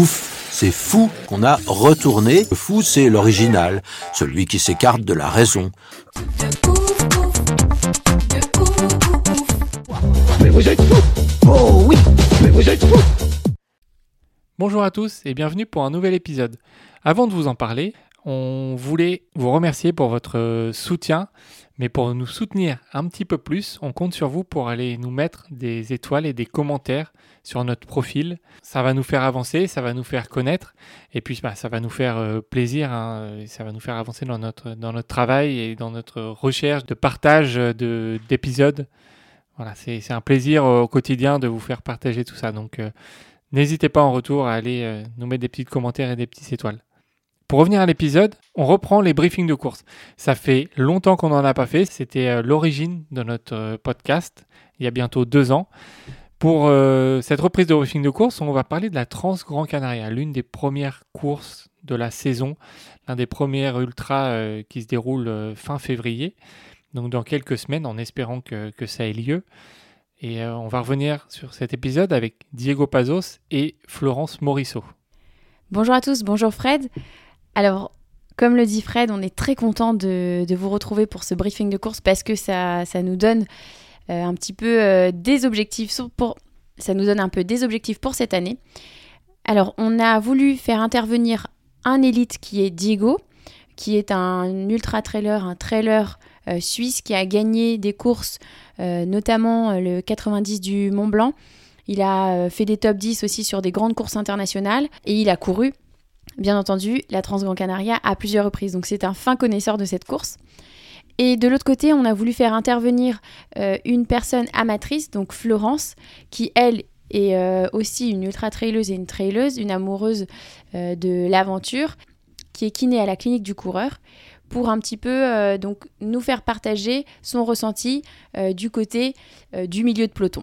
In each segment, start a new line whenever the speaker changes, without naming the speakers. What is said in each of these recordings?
Ouf, c'est fou qu'on a retourné. Le fou, c'est l'original, celui qui s'écarte de la raison.
Bonjour à tous et bienvenue pour un nouvel épisode. Avant de vous en parler, on voulait vous remercier pour votre soutien, mais pour nous soutenir un petit peu plus, on compte sur vous pour aller nous mettre des étoiles et des commentaires sur notre profil. Ça va nous faire avancer, ça va nous faire connaître, et puis bah, ça va nous faire euh, plaisir, hein, ça va nous faire avancer dans notre, travail et dans notre recherche de partage de- d'épisodes. Voilà, c'est un plaisir au quotidien de vous faire partager tout ça. Donc, euh, N'hésitez pas en retour à aller euh, nous mettre des petits commentaires et des petites étoiles. Pour revenir à l'épisode, on reprend les briefings de course. Ça fait longtemps qu'on n'en a pas fait. C'était euh, l'origine de notre euh, podcast, il y a bientôt deux ans. Pour euh, cette reprise de briefing de course, on va parler de la Trans Grand Canaria, l'une des premières courses de la saison, l'un des premiers ultras qui se déroule fin février, donc dans quelques semaines, en espérant que, que ça ait lieu. Et on va revenir sur cet épisode avec Diego Pazos et Florence Morisseau.
Bonjour à tous, bonjour Fred. Alors, comme le dit Fred, on est très content de, vous retrouver pour ce briefing de course parce que ça, ça nous donne euh, un petit peu euh, des objectifs pour, ça nous donne un peu des objectifs pour cette année. Alors, on a voulu faire intervenir un élite qui est Diego, qui est un ultra trailer, un trailer euh, suisse qui a gagné des courses, notamment le 90 du Mont Blanc. Il a fait des top 10 aussi sur des grandes courses internationales et il a couru, bien entendu, la Transgran Canaria à plusieurs reprises. Donc c'est un fin connaisseur de cette course. Et de l'autre côté, on a voulu faire intervenir euh, une personne amatrice, donc Florence, qui elle est euh, aussi une ultra traileuse et une traileuse, une amoureuse euh, de l'aventure, qui est kiné à la clinique du coureur, pour un petit peu donc nous faire partager son ressenti du côté du milieu de peloton.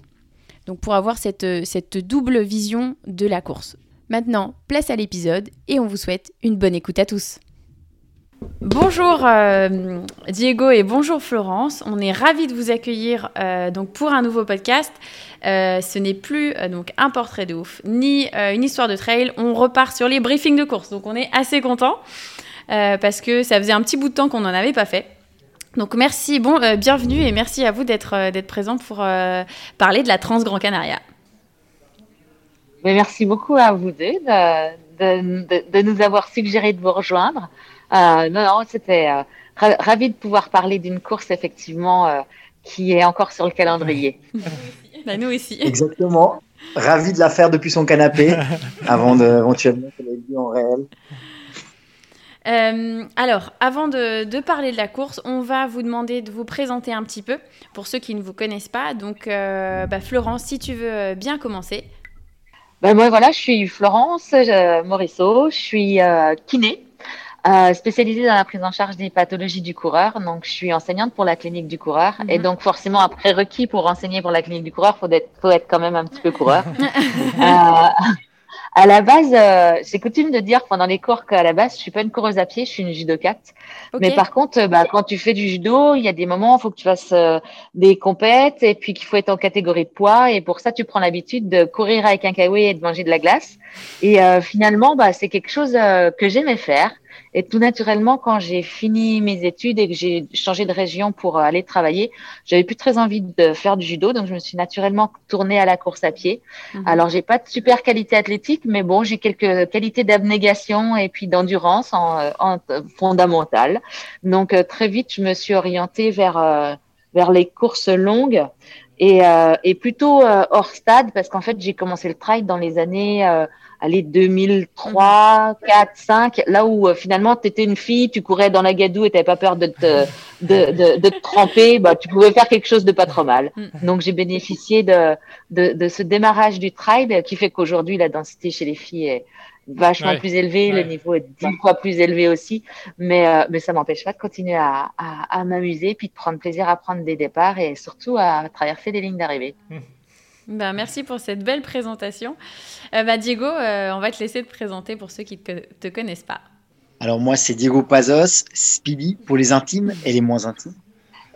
Donc pour avoir cette, cette double vision de la course. Maintenant, place à l'épisode et on vous souhaite une bonne écoute à tous. Bonjour euh, Diego et bonjour Florence. On est ravis de vous accueillir euh, donc pour un nouveau podcast. Euh, ce n'est plus donc un portrait de ouf ni une histoire de trail. On repart sur les briefings de course. Donc on est assez content parce que ça faisait un petit bout de temps qu'on n'en avait pas fait. Donc merci, bon, bienvenue et merci à vous d'être d'être présent pour parler de la Trans Grand Canaria.
Mais merci beaucoup à vous deux de, de, de, de nous avoir suggéré de vous rejoindre. Euh, non, non, c'était euh, ra- ravi de pouvoir parler d'une course effectivement euh, qui est encore sur le calendrier.
Bah, nous aussi.
Exactement. Ravi de la faire depuis son canapé avant de éventuellement qu'elle ait en réel.
Euh, alors, avant de, de parler de la course, on va vous demander de vous présenter un petit peu pour ceux qui ne vous connaissent pas. Donc, euh, bah, Florence, si tu veux bien commencer.
Ben moi voilà, je suis Florence euh, Morisseau, je suis euh, kiné, euh, spécialisée dans la prise en charge des pathologies du coureur. Donc je suis enseignante pour la clinique du coureur et
Mhm.
donc forcément un prérequis pour enseigner pour la clinique du coureur, faut être faut être quand même un petit peu coureur. Euh, à la base, euh, j'ai coutume de dire pendant les cours qu'à la base, je suis pas une coureuse à pied, je suis une judokate.
Ok.
Mais par contre, bah, quand tu fais du judo, il y a des moments où il faut que tu fasses euh, des compètes et puis qu'il faut être en catégorie de poids. Et pour ça, tu prends l'habitude de courir avec un kawaii et de manger de la glace. Et euh, finalement, bah, c'est quelque chose euh, que j'aimais faire. Et tout naturellement, quand j'ai fini mes études et que j'ai changé de région pour euh, aller travailler, j'avais plus très envie de faire du judo. Donc, je me suis naturellement tournée à la course à pied.
Mhm.
Alors, j'ai pas de super qualité athlétique, mais bon, j'ai quelques qualités d'abnégation et puis d'endurance en, euh, en fondamentales. Donc, euh, très vite, je me suis orientée vers, euh, vers les courses longues et, euh, et plutôt euh, hors stade parce qu'en fait j'ai commencé le trail dans les années euh, allez 2003, 4, 5, là où euh, finalement tu étais une fille, tu courais dans la gadoue et tu pas peur de te de, de, de, te tremper, bah tu pouvais faire quelque chose de pas trop mal.
Mm.
Donc j'ai bénéficié de, de de ce démarrage du trail qui fait qu'aujourd'hui la densité chez les filles est vachement
Ouais.
plus élevé,
Ouais.
le niveau est dix fois plus élevé aussi, mais, euh, mais ça m'empêche pas de continuer à, à, à m'amuser, puis de prendre plaisir à prendre des départs et surtout à traverser des lignes d'arrivée.
Ben, merci pour cette belle présentation. Bah, Diego, euh, on va te laisser te présenter pour ceux qui ne te, connaissent pas.
Alors moi, c'est Diego Pazos, Speedy pour les intimes et les moins intimes.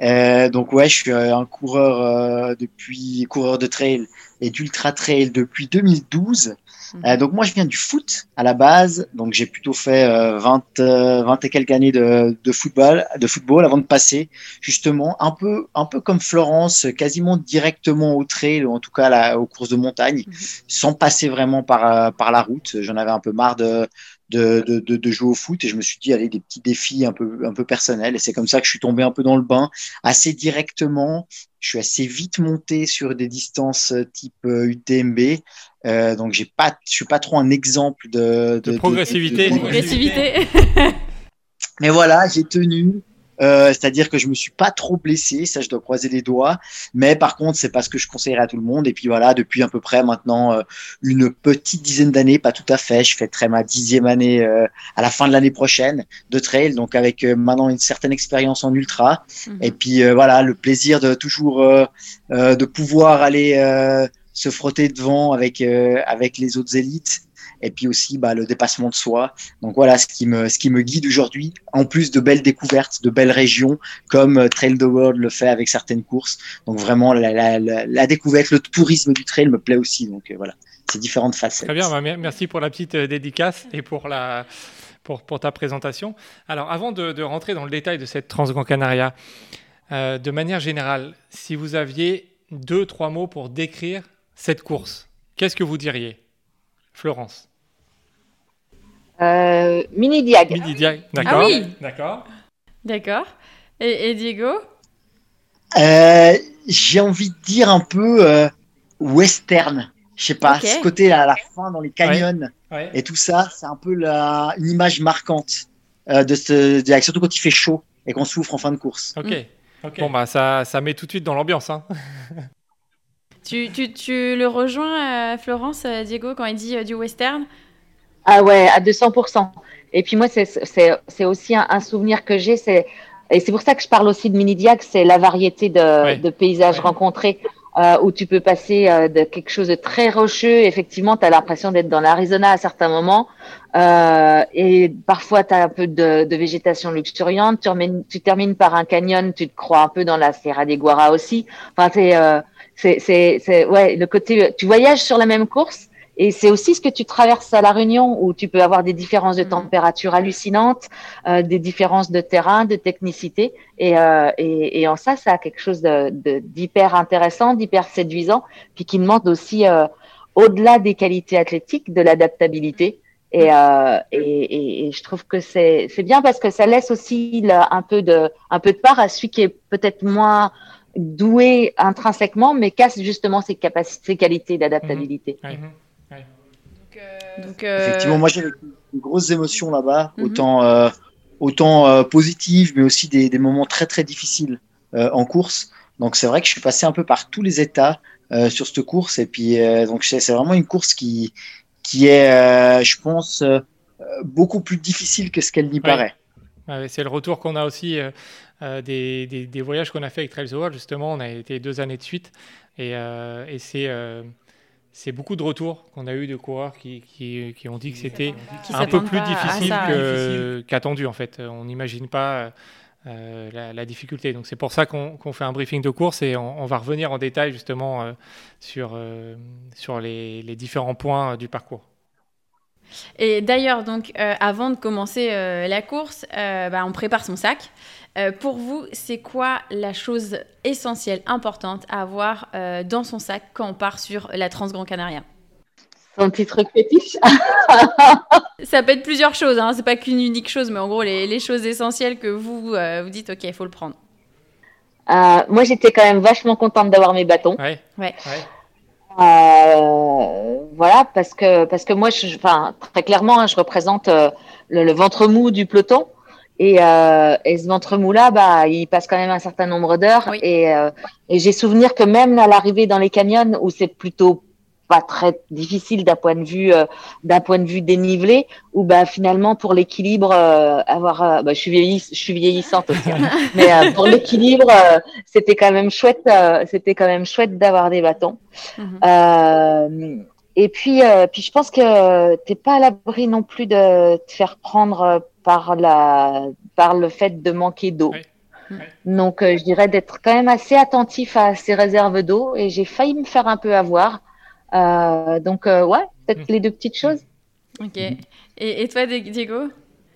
Euh, donc ouais, je suis un coureur depuis coureur de trail et d'ultra trail depuis 2012.
Mhm.
Euh, donc moi, je viens du foot à la base. Donc j'ai plutôt fait euh, 20, euh, 20 et quelques années de, de football, de football avant de passer justement un peu, un peu comme Florence, quasiment directement au trail ou en tout cas la- aux courses de montagne,
Mhm.
sans passer vraiment par euh, par la route. J'en avais un peu marre de de, de, de, jouer au foot et je me suis dit allez des petits défis un peu un peu personnels et c'est comme ça que je suis tombé un peu dans le bain assez directement je suis assez vite monté sur des distances euh, type UTMB euh, donc j'ai pas je suis pas trop un exemple de
De progressivité.
de- de-
Progressivité.
mais voilà j'ai tenu euh, c'est-à-dire que je me suis pas trop blessé, ça je dois croiser les doigts, mais par contre c'est pas ce que je conseillerais à tout le monde. Et puis voilà, depuis à peu près maintenant euh, une petite dizaine d'années, pas tout à fait, je fêterai ma dixième année euh, à la fin de l'année prochaine de trail, donc avec euh, maintenant une certaine expérience en ultra.
Mhm.
Et puis euh, voilà, le plaisir de toujours euh, euh, de pouvoir aller euh, se frotter devant avec euh, avec les autres élites. Et puis aussi bah, le dépassement de soi. Donc voilà ce qui me ce qui me guide aujourd'hui. En plus de belles découvertes, de belles régions comme euh, Trail the World le fait avec certaines courses. Donc vraiment la, découverte, le tourisme du trail me plaît aussi. Donc euh, voilà, c'est différentes facettes.
Très bien, bah, mer- merci pour la petite dédicace et pour, la, pour, pour ta présentation. Alors, avant de, rentrer dans le détail de cette Transgran Canaria, de manière générale, si vous aviez deux, trois mots pour décrire cette course, qu'est-ce que vous diriez Florence?
Euh, mini diag.
Midi Diag, d'accord
oui.
D'accord.
D'accord. Et, et Diego?
Euh, j'ai envie de dire un peu euh, western. Je sais pas, ce côté à la fin dans les canyons
Ouais.
et tout ça, c'est un peu la, une image marquante euh, de ce de- surtout quand il fait chaud et qu'on souffre en fin de course.
Ok.
Mm.
ok. Bon, bah, ça, ça met tout de suite dans l'ambiance. Hein.
tu, tu, tu le rejoins, euh, Florence, euh, Diego, quand il dit euh, du western?
Ah ouais, à 200%. Et puis moi, c'est- c'est c'est aussi un, un souvenir que j'ai. c'est Et c'est pour ça que je parle aussi de mini-diag, c'est la variété de,
Ouais.
de paysages
Ouais.
rencontrés. euh, où tu peux passer euh, de quelque chose de très rocheux. Effectivement, tu as l'impression d'être dans l'Arizona à certains moments. Euh, et parfois, tu as un peu de, de végétation luxuriante. Tu, remènes- tu termines par un canyon, tu te crois un peu dans la Sierra de Guara aussi. Enfin, c'est, euh, c'est, ouais, le côté, tu voyages sur la même course. Et c'est aussi ce que tu traverses à La Réunion, où tu peux avoir des différences de
Mhm.
température hallucinantes, euh, des différences de terrain, de technicité. Et, euh, et, et en ça, ça a quelque chose de, de, d'hyper intéressant, d'hyper séduisant, puis qui demande aussi, euh, au-delà des qualités athlétiques, de l'adaptabilité. Et, euh, et, je trouve que c'est, c'est bien parce que ça laisse aussi là, un, peu de, un peu de part à celui qui est peut-être moins doué intrinsèquement, mais casse justement ses capacités, ses qualités d'adaptabilité.
Mhm. Donc, euh,
Effectivement, moi j'ai de grosses émotions là-bas,
Mhm.
autant euh, autant euh, positives, mais aussi des, des moments très très difficiles euh, en course. Donc c'est vrai que je suis passé un peu par tous les états euh, sur cette course, et puis euh, donc c'est vraiment une course qui qui est, euh, je pense, euh, euh, beaucoup plus difficile que ce qu'elle n'y paraît.
Ouais, c'est le retour qu'on a aussi euh, des, des- des voyages qu'on a fait avec Trails the World. Justement, on a été deux années de suite et, euh, et c'est euh, c'est beaucoup de retours qu'on a eu de coureurs qui, qui, qui ont dit que c'était un peu plus difficile qu'attendu en fait. On n'imagine pas euh, la, la difficulté. Donc c'est pour ça qu'on qu'on fait un briefing de course et on, on va revenir en détail justement euh, sur, euh, sur les, les différents points du parcours.
Et d'ailleurs, donc, avant de commencer la course, bah, on prépare son sac. Euh, pour vous, c'est quoi la chose essentielle, importante à avoir euh, dans son sac quand on part sur la Transgran Canaria?
Son petit truc fétiche.
Ça peut être plusieurs choses, hein, c'est pas qu'une unique chose, mais en gros, les, les choses essentielles que vous euh, vous dites, ok, il faut le prendre.
moi, j'étais quand même vachement contente d'avoir mes bâtons.
Ouais.
Ouais.
Euh, voilà, parce que parce que moi, je, enfin, très clairement, hein, je représente euh, le, le ventre mou du peloton. Et, euh, et ce ventre mou-là, bah, il passe quand même un certain nombre d'heures.
Oui.
Et, euh, et j'ai souvenir que même à l'arrivée dans les canyons, où c'est plutôt pas très difficile d'un point de vue euh, d'un point de vue dénivelé, où bah finalement pour l'équilibre, euh, avoir, euh, bah, je suis vieillis, je suis vieillissante aussi, hein. mais pour l'équilibre, c'était quand même chouette, c'était quand même chouette d'avoir des bâtons.
Mhm.
Euh, et puis, euh, puis je pense que t'es pas à l'abri non plus de te faire prendre euh, par la, par le fait de manquer d'eau.
Oui.
Oui.
Donc, euh, je dirais d'être quand même assez attentif à ces réserves d'eau. Et j'ai failli me faire un peu avoir. Euh, donc, euh, ouais, peut-être
Mm.
les deux petites choses.
Ok. Et, et toi, Di- Diego?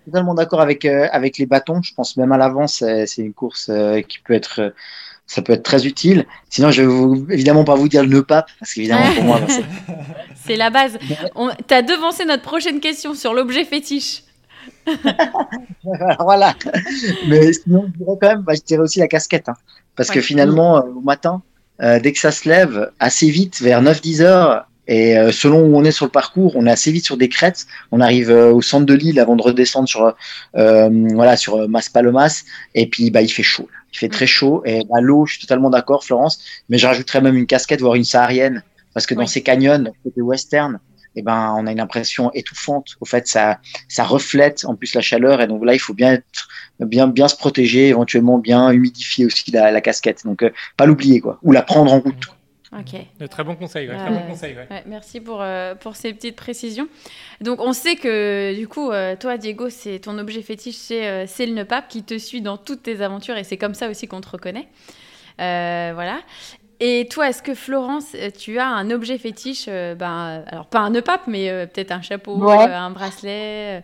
Totalement d'accord avec, euh, avec les bâtons. Je pense même à l'avance, c'est c'est une course euh, qui peut être, euh, ça peut être très utile. Sinon, je vais vous, évidemment pas vous dire le nœud pape, parce qu'évidemment pour moi, c'est-
C'est la base. On... T'as devancé notre prochaine question sur l'objet fétiche.
Alors, voilà. Mais sinon, je dirais quand même, bah, je dirais aussi la casquette. hein. Parce que finalement, euh, au matin, euh, dès que ça se lève, assez vite, vers 9-10 heures, et euh, selon où on est sur le parcours, on est assez vite sur des crêtes. On arrive euh, au centre de l'île avant de redescendre sur, euh, voilà, sur euh, Maspalomas. Et puis, bah, il fait chaud. Il fait très chaud. Et bah, l'eau, je suis totalement d'accord, Florence. Mais je rajouterais même une casquette, voire une saharienne. Parce que dans
Oui.
ces canyons, côté western, eh ben, on a une impression étouffante. Au fait, ça, ça reflète en plus la chaleur. Et donc là, il faut bien être, bien, bien se protéger, éventuellement bien humidifier aussi la, la casquette. Donc, euh, pas l'oublier, quoi. Ou la prendre en route.
Ok.
De très bons conseils. ouais,
Ouais.
très bons conseils ouais.
Ouais, merci pour, euh, pour ces petites précisions. Donc, on sait que, du coup, euh, toi, Diego, c'est ton objet fétiche, c'est euh, c'est le nœud pape qui te suit dans toutes tes aventures et c'est comme ça aussi qu'on te reconnaît. Euh, voilà. Et toi, est-ce que Florence, euh, tu as un objet fétiche euh, ben, Alors, pas un nœud pape, mais euh, peut-être un chapeau,
Ouais.
euh, un bracelet. euh,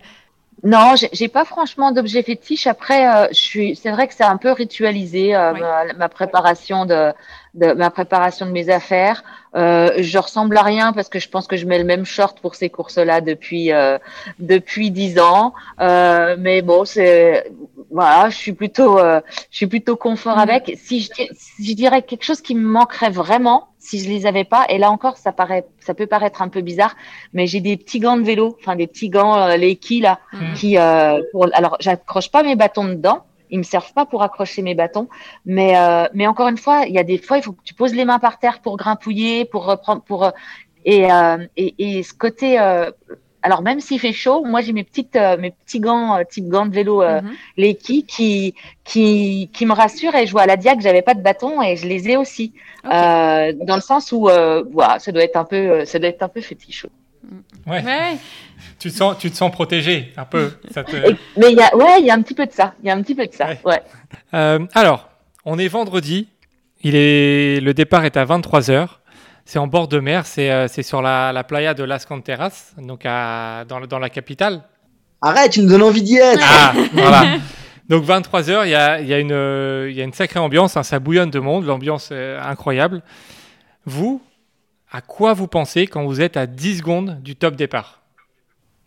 Non, j'ai- j'ai pas franchement d'objet fétiche. Après, euh, je suis, c'est vrai que c'est un peu ritualisé euh,
Oui.
ma, ma préparation de, de ma préparation de mes affaires. Euh, je ressemble à rien parce que je pense que je mets le même short pour ces courses-là depuis euh, depuis dix ans. Euh, mais bon, c'est voilà, je suis plutôt euh, je suis plutôt confort
Mhm.
avec. Si je, si je dirais quelque chose qui me manquerait vraiment, si je les avais pas, et là encore, ça paraît, ça peut paraître un peu bizarre, mais j'ai des petits gants de vélo, enfin des petits gants, euh, les quilles là
Mhm.
qui euh, pour alors j'accroche pas mes bâtons dedans ils me servent pas pour accrocher mes bâtons. Mais euh, mais encore une fois il y a des fois il faut que tu poses les mains par terre pour grimpouiller pour reprendre pour euh, et, euh, et et ce côté alors même s'il fait chaud moi j'ai mes petites mes petits gants type gants de vélo
mhm.
les qui qui qui qui me rassurent et je vois à la dia que j'avais pas de bâton et je les ai aussi. Dans le sens où voilà ça doit être un peu ça doit être un peu
Ouais.
Ouais.
Tu, te sens, tu te sens protégé un peu. Ça te-
Et- mais il y a ouais il y a un petit peu de ça il y a un petit peu de ça
Ouais.
ouais.
Euh, alors, on est vendredi. Il est... Le départ est à 23h. C'est en bord de mer. C'est euh, c'est sur la, la playa de Las Canteras, donc à... dans, le- dans la capitale.
Arrête, tu nous donnes envie d'y être.
Ah, voilà. Donc 23h, il y a, il y, a une, euh, il y a une sacrée ambiance. hein, ça bouillonne de monde. L'ambiance est incroyable. Vous, à quoi vous pensez quand vous êtes à 10 secondes du top départ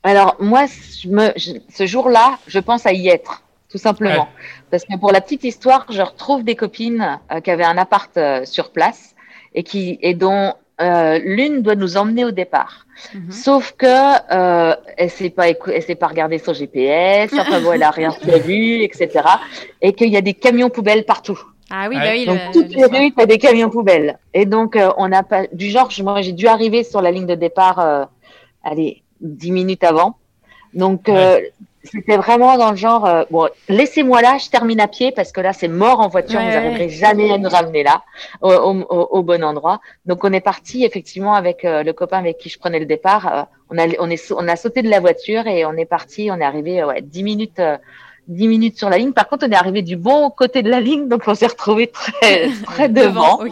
Alors moi, je me, je- ce jour-là, je pense à y être, tout simplement.
Ouais.
Parce que pour la petite histoire, je retrouve des copines euh, qui avaient un appart euh, sur place et qui et dont euh, l'une doit nous emmener au départ.
Mhm.
Sauf que euh, elle s'est pas elle s'est pas regardée son GPS, enfin bon, elle a rien prévu, etc. Et qu'il y a des camions poubelles partout.
Ah oui,
Ouais.
bah oui.
Donc
le-
toutes
le
les
soir.
rues, t'as des camions poubelles. Et donc euh, on a pas du genre, je- moi j'ai dû arriver sur la ligne de départ, euh, allez, dix minutes avant. Donc euh, c'était vraiment dans le genre, euh, bon, laissez-moi là, je termine à pied parce que là c'est mort en voiture,
Ouais,
vous
ouais.
n'arriverez jamais à nous ramener là, au, au- au- bon endroit. Donc on est parti effectivement avec euh, le copain avec qui je prenais le départ. euh, on a on est on a sauté de la voiture et on est parti, on est arrivé ouais dix minutes. Euh, 10 minutes sur la ligne. Par contre, on est arrivé du bon côté de la ligne, donc on s'est retrouvé très, très devant. Ce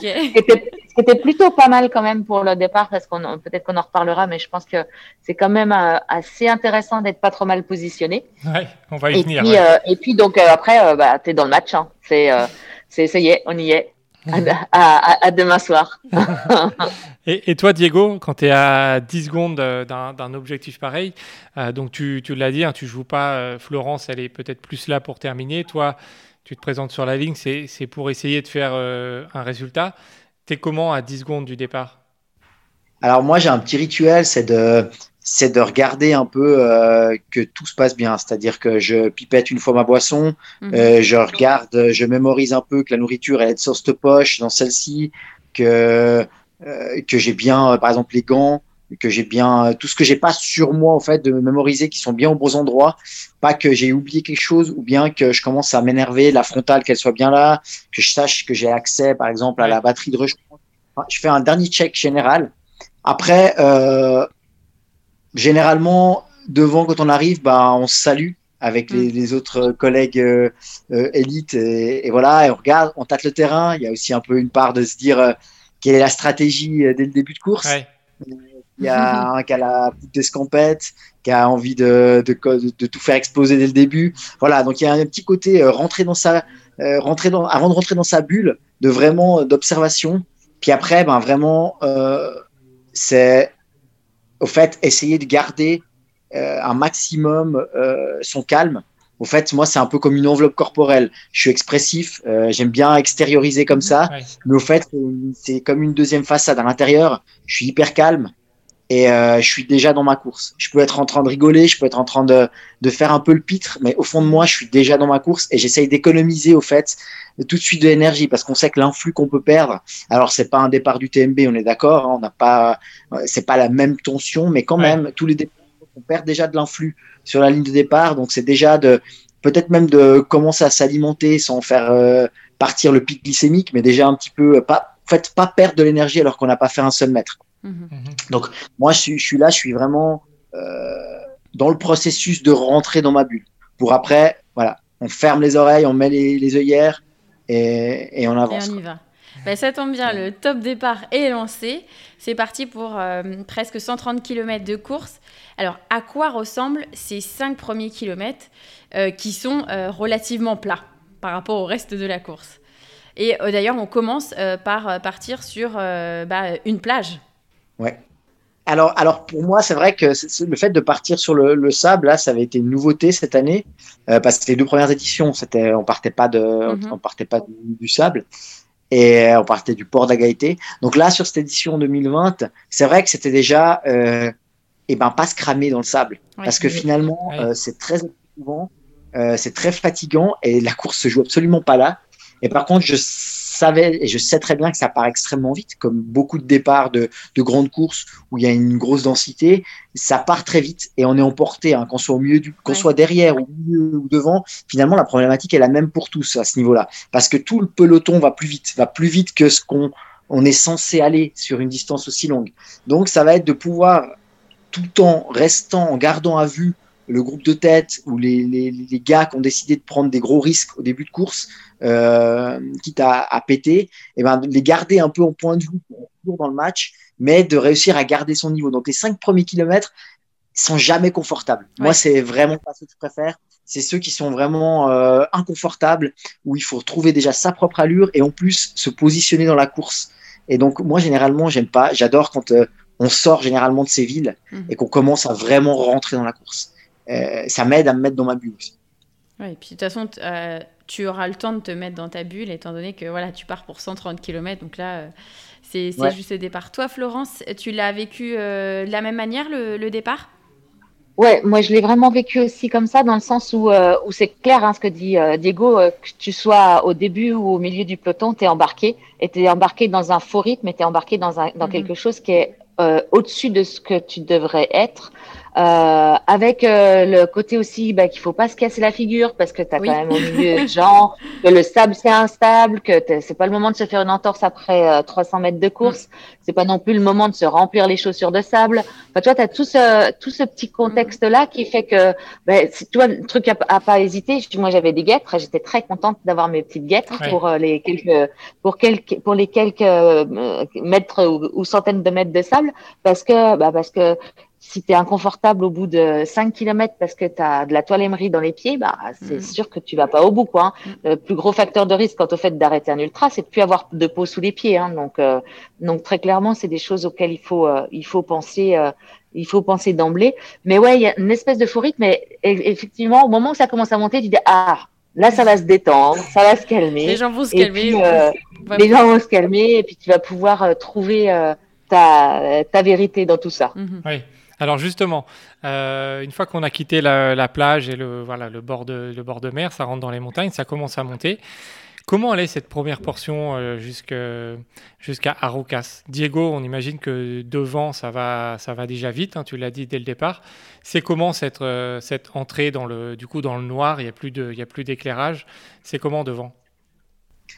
qui était plutôt pas mal quand même pour le départ, parce qu'on peut-être qu'on en reparlera, mais je pense que c'est quand même euh, assez intéressant d'être pas trop mal positionné.
Ouais, on va y
Et
venir.
puis,
ouais.
euh, et puis donc euh, après, euh, bah, t'es dans le match. Hein. C'est, euh, c'est, ça y est, on y est. À, à- à- à demain soir.
Et, et toi, Diego, quand tu es à 10 secondes euh, d'un objectif pareil, euh, donc tu, tu l'as dit, hein, tu joues pas, euh, Florence, elle est peut-être plus là pour terminer. Toi, tu te présentes sur la ligne, c'est pour essayer de faire un résultat. T'es comment à 10 secondes du départ?
Alors moi j'ai un petit rituel, c'est de c'est de regarder un peu euh, que tout se passe bien. C'est-à-dire que je pipette une fois ma boisson, mhm. euh, je regarde, je mémorise un peu que la nourriture elle est de sauce de poche dans celle-ci, que euh, que j'ai bien, par exemple les gants, que j'ai bien tout ce que j'ai pas sur moi en fait de mémoriser qui sont bien aux bons endroits, pas que j'ai oublié quelque chose ou bien que je commence à m'énerver, la frontale qu'elle soit bien là, que je sache que j'ai accès par exemple à la batterie de recharge. je fais un dernier check général. Après, euh, généralement, devant, quand on arrive, bah, on se salue avec les, mm. autres collègues euh, euh, élites et, voilà, et on regarde, on tâte le terrain. Il y a aussi un peu une part de se dire euh, quelle est la stratégie dès le début de course. Il y a un qui a la poutre d'escampette, qui a envie de, de, de, tout faire exploser dès le début. Voilà, donc il y a un petit côté rentrer dans sa, rentrer dans, avant de rentrer dans sa bulle, de vraiment d'observation. Puis après, ben vraiment, c'est au fait, essayer de garder euh, un maximum euh, son calme. Au fait, moi, c'est un peu comme une enveloppe corporelle. Je suis expressif, euh, j'aime bien extérioriser comme ça, mais au fait, c'est comme une deuxième façade à l'intérieur. Je suis hyper calme et je suis déjà dans ma course. Je peux être en train de rigoler, je peux être en train de, de faire un peu le pitre, mais au fond de moi, je suis déjà dans ma course et j'essaye d'économiser au fait tout de suite de l'énergie parce qu'on sait que l'influx qu'on peut perdre, alors c'est pas un départ du TMB, on est d'accord, hein, on n'a pas, c'est pas la même tension, mais quand même tous les départs, on perd déjà de l'influx sur la ligne de départ, donc c'est déjà de peut-être même de commencer à s'alimenter sans faire euh, partir le pic glycémique, mais déjà un petit peu pas, en fait, pas perdre de l'énergie alors qu'on n'a pas fait un seul mètre. Mm-hmm. Mm-hmm. Donc moi je suis, je suis là, je suis vraiment euh, dans le processus de rentrer dans ma bulle. Pour après, voilà, on ferme les oreilles, on met les, les œillères et, on avance.
Et on y va. Ben, ça tombe bien, le top départ est lancé. C'est parti pour euh, presque 130 km de course. Alors, à quoi ressemblent ces 5 premiers kilomètres euh, qui sont euh, relativement plats par rapport au reste de la course? Et d'ailleurs, on commence par partir sur bah, une plage.
Ouais. Alors, alors pour moi, c'est vrai que le fait de partir sur le, sable, là, ça avait été une nouveauté cette année, euh, parce que les deux premières éditions, c'était, on partait pas de, mhm. on partait pas du, sable, et on partait du port d'Agaïté. Donc là, sur cette édition 2020, c'est vrai que c'était déjà, euh, eh ben, pas se cramer dans le sable, parce que finalement, euh, c'est très souvent, euh, c'est très fatigant, et la course se joue absolument pas là. Et par contre, je savais et je sais très bien que ça part extrêmement vite, comme beaucoup de départs de, de grandes courses où il y a une grosse densité, ça part très vite et on est emporté, hein, qu'on soit au milieu qu'on soit derrière ou, ou devant. Finalement, la problématique est la même pour tous à ce niveau-là, parce que tout le peloton va plus vite, va plus vite que ce qu'on on est censé aller sur une distance aussi longue. Donc, ça va être de pouvoir tout en restant, en gardant à vue le groupe de tête ou les, les, les, gars qui ont décidé de prendre des gros risques au début de course, euh, quitte à, à péter, et eh ben, les garder un peu en point de vue toujours dans le match, mais de réussir à garder son niveau. Donc les cinq premiers kilomètres sont jamais confortables. Moi, c'est vraiment pas ce que je préfère. C'est ceux qui sont vraiment euh, inconfortables, où il faut trouver déjà sa propre allure et en plus se positionner dans la course. Et donc moi, généralement, j'aime pas. J'adore quand euh, on sort généralement de ces villes mhm. et qu'on commence à vraiment rentrer dans la course. Euh, ça m'aide à me mettre dans ma bulle aussi.
Oui, et puis de toute façon, euh, tu auras le temps de te mettre dans ta bulle, étant donné que voilà, tu pars pour 130 km. Donc là, euh, c'est juste le départ. Toi, Florence, tu l'as vécu de la même manière, le, départ?
Ouais, moi je l'ai vraiment vécu aussi comme ça, dans le sens où, où c'est clair hein, ce que dit Diego, que tu sois au début ou au milieu du peloton, tu es embarqué, et tu es embarqué dans un faux rythme, et tu es embarqué dans, un, dans mhm. quelque chose qui est au-dessus de ce que tu devrais être. Euh, avec euh, le côté aussi bah, qu'il faut pas se casser la figure parce que tu as quand même au milieu de gens, que le sable c'est instable, que c'est pas le moment de se faire une entorse après 300 euh, mètres de course, c'est pas non plus le moment de se remplir les chaussures de sable. Enfin, tu vois, tu as tout ce, tout ce petit contexte-là qui fait que, bah, tu vois, le truc à, à pas hésiter. Moi, j'avais des guêtres, j'étais très contente d'avoir mes petites guêtres pour les quelques, pour quelques, pour les quelques mètres ou, ou, centaines de mètres de sable parce que, bah, parce que si tu es inconfortable au bout de 5 km parce que tu as de la toile émerie dans les pieds, bah, c'est mm. sûr que tu vas pas au bout. Quoi, hein. mm. Le plus gros facteur de risque quant au fait d'arrêter un ultra, c'est de plus avoir de peau sous les pieds. Hein. Donc, euh, donc très clairement, c'est des choses auxquelles il faut, euh, il faut penser. Euh, il faut penser d'emblée. Mais ouais, il y a une espèce de faux rythme. Mais effectivement, au moment où ça commence à monter, tu dis ah, Là, ça va se détendre, ça va se calmer.
Les gens vont se
Et
calmer.
puis, euh, les gens vont se calmer et puis tu vas pouvoir euh, trouver euh, ta, ta vérité dans tout ça.
Mhm.
Oui. Alors justement, euh, une fois qu'on a quitté la, la plage et le, voilà, le, bord de, le bord de mer, ça rentre dans les montagnes, ça commence à monter. Comment allait cette première portion euh, jusqu'à Arucas Diego, on imagine que devant, ça va, ça va déjà vite, hein, tu l'as dit dès le départ. C'est comment cette, euh, cette entrée dans le, du coup, dans le noir, il n'y a plus d'éclairage. C'est comment devant?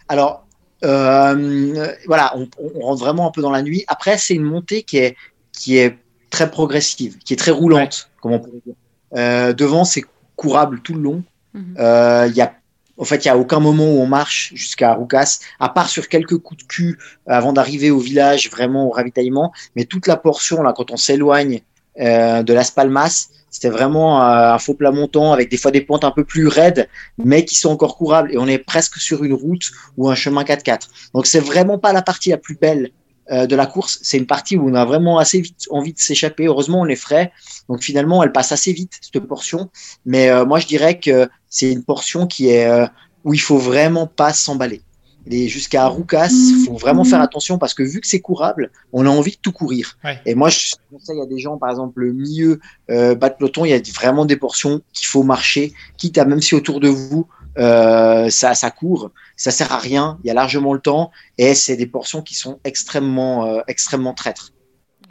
Alors, voilà, on, on rentre vraiment un peu dans la nuit. Après, c'est une montée qui est, qui est très progressive, qui est très roulante, comme on pourrait dire. Euh, devant, c'est courable tout le long.
Mhm.
Euh, Il y a, en fait, il y a aucun moment où on marche jusqu'à Roucas, à part sur quelques coups de cul euh, avant d'arriver au village, vraiment au ravitaillement. Mais toute la portion, là, quand on s'éloigne euh, de Las Palmas, c'était vraiment euh, un faux plat montant avec des fois des pentes un peu plus raides, mais qui sont encore courables. Et on est presque sur une route ou un chemin 4x4. Donc, c'est vraiment pas la partie la plus belle euh, de la course. C'est une partie où on a vraiment assez vite envie de s'échapper. Heureusement, on est frais. Donc, finalement, elle passe assez vite, cette portion. Mais euh, moi, je dirais que c'est une portion qui est euh, où il faut vraiment pas s'emballer. Et jusqu'à Roucas, il faut vraiment faire attention parce que vu que c'est courable, on a envie de tout courir.
Ouais.
Et moi, je conseille à des gens, par exemple, le milieu euh, bas de peloton, il y a vraiment des portions qu'il faut marcher, quitte à même si autour de vous euh, ça, ça court, ça sert à rien. Il y a largement le temps et c'est des portions qui sont extrêmement, euh, extrêmement traîtres.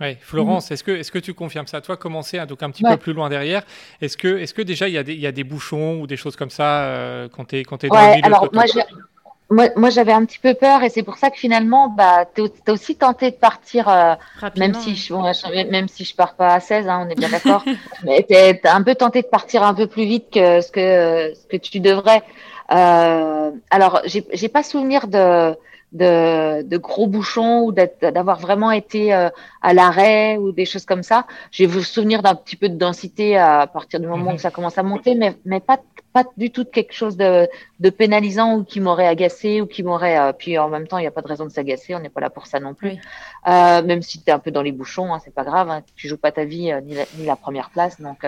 Oui, Florence, est-ce que, est que tu confirmes ça? Toi, commencer hein, donc un petit
Ouais.
peu plus loin derrière. Est-ce que, est que déjà il y, a des- il y a des bouchons ou des choses comme ça euh, quand tu es, quand t'es dans le milieu
alors moi, moi, moi j'avais un petit peu peur et c'est pour ça que finalement, bah, t'es aussi tenté de partir, euh, même si je, bon, je- même si je pars pas à 16, hein, on est bien d'accord, mais t'es t'es un peu tenté de partir un peu plus vite que ce que ce que tu devrais. Euh, alors, j'ai pas souvenir de de, de gros bouchons ou d'être- d'avoir vraiment été euh, à l'arrêt ou des choses comme ça. J'ai le souvenir d'un petit peu de densité à partir du moment
Mhm.
où ça commence à monter, mais mais pas pas du tout de quelque chose de de pénalisant ou qui m'aurait agacé ou qui m'aurait. euh, puis en même temps, il n'y a pas de raison de s'agacer. On n'est pas là pour ça non plus.
Oui.
Euh, même si tu es un peu dans les bouchons, hein, c'est pas grave. Hein, tu joues pas ta vie euh, ni, la, ni la première place, donc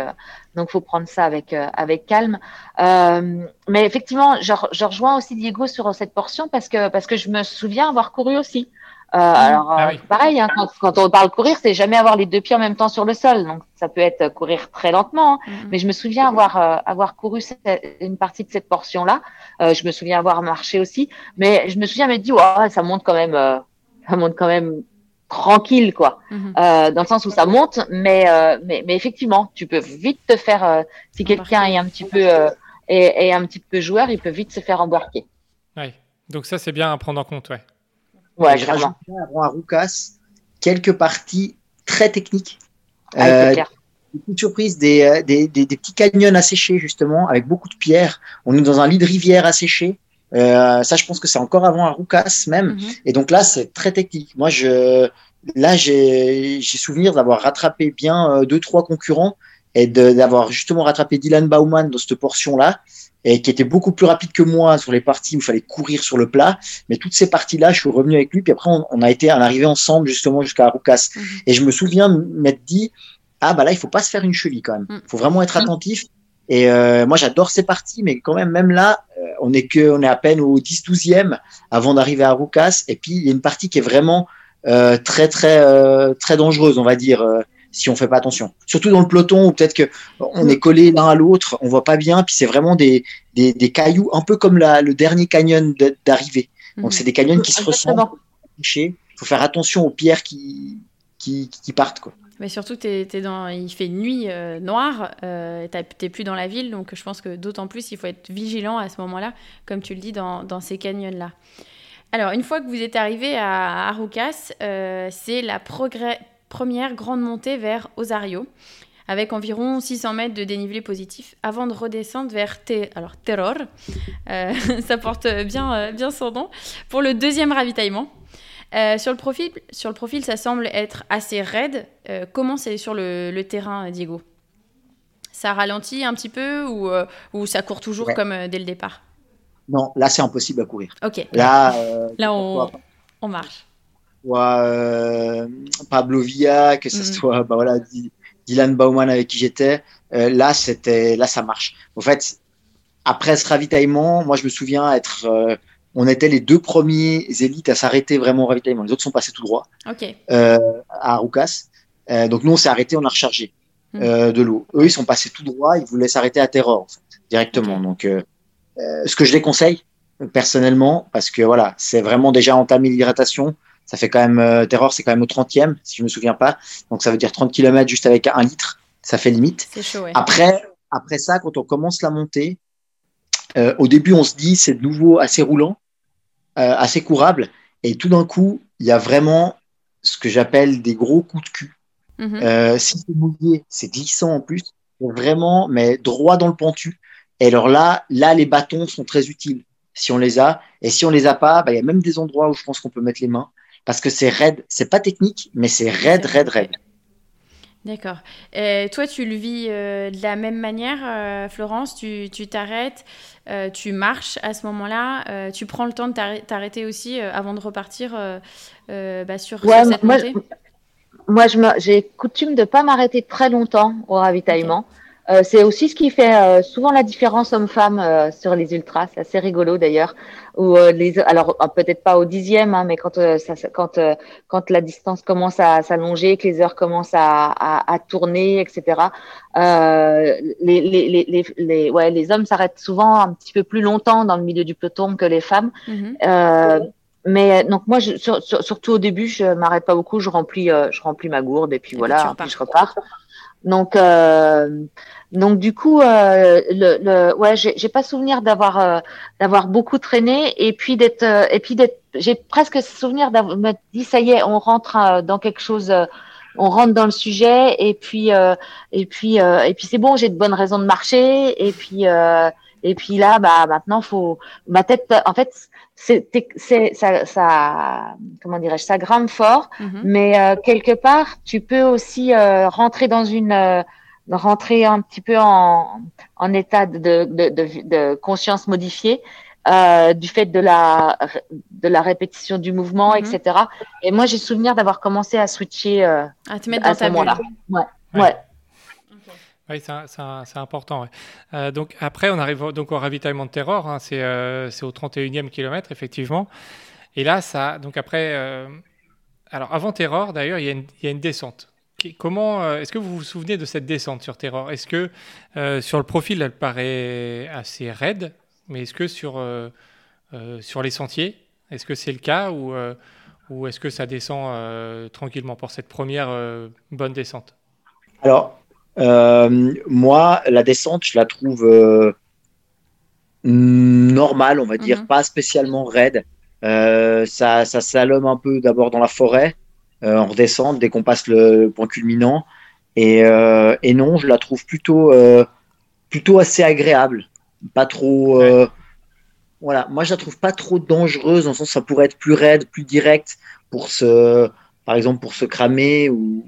donc faut prendre ça avec avec calme. Mais effectivement, je, je rejoins aussi Diego sur cette portion parce que parce que je me souviens avoir couru aussi. Euh, alors
Ah
euh,
oui.
pareil, hein, quand, quand on parle courir, c'est jamais avoir les deux pieds en même temps sur le sol. Donc ça peut être courir très lentement, hein,
Mhm.
mais je me souviens avoir euh, avoir couru cette- une partie de cette portion-là. Euh, je me souviens avoir marché aussi, mais je me souviens m'être dit, ouais, ça monte quand même, euh, ça monte quand même tranquille, quoi. Euh, dans le sens où ça monte, mais euh, mais, mais effectivement, tu peux vite te faire, euh, si quelqu'un est un petit peu euh, est, est un petit peu joueur, il peut vite se faire embarquer.
Ouais. Donc ça, c'est bien à prendre en compte. Ouais.
Ouais,
je
vraiment.
rajoute avant à Roucas quelques parties très techniques.
Ah,
Euh,
clair.
une petite surprise des, euh, des, des, des petits canyons asséchés justement avec beaucoup de pierres. On est dans un lit de rivière asséché. Euh, ça, je pense que c'est encore avant à Roucas même.
Mhm.
Et donc là, c'est très technique. Moi, je, là, j'ai, souvenir d'avoir rattrapé bien euh, deux, trois concurrents et d'avoir justement rattrapé Dylan Baumann dans cette portion-là et qui était beaucoup plus rapide que moi sur les parties où il fallait courir sur le plat. Mais toutes ces parties-là, je suis revenu avec lui. Puis après, on, on a été on arrivé ensemble justement jusqu'à Roucas.
Mhm.
Et je me souviens m'être dit, ah bah là, il faut pas se faire une cheville quand même. Il faut vraiment être attentif. Et euh, moi, j'adore ces parties, mais quand même, même là, euh, on est que, on est à peine au 10-12e avant d'arriver à Roucas. Et puis, il y a une partie qui est vraiment euh, très, très, euh, très dangereuse, on va dire, si on fait pas attention. Surtout dans le peloton où peut-être que on est collé l'un à l'autre, on voit pas bien. Puis c'est vraiment des, des, des cailloux, un peu comme la, le dernier canyon d'arrivée. Donc,
Mhm.
c'est des canyons qui se ressemblent. Il faut faire attention aux pierres qui, qui, qui partent, quoi.
Mais surtout, t'es dans, il fait nuit euh, noire, euh, t'es plus dans la ville, donc je pense que d'autant plus, il faut être vigilant à ce moment-là, comme tu le dis, dans, dans ces canyons-là. Alors, une fois que vous êtes arrivé à Arucas, euh, c'est la progrès- première grande montée vers Osario, avec environ 600 mètres de dénivelé positif, avant de redescendre vers Te- alors, Terror. Euh, ça porte bien, euh, bien son nom. Pour le deuxième ravitaillement. Euh, sur, le profil, sur le profil, ça semble être assez raide. Euh, comment c'est sur le, le terrain, Diego? Ça ralentit un petit peu ou, ou ça court toujours
Ouais.
comme dès le départ?
Non, là, c'est impossible à courir.
Ok,
Là,
là on marche.
Soit euh, Pablo Villa, que ce
Mhm.
soit bah, voilà, Dylan Baumann avec qui j'étais, euh, là, c'était, là, ça marche. En fait, après ce ravitaillement, moi je me souviens être, euh, on était les deux premiers élites à s'arrêter vraiment au ravitaillement. Les autres sont passés tout droit à Roucas. Donc nous on s'est arrêté, on a rechargé
Mm.
de l'eau. Eux ils sont passés tout droit, ils voulaient s'arrêter à Terror en fait, directement. Donc ce que je les conseille personnellement, parce que voilà, c'est vraiment déjà entamé l'hydratation. Ça fait quand même euh, Terror, c'est quand même au 30e, si je me souviens pas. Donc ça veut dire 30 km juste avec un litre, ça fait limite.
C'est chaud, ouais.
Après, après ça, quand on commence la montée, euh, au début, on se dit c'est de nouveau assez roulant, euh, assez courable, et tout d'un coup, il y a vraiment ce que j'appelle des gros coups de cul.
Mhm.
Euh, si c'est mouillé, c'est glissant en plus, vraiment, mais droit dans le pentu. Et alors là, là, les bâtons sont très utiles si on les a, et si on les a pas, bah, il y a même des endroits où je pense qu'on peut mettre les mains, parce que c'est raide, c'est pas technique, mais c'est raide, raide, raide.
D'accord. Et toi, tu le vis euh, de la même manière, euh, Florence? Tu t'arrêtes, euh, tu marches à ce moment-là, euh, tu prends le temps de t'arrê- t'arrêter aussi euh, avant de repartir euh, euh, bah, sur, cette
moi,
montée?
Moi, j'ai coutume de pas m'arrêter très longtemps au ravitaillement. Euh, c'est aussi ce qui fait euh, souvent la différence homme-femme euh, sur les ultras. C'est assez rigolo d'ailleurs. Ou euh, les, alors euh, peut-être pas au dixième, hein, mais quand euh, ça, quand euh, quand la distance commence à s'allonger, que les heures commencent à, à, à tourner, etc. Euh, les, les, les, les, les- ouais, les hommes s'arrêtent souvent un petit peu plus longtemps dans le milieu du peloton que les femmes. Euh, mais donc moi, je, sur- sur- surtout au début, je m'arrête pas beaucoup, je remplis, euh, je remplis ma gourde et puis
Et
voilà,
puis
puis je repars. Donc, euh, donc du coup, euh, le, le, ouais, j'ai pas souvenir d'avoir euh, d'avoir beaucoup traîné et puis d'être euh, et puis d'être, j'ai presque souvenir d'avoir me dit ça y est, on rentre euh, dans quelque chose. euh, on rentre dans le sujet et puis euh, et puis euh, et puis c'est bon, j'ai de bonnes raisons de marcher et puis euh, et puis là, bah maintenant, faut ma tête. En fait, c'est ça, ça comment dirais-je, ça grimpe fort,
Mhm.
mais euh, quelque part, tu peux aussi euh, rentrer dans une euh, rentrer un petit peu en, en état de, de, de, de conscience modifiée euh, du fait de la de la répétition du mouvement,
Mhm.
etc. Et moi, j'ai souvenir d'avoir commencé à switcher euh,
À te mettre
à
dans
ce
ta bulle.
moment-là. Ouais,
Ouais.
ouais.
Oui, c'est important. ouais. Euh, donc après, on arrive au- donc au ravitaillement de Terror. hein, c'est euh, au 31e kilomètre, effectivement. Et là, ça. Donc après. euh, alors avant Terror, d'ailleurs, y, il y a une descente. Comment euh, est-ce que vous vous souvenez de cette descente sur Terror? Est-ce que euh, sur le profil, elle paraît assez raide, mais est-ce que sur euh, euh, sur les sentiers, est-ce que c'est le cas ou euh, ou est-ce que ça descend euh, tranquillement pour cette première euh, bonne descente?
Alors, euh, moi, la descente, je la trouve euh, normale, on va dire,
Mhm.
pas spécialement raide. Euh, ça, ça slalome un peu d'abord dans la forêt, euh, en redescente, dès qu'on passe le point culminant. Et, euh, et non, je la trouve plutôt, euh, plutôt assez agréable. Pas trop. Voilà, moi je la trouve pas trop dangereuse, dans le sens où ça pourrait être plus raide, plus direct pour se, par exemple, pour se cramer ou,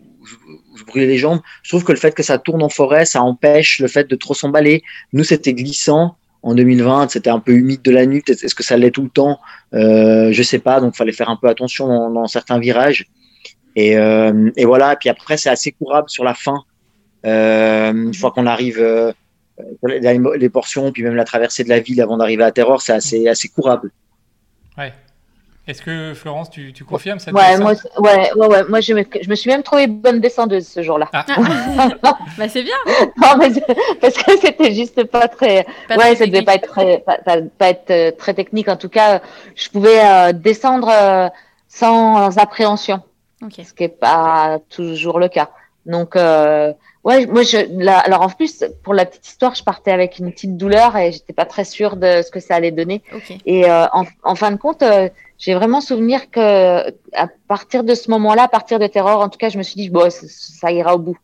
se brûler les jambes. Je trouve que le fait que ça tourne en forêt, ça empêche le fait de trop s'emballer. Nous, c'était glissant en 2020, c'était un peu humide de la nuit. Est-ce que ça l'est tout le temps? Euh, Je sais pas, donc fallait faire un peu attention dans, dans certains virages. Et, euh, et voilà, et puis après, c'est assez courable sur la fin. Euh, une fois qu'on arrive euh, les, les portions, puis même la traversée de la ville avant d'arriver à Terror, c'est assez, assez courable.
Ouais. Est-ce que Florence, tu, tu confirmes cette
Ouais, moi, ouais, ouais, ouais, moi je me, je me suis même trouvée bonne descendeuse ce jour-là.
Ah,
Bah, c'est bien.
Non, mais parce que c'était juste pas très.
Pas
ouais,
très
ça devait
technique.
pas être très, pas, pas- pas être très technique. En tout cas, je pouvais euh, descendre euh, sans appréhension,
Ok.
ce qui est pas toujours le cas. Donc, euh, ouais, moi, je, là, alors en plus, pour la petite histoire, je partais avec une petite douleur et j'étais pas très sûre de ce que ça allait donner. Et euh, en, en fin de compte, euh, j'ai vraiment souvenir que à partir de ce moment-là, à partir de Terror, en tout cas, je me suis dit bon, ça ira au bout.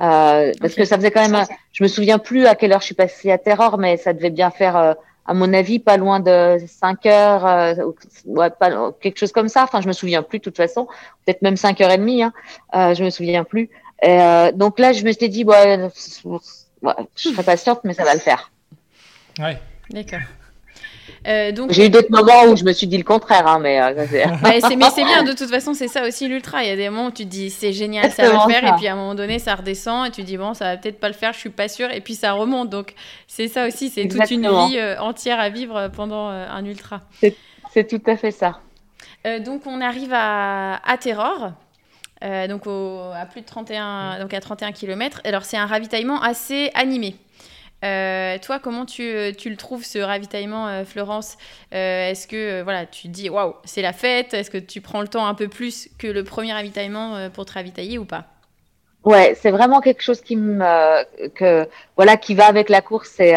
Euh, parce que ça faisait quand même, je me souviens plus à quelle heure je suis passée à Terror, mais ça devait bien faire, euh, à mon avis, pas loin de 5 heures, euh, ou- ouais, pas, quelque chose comme ça. Enfin, je me souviens plus de toute façon, peut-être même 5 heures et demie. Hein. Euh, je me souviens plus. Et, euh, donc là, je me suis dit, ouais, ouais, je serai patiente, mais ça va le faire.
ouais.
D'accord.
Euh, donc... J'ai eu d'autres moments où je me suis dit le contraire, hein, mais, euh,
mais c'est bien, de toute façon, c'est ça aussi l'ultra. Il y a des moments où tu te dis c'est génial, ça va le faire, et puis à un moment donné, ça redescend, et tu te dis bon, ça va peut-être pas le faire, je suis pas sûre, et puis ça remonte. Donc c'est ça aussi, c'est toute une vie entière à vivre pendant un ultra.
C'est tout à fait ça.
donc on arrive à, à Terror. donc à plus de 31, donc à 31 km. Alors c'est un ravitaillement assez animé. Euh, toi, comment tu, tu, le trouves ce ravitaillement, euh, Florence? Euh, Est-ce que voilà, tu te dis waouh, c'est la fête? Est-ce que tu prends le temps un peu plus que le premier ravitaillement pour te ravitailler ou pas?
Ouais, c'est vraiment quelque chose qui me que voilà qui va avec la course et,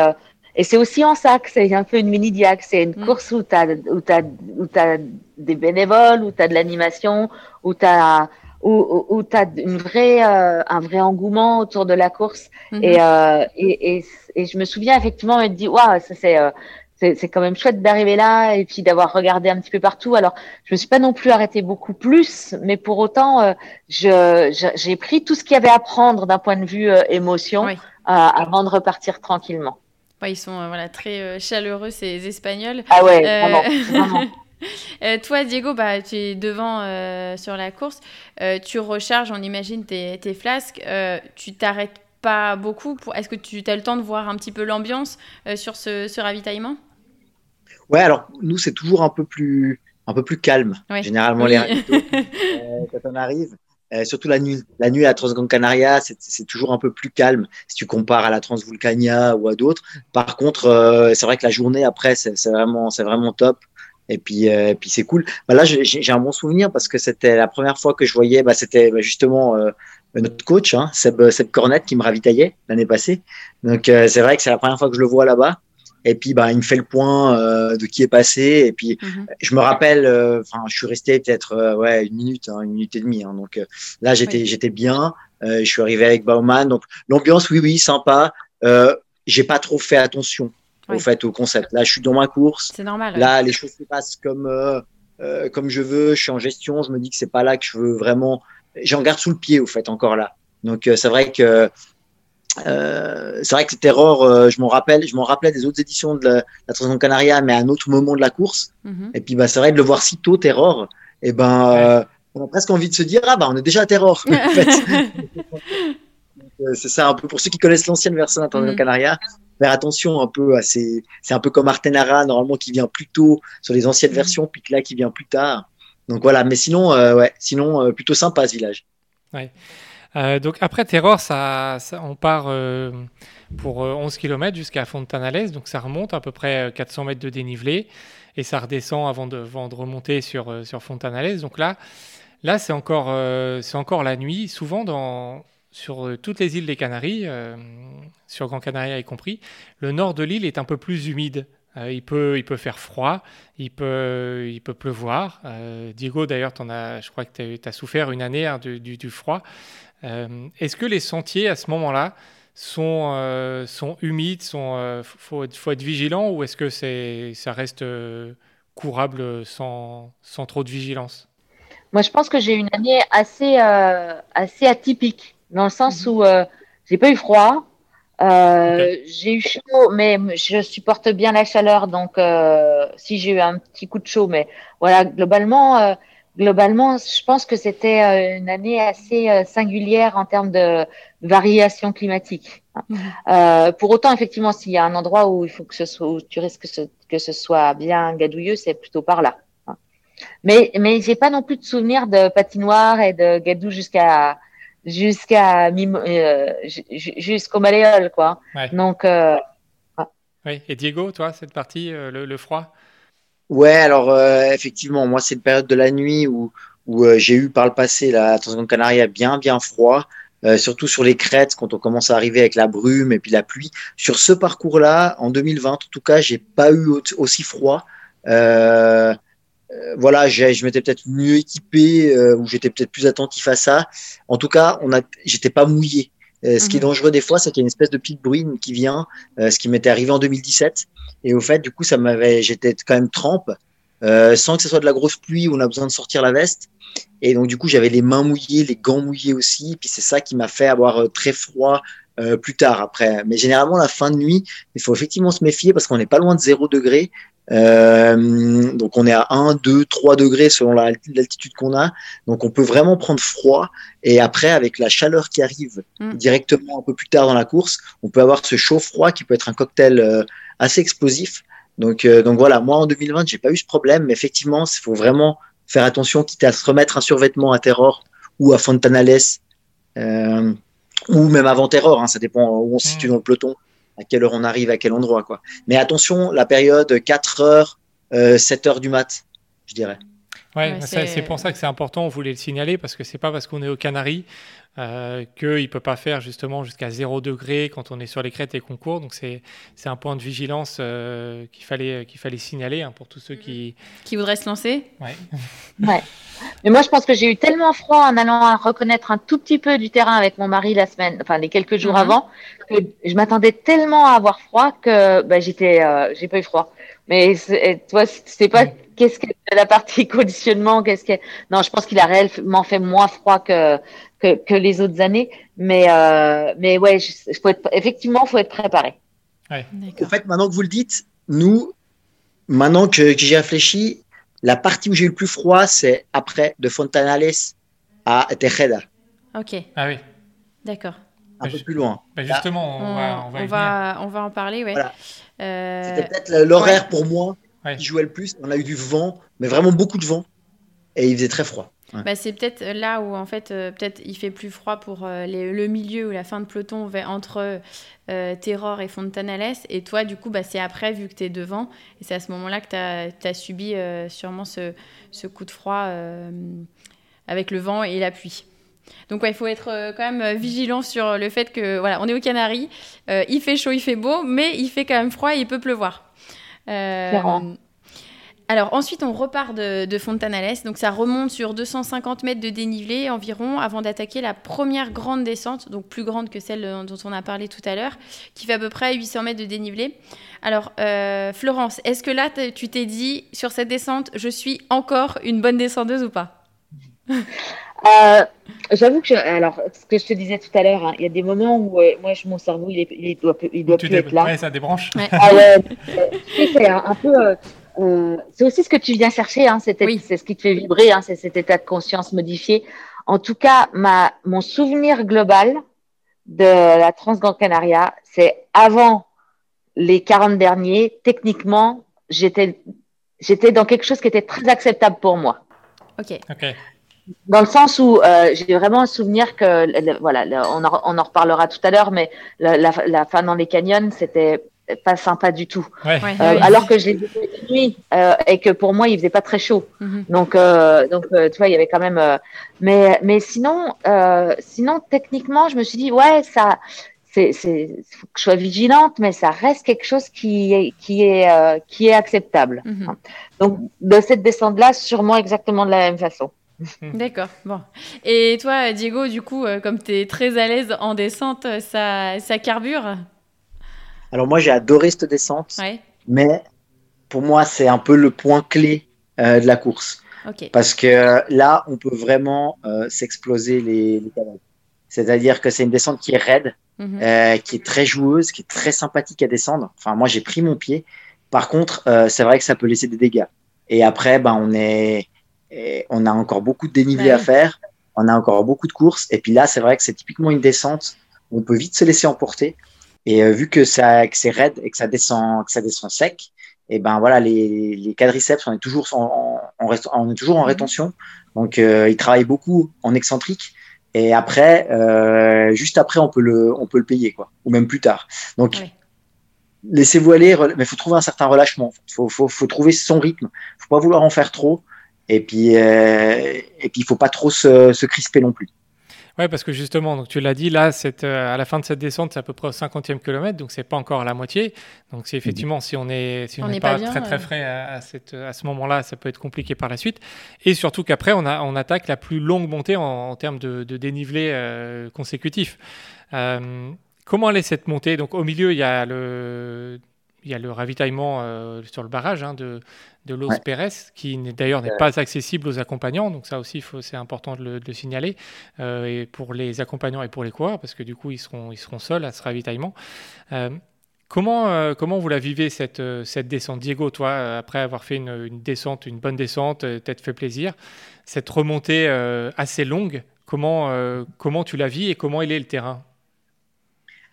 et c'est aussi en sac, c'est un peu une mini diac, c'est une mm. course où tu as où tu où as des bénévoles, où tu as de l'animation, où tu as où, où, tu as une vraie, euh, un vrai engouement autour de la course. Mhm. et, euh, et, et, et, je me souviens effectivement me dit, waouh, ça c'est euh, c'est quand même chouette d'arriver là et puis d'avoir regardé un petit peu partout. Alors, je me suis pas non plus arrêtée beaucoup plus, mais pour autant, je j'ai pris tout ce qu'il y avait à prendre d'un point de vue émotion avant de repartir tranquillement.
Ouais, ils sont voilà très chaleureux ces Espagnols.
Ah ouais, vraiment, vraiment.
Euh, toi, Diego, bah, tu es devant euh, sur la course. Euh, tu recharges, on imagine, tes, tes flasques. tu t'arrêtes pas beaucoup. Pour... Est-ce que tu as le temps de voir un petit peu l'ambiance sur ce, ce, ravitaillement?
Ouais, alors nous, c'est toujours un peu plus, un peu plus calme, généralement, les ravitaux, quand on arrive. surtout la nuit. La nuit à Transgran Canaria, c'est toujours un peu plus calme si tu compares à la Transvulcania ou à d'autres. Par contre, c'est vrai que la journée après, c'est vraiment, vraiment top. Et puis, euh, puis c'est cool. Bah là, j'ai un bon souvenir parce que c'était la première fois que je voyais, bah, c'était bah, justement euh, notre coach, hein, Seb, Seb Cornette, qui me ravitaillait l'année passée. Donc, euh, c'est vrai que c'est la première fois que je le vois là-bas. Et puis, bah, il me fait le point de qui est passé. Et puis, mhm. je me rappelle, enfin, je suis resté peut-être ouais une minute, hein, une minute et demie. Hein. donc là, j'étais j'étais bien. je suis arrivé avec Bauman. Donc l'ambiance, oui, oui, sympa. j'ai pas trop fait attention au fait au concept. Là, je suis dans ma course.
C'est normal.
Là, les choses se passent comme euh, euh, comme je veux. Je suis en gestion. Je me dis que c'est pas là que je veux vraiment. J'en garde sous le pied au fait encore là. Donc euh, c'est vrai que c'est vrai que Terror, je m'en rappelle, je m'en rappelais des autres éditions de la, la Canaria, mais à un autre moment de la course. Mhm. Et puis bah c'est vrai de le voir si tôt Terror. Et eh ben on a presque envie de se dire ah bah on est déjà à Terror. c'est ça un peu pour ceux qui connaissent l'ancienne version de mm Canaria faire attention un peu à ces. C'est un peu comme Artenara, normalement, qui vient plus tôt sur les anciennes mhm. versions, puis que là, qui vient plus tard. Donc voilà, mais sinon, euh, ouais, sinon euh, plutôt sympa ce village.
Ouais. Euh, donc après Terror, ça, on part pour 11 km jusqu'à Fontanales, donc ça remonte à peu près 400 mètres de dénivelé et ça redescend avant de, avant de remonter sur, sur Fontanales. Donc là, là c'est encore, c'est encore la nuit. Souvent dans, sur euh, toutes les îles des Canaries, euh, sur Grand Canaria y compris, le nord de l'île est un peu plus humide. Euh, il, peut, il peut faire froid, il peut, il peut pleuvoir. Diego, d'ailleurs, je crois que tu as, souffert une année hein, du, froid. Est-ce que les sentiers, à ce moment-là, sont, sont humides Il faut, faut, être vigilant ou est-ce que ça reste courable sans, sans trop de vigilance?
Moi, je pense que j'ai une année assez, assez atypique dans le sens mhm. où euh, j'ai pas eu froid, euh, j'ai eu chaud, mais je supporte bien la chaleur, donc euh, si j'ai eu un petit coup de chaud, mais voilà, globalement, euh, globalement, je pense que c'était euh, une année assez euh, singulière en termes de variation climatique. Mhm. pour autant, effectivement, s'il y a un endroit où il faut que ce soit, où tu risques que ce, que ce soit bien gadouilleux, c'est plutôt par là. Mais mais j'ai pas non plus de souvenir de patinoire et de gadou jusqu'à jusqu'à euh, jusqu'au Maléol, quoi. Donc. Euh,
oui. Et Diego, toi, cette partie, euh, le, froid?
Ouais, alors effectivement, moi, c'est une période de la nuit où, où j'ai eu par le passé la Transgrande Canaria bien, bien froid. surtout sur les crêtes quand on commence à arriver avec la brume et puis la pluie. Sur ce parcours-là, en 2020, en tout cas, j'ai pas eu aussi froid. Euh, voilà, je m'étais peut-être mieux équipé euh, ou j'étais peut-être plus attentif à ça. En tout cas, on a, j'étais pas mouillé. Euh, ce qui est mhm. dangereux des fois, c'est qu'il y a une espèce de petite bruine qui vient, ce qui m'était arrivé en 2017. Et au fait, du coup, ça m'avait, j'étais quand même trempe, sans que ce soit de la grosse pluie où on a besoin de sortir la veste. Et donc, du coup, j'avais les mains mouillées, les gants mouillés aussi. Et puis, c'est ça qui m'a fait avoir très froid plus tard après. Mais généralement, la fin de nuit, il faut effectivement se méfier parce qu'on n'est pas loin de 0 degré. Euh, donc on est à 1, 2, 3 degrés selon la- l'altitude qu'on a. Donc on peut vraiment prendre froid. Et après, avec la chaleur qui arrive
Mm.
directement un peu plus tard dans la course, on peut avoir ce chaud-froid qui peut être un cocktail euh, assez explosif. Donc, euh, donc voilà, moi en 2020, j'ai pas eu ce problème. Mais effectivement, il faut vraiment faire attention, quitte à se remettre un survêtement à Terror ou à Fontanales, ou même avant Terror. hein, ça dépend où on se situe
Mm.
dans le peloton à quelle heure on arrive, à quel endroit. Quoi. Mais attention, la période 4 heures, euh, 7 heures du mat, je dirais.
Ouais,
Ouais,
c'est pour ça que c'est important, on voulait le signaler, parce que c'est pas parce qu'on est aux Canaries euh, qu'il ne peut pas faire justement jusqu'à 0 degré quand on est sur les crêtes et qu'on court. Donc c'est c'est un point de vigilance euh, qu'il fallait, qu'il fallait signaler hein, pour tous ceux qui...
Qui voudrait se lancer
Ouais.
Ouais. Mais moi, je pense que j'ai eu tellement froid en allant à reconnaître un tout petit peu du terrain avec mon mari la semaine, enfin les quelques jours
Mhm.
avant, que je m'attendais tellement à avoir froid que bah, j'étais, euh, j'ai pas eu froid. Mais toi, c'est pas qu'est-ce que la partie conditionnement, qu'est-ce que non, je pense qu'il a réellement fait moins froid que que, que les autres années. Mais euh, mais ouais, je, je faut être, effectivement, faut être préparé.
En fait, maintenant que vous le dites, nous, maintenant que, que j'y réfléchis, la partie où j'ai eu le plus froid, c'est après de Fontanales à Tejeda,
Ok,
Ah oui,
d'accord.
Un
Ouais,
peu plus loin.
Bah, justement, on,
On,
va, on va y
on va, on va en parler, ouais.
Voilà.
Euh,
C'était peut-être l'horaire pour moi
Ouais.
qui jouait le plus. On a eu du vent, mais vraiment beaucoup de vent. Et il faisait très froid. Ouais.
Bah, c'est peut-être là où en fait euh, peut-être il fait plus froid pour euh, les- le milieu ou la fin de peloton entre euh, Terror et Fontanales et toi du coup bah, c'est après vu que tu es devant et c'est à ce moment-là que tu as, subi euh, sûrement ce, ce coup de froid euh, avec le vent et la pluie. Donc ouais, il faut être euh, quand même euh, vigilant sur le fait que voilà, on est aux Canaries, euh, il fait chaud, il fait beau, mais il fait quand même froid et il peut pleuvoir. Euh, alors ensuite, on repart de, de Fontanales. Donc ça remonte sur 250 mètres de dénivelé environ avant d'attaquer la première grande descente, donc plus grande que celle dont on a parlé tout à l'heure, qui fait à peu près 800 mètres de dénivelé. Alors euh, Florence, est-ce que là tu t'es dit sur cette descente, je suis encore une bonne descendeuse ou pas?
Euh, J'avoue que, je- alors, ce que je te disais tout à l'heure, hein, il y a des moments où euh, moi, je- mon cerveau, il, est, il doit, il doit
Tu
plus être là.
ouais, ça débranche.
Ouais.
Ah ouais, euh, c'est un, peu. euh, euh, c'est aussi ce que tu viens chercher, hein, c'est
Oui.
c'est ce qui te fait vibrer, hein, c'est cet état de conscience modifié. En tout cas, ma, mon souvenir global de la Transgrande Canaria, c'est avant les 40 derniers, techniquement, j'étais j'étais dans quelque chose qui était très acceptable pour moi.
Ok.
Ok.
Dans le sens où euh, j'ai vraiment un souvenir que, le- voilà, le- on, en, on en reparlera tout à l'heure, mais la, la, la fin dans les canyons, c'était pas sympa du tout.
Ouais.
Ouais,
Euh, alors que je l'ai vu de nuit euh, et que pour moi, il faisait pas très chaud.
Mhm.
Donc, euh, donc euh, tu vois, il y avait quand même. euh, mais, mais sinon, euh, sinon, techniquement, je me suis dit, ouais, ça, c'est, c'est, faut que je sois vigilante, mais ça reste quelque chose qui est, qui est, euh, qui est acceptable.
Mhm.
Donc, de cette descente-là, sûrement exactement de la même façon.
D'accord. Bon. Et toi, Diego, du coup, euh, comme tu es très à l'aise en descente, ça, ça carbure?
Alors moi, j'ai adoré cette descente,
Ouais.
mais pour moi, c'est un peu le point clé euh, de la course.
Ok.
Parce que euh, là, on peut vraiment euh, s'exploser les, les cadavres. C'est-à-dire que c'est une descente qui est raide,
Mhm.
euh, qui est très joueuse, qui est très sympathique à descendre. Enfin, moi, j'ai pris mon pied. Par contre, euh, c'est vrai que ça peut laisser des dégâts. Et après, ben, on est, et on a encore beaucoup de dénivelé à faire. On a encore beaucoup de courses. Et puis là, c'est vrai que c'est typiquement une descente où on peut vite se laisser emporter. Et euh, vu que ça, que c'est raide et que ça descend, que ça descend sec, et ben voilà, les, les quadriceps, on est toujours en, rest- on est toujours en
Mhm.
rétention. Donc, euh, ils travaillent beaucoup en excentrique. Et après, euh, juste après, on peut le, on peut le payer, quoi, ou même plus tard. Donc, laissez-vous aller, mais faut trouver un certain relâchement. Faut, faut, faut trouver son rythme. Faut pas vouloir en faire trop. Et puis, euh, et puis, il faut pas trop se, se crisper non plus.
Ouais, parce que justement, donc tu l'as dit, là, cette, euh, à la fin de cette descente, c'est à peu près au 50e kilomètre, donc c'est pas encore à la moitié. Donc c'est effectivement, si on est, si on
On
n'est
n'est
pas,
pas bien,
très très frais à, à cette, à ce moment-là, ça peut être compliqué par la suite. Et surtout qu'après, on, a, on attaque la plus longue montée en, en termes de, de dénivelé euh, consécutif. Euh, comment elle est cette montée? Donc au milieu, il y a le, il y a le ravitaillement euh, sur le barrage hein, de, de Los
Ouais.
Pérez, qui d'ailleurs n'est pas accessible aux accompagnants. Donc ça aussi, c'est important de le, de le signaler euh, et pour les accompagnants et pour les coureurs, parce que du coup, ils seront, ils seront seuls à ce ravitaillement. Euh, Comment, comment vous la vivez cette, cette descente? Diego, toi, après avoir fait une, une descente, une bonne descente, peut-être fait plaisir, cette remontée assez longue, comment, comment tu la vis et comment il est le terrain?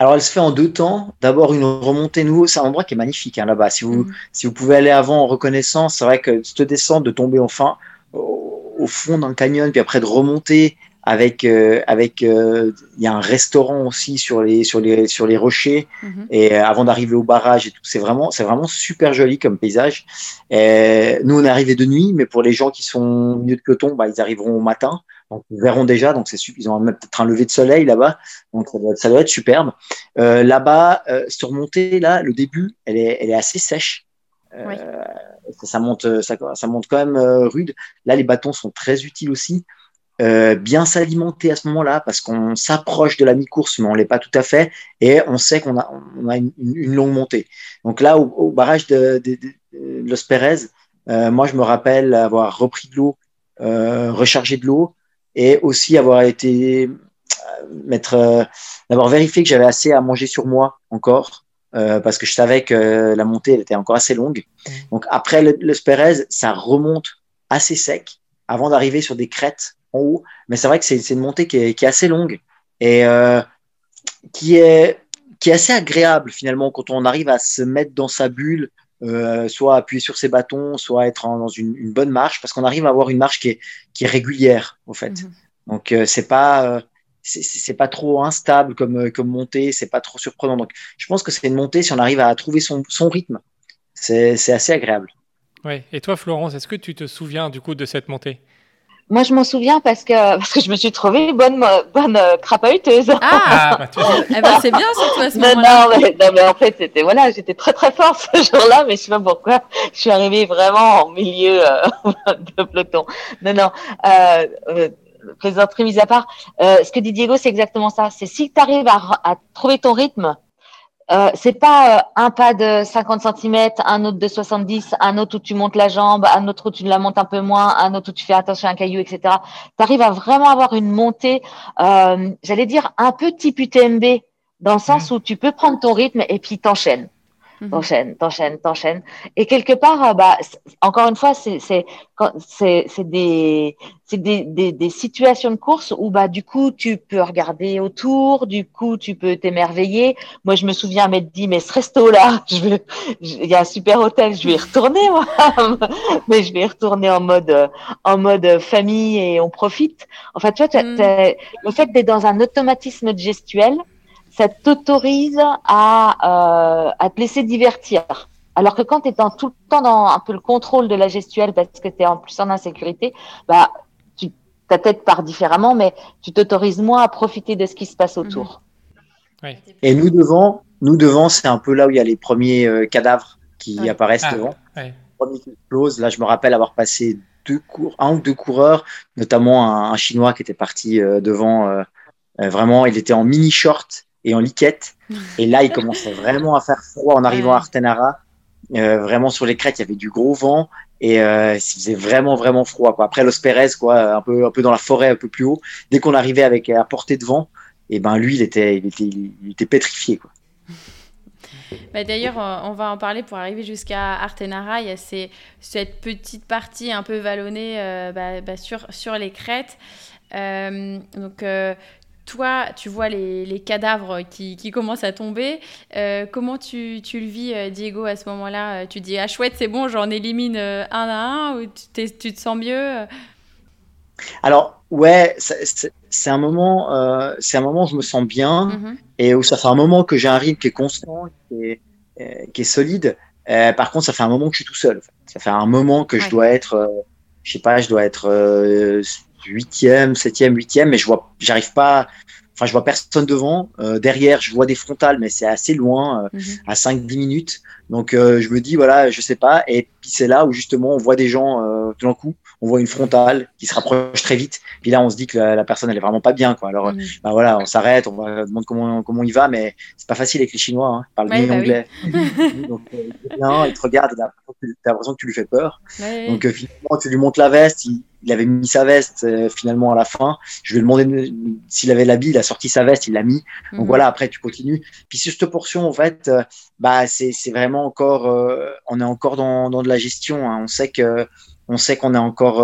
Alors, elle se fait en deux temps. D'abord, une remontée nouveau. C'est un endroit qui est magnifique hein, là-bas. Si vous, mm. si vous pouvez aller avant en reconnaissance, c'est vrai que cette descente, de tomber enfin au, au fond d'un canyon, puis après de remonter avec euh, avec euh, il y a un restaurant aussi sur les sur les sur les rochers mm-hmm. et euh, avant d'arriver au barrage et tout c'est vraiment c'est vraiment super joli comme paysage et nous on est arrivé de nuit mais pour les gens qui sont au milieu de peloton bah ils arriveront au matin donc ils verront déjà. Donc c'est ils ont peut-être un lever de soleil là-bas. Donc ça doit, ça doit être superbe. Là-bas sur montée là le début elle est elle est assez sèche. Oui. ça monte ça, ça monte quand même rude. Là les bâtons sont très utiles aussi. Euh, bien s'alimenter à ce moment-là parce qu'on s'approche de la mi-course, mais on l'est pas tout à fait, et on sait qu'on a, on a une, une, longue montée. Donc là, au, barrage de, de, de, Los Pérez, euh, moi, je me rappelle avoir repris de l'eau, euh, rechargé de l'eau, et aussi avoir été euh, mettre, euh, d'avoir vérifié que j'avais assez à manger sur moi encore. parce que je savais que la montée elle était encore assez longue. Mmh. Donc après le, le Pérez, ça remonte assez sec avant d'arriver sur des crêtes en haut. Mais c'est vrai que c'est une montée qui est, qui est, assez longue et euh, qui, est, qui est assez agréable finalement quand on arrive à se mettre dans sa bulle, euh, soit appuyer sur ses bâtons, soit être en, dans une, une, bonne marche, parce qu'on arrive à avoir une marche qui est, qui est régulière en fait. Mm -hmm. Donc euh, c'est pas euh, c'est pas trop instable comme, comme montée, c'est pas trop surprenant. Donc je pense que c'est une montée si on arrive à trouver son, son rythme, c'est assez agréable.
Oui. Et toi, Florence, est-ce que tu te souviens du coup de cette montée?
Moi, je m'en souviens parce que, parce que je me suis trouvée bonne, bonne euh, crapahuteuse.
Ah, bah, eh ben, c'est bien surtout à ce
moment-là. Non, non, mais, non, mais en fait, c'était, voilà, j'étais très très forte ce jour-là, mais je sais pas pourquoi. Je suis arrivée vraiment en milieu euh, de peloton. Non, non. Euh, euh, plaisanterie mise à part, euh, ce que dit Diego, c'est exactement ça. C'est si tu arrives à, à trouver ton rythme, euh, c'est pas euh, un pas de 50 cm, un autre de 70, un autre où tu montes la jambe, un autre où tu la montes un peu moins, un autre où tu fais attention à un caillou, etc. Tu arrives à vraiment avoir une montée, euh, j'allais dire un peu type UTMB, dans le sens mmh. où tu peux prendre ton rythme et puis t'enchaînes. Mmh. T'enchaînes, t'enchaînes, t'enchaînes. Et quelque part, euh, bah, encore une fois, c'est c'est des c'est des, des, des, situations de course où bah du coup tu peux regarder autour, du coup tu peux t'émerveiller. Moi, je me souviens m'être dit mais ce resto là, je vais, il y a un super hôtel, je vais y retourner moi, mais je vais y retourner en mode en mode famille et on profite. Enfin, tu vois, mmh. le fait d'être dans un automatisme gestuel ça t'autorise à, euh, à te laisser divertir. Alors que quand tu es dans, tout le temps dans un peu le contrôle de la gestuelle parce que tu es en plus en insécurité, bah, tu, ta tête part différemment, mais tu t'autorises moins à profiter de ce qui se passe autour.
Mmh. Oui. Et nous devant, nous devant, c'est un peu là où il y a les premiers euh, cadavres qui oui. apparaissent ah, devant. Oui. Premier qui explose. Là, je me rappelle avoir passé deux cours, un ou deux coureurs, notamment un, un Chinois qui était parti euh, devant. Euh, vraiment, il était en mini short et en liquette. Et là, il commençait vraiment à faire froid en arrivant à Artenara. Euh, vraiment sur les crêtes, il y avait du gros vent et euh, il faisait vraiment vraiment froid. Quoi. Après Los Pérez, quoi, un peu un peu dans la forêt, un peu plus haut. Dès qu'on arrivait avec à portée de vent, et ben lui, il était il était, il était pétrifié. Quoi.
Bah D'ailleurs, on va en parler pour arriver jusqu'à Artenara. Il y a ces, cette petite partie un peu vallonnée euh, bah, bah, sur, sur les crêtes. Euh, donc, euh, toi, tu vois les, les cadavres qui, qui, commencent à tomber. Euh, comment tu, tu, le vis, euh, Diego, à ce moment-là? Tu dis, ah chouette, c'est bon, j'en élimine euh, un à un, ou tu, tu te sens mieux?
Alors, ouais, c'est un moment, euh, c'est un moment où je me sens bien mm -hmm. et où ça fait un moment que j'ai un rythme qui est constant, qui est, euh, qui est solide. Euh, par contre, ça fait un moment que je suis tout seul. Ça fait un moment que ouais. je dois être, je sais pas, je dois être huitième, septième, huitième, mais je vois, j'arrive pas. Enfin, je vois personne devant. Euh, derrière, je vois des frontales, mais c'est assez loin, euh, mm -hmm. à 5-10 minutes. Donc, euh, je me dis, voilà, je sais pas. Et puis, c'est là où justement, on voit des gens, euh, tout d'un coup, on voit une frontale qui se rapproche très vite. Puis là, on se dit que la, la personne, elle est vraiment pas bien, quoi. Alors, mm -hmm. bah voilà, on s'arrête, on va demander comment, comment il va, mais c'est pas facile avec les Chinois, hein. Ils parlent ouais, bien bah anglais. Oui. Donc, euh, ils te regardent, t'as l'impression que tu lui fais peur. Ouais. Donc, finalement, tu lui montes la veste, il, il avait mis sa veste euh, finalement à la fin. Je lui ai demandé s'il avait l'habit, il a sorti sa veste, il l'a mis. Donc
Mhm.
voilà, après tu continues. Puis sur cette portion, en fait, euh, bah c'est c'est vraiment encore, euh, on est encore dans, dans de la gestion. hein. On sait que, on sait qu'on est encore,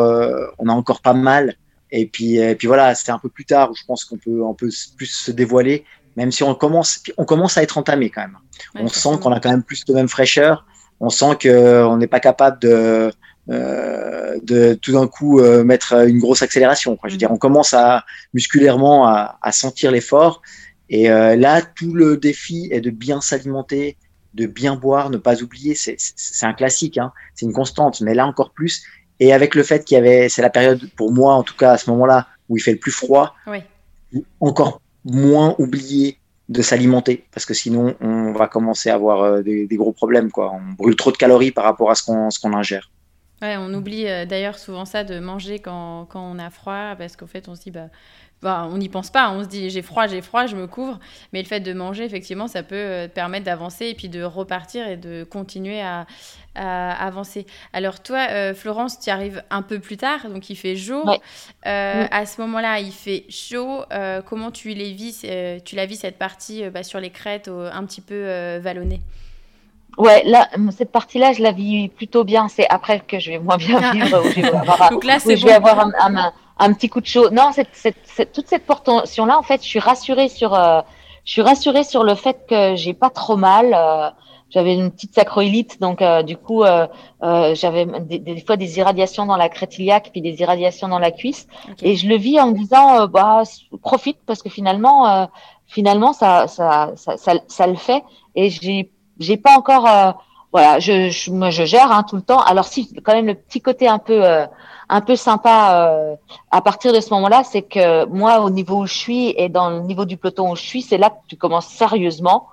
on a encore pas mal. Et puis, et puis voilà, c'est un peu plus tard où je pense qu'on peut un peu plus se dévoiler, même si on commence, on commence à être entamé quand même.
Ouais,
on sent qu'on a quand même plus de même fraîcheur. On sent qu'on n'est pas capable de, de tout d'un coup euh, mettre une grosse accélération. Quoi. Je veux dire, on commence à musculairement à, à sentir l'effort. Et euh, là, tout le défi est de bien s'alimenter, de bien boire, ne pas oublier. C'est- C'est c'est un classique, hein. c'est une constante. Mais là encore plus. Et avec le fait qu'il y avait, c'est la période pour moi en tout cas à ce moment-là où il fait le plus froid,
Oui.
encore moins oublier de s'alimenter parce que sinon on va commencer à avoir euh, des, des gros problèmes quoi. On brûle trop de calories par rapport à ce qu'on ce qu'on ingère.
Ouais, on oublie euh, d'ailleurs souvent ça de manger quand, quand on a froid parce qu'en fait on se dit bah, bah, on n'y pense pas, on se dit j'ai froid, j'ai froid, je me couvre, mais le fait de manger effectivement ça peut euh, permettre d'avancer et puis de repartir et de continuer à, à avancer. Alors toi euh, Florence, tu arrives un peu plus tard, donc il fait jour.
Ouais.
À ce moment-là, il fait chaud. Comment tu les vis, tu la vis cette partie bah, sur les crêtes un petit peu vallonnée?
Ouais, là, cette partie-là, je la vis plutôt bien. C'est après que je vais moins bien
Ah.
vivre, où je vais avoir,
Donc là
où je vais avoir un, un- un- un petit coup de chaud. Non, cette, cette, cette- toute cette portion-là, en fait, je suis rassurée sur, euh, je suis rassurée sur le fait que j'ai pas trop mal. euh, j'avais une petite sacroïlite, donc euh, du coup, euh, euh, j'avais des, des fois des irradiations dans la crête iliaque, puis des irradiations dans la cuisse. Et je le vis en me disant, euh, bah, profite parce que finalement, euh, finalement, ça, ça, ça, ça, ça le fait. Et j'ai, j'ai pas encore, euh, voilà, je, je, moi, je gère hein, tout le temps. Alors si, quand même, le petit côté un peu, euh, un peu sympa euh, à partir de ce moment-là, c'est que moi, au niveau où je suis et dans le niveau du peloton où je suis, c'est là que tu commences sérieusement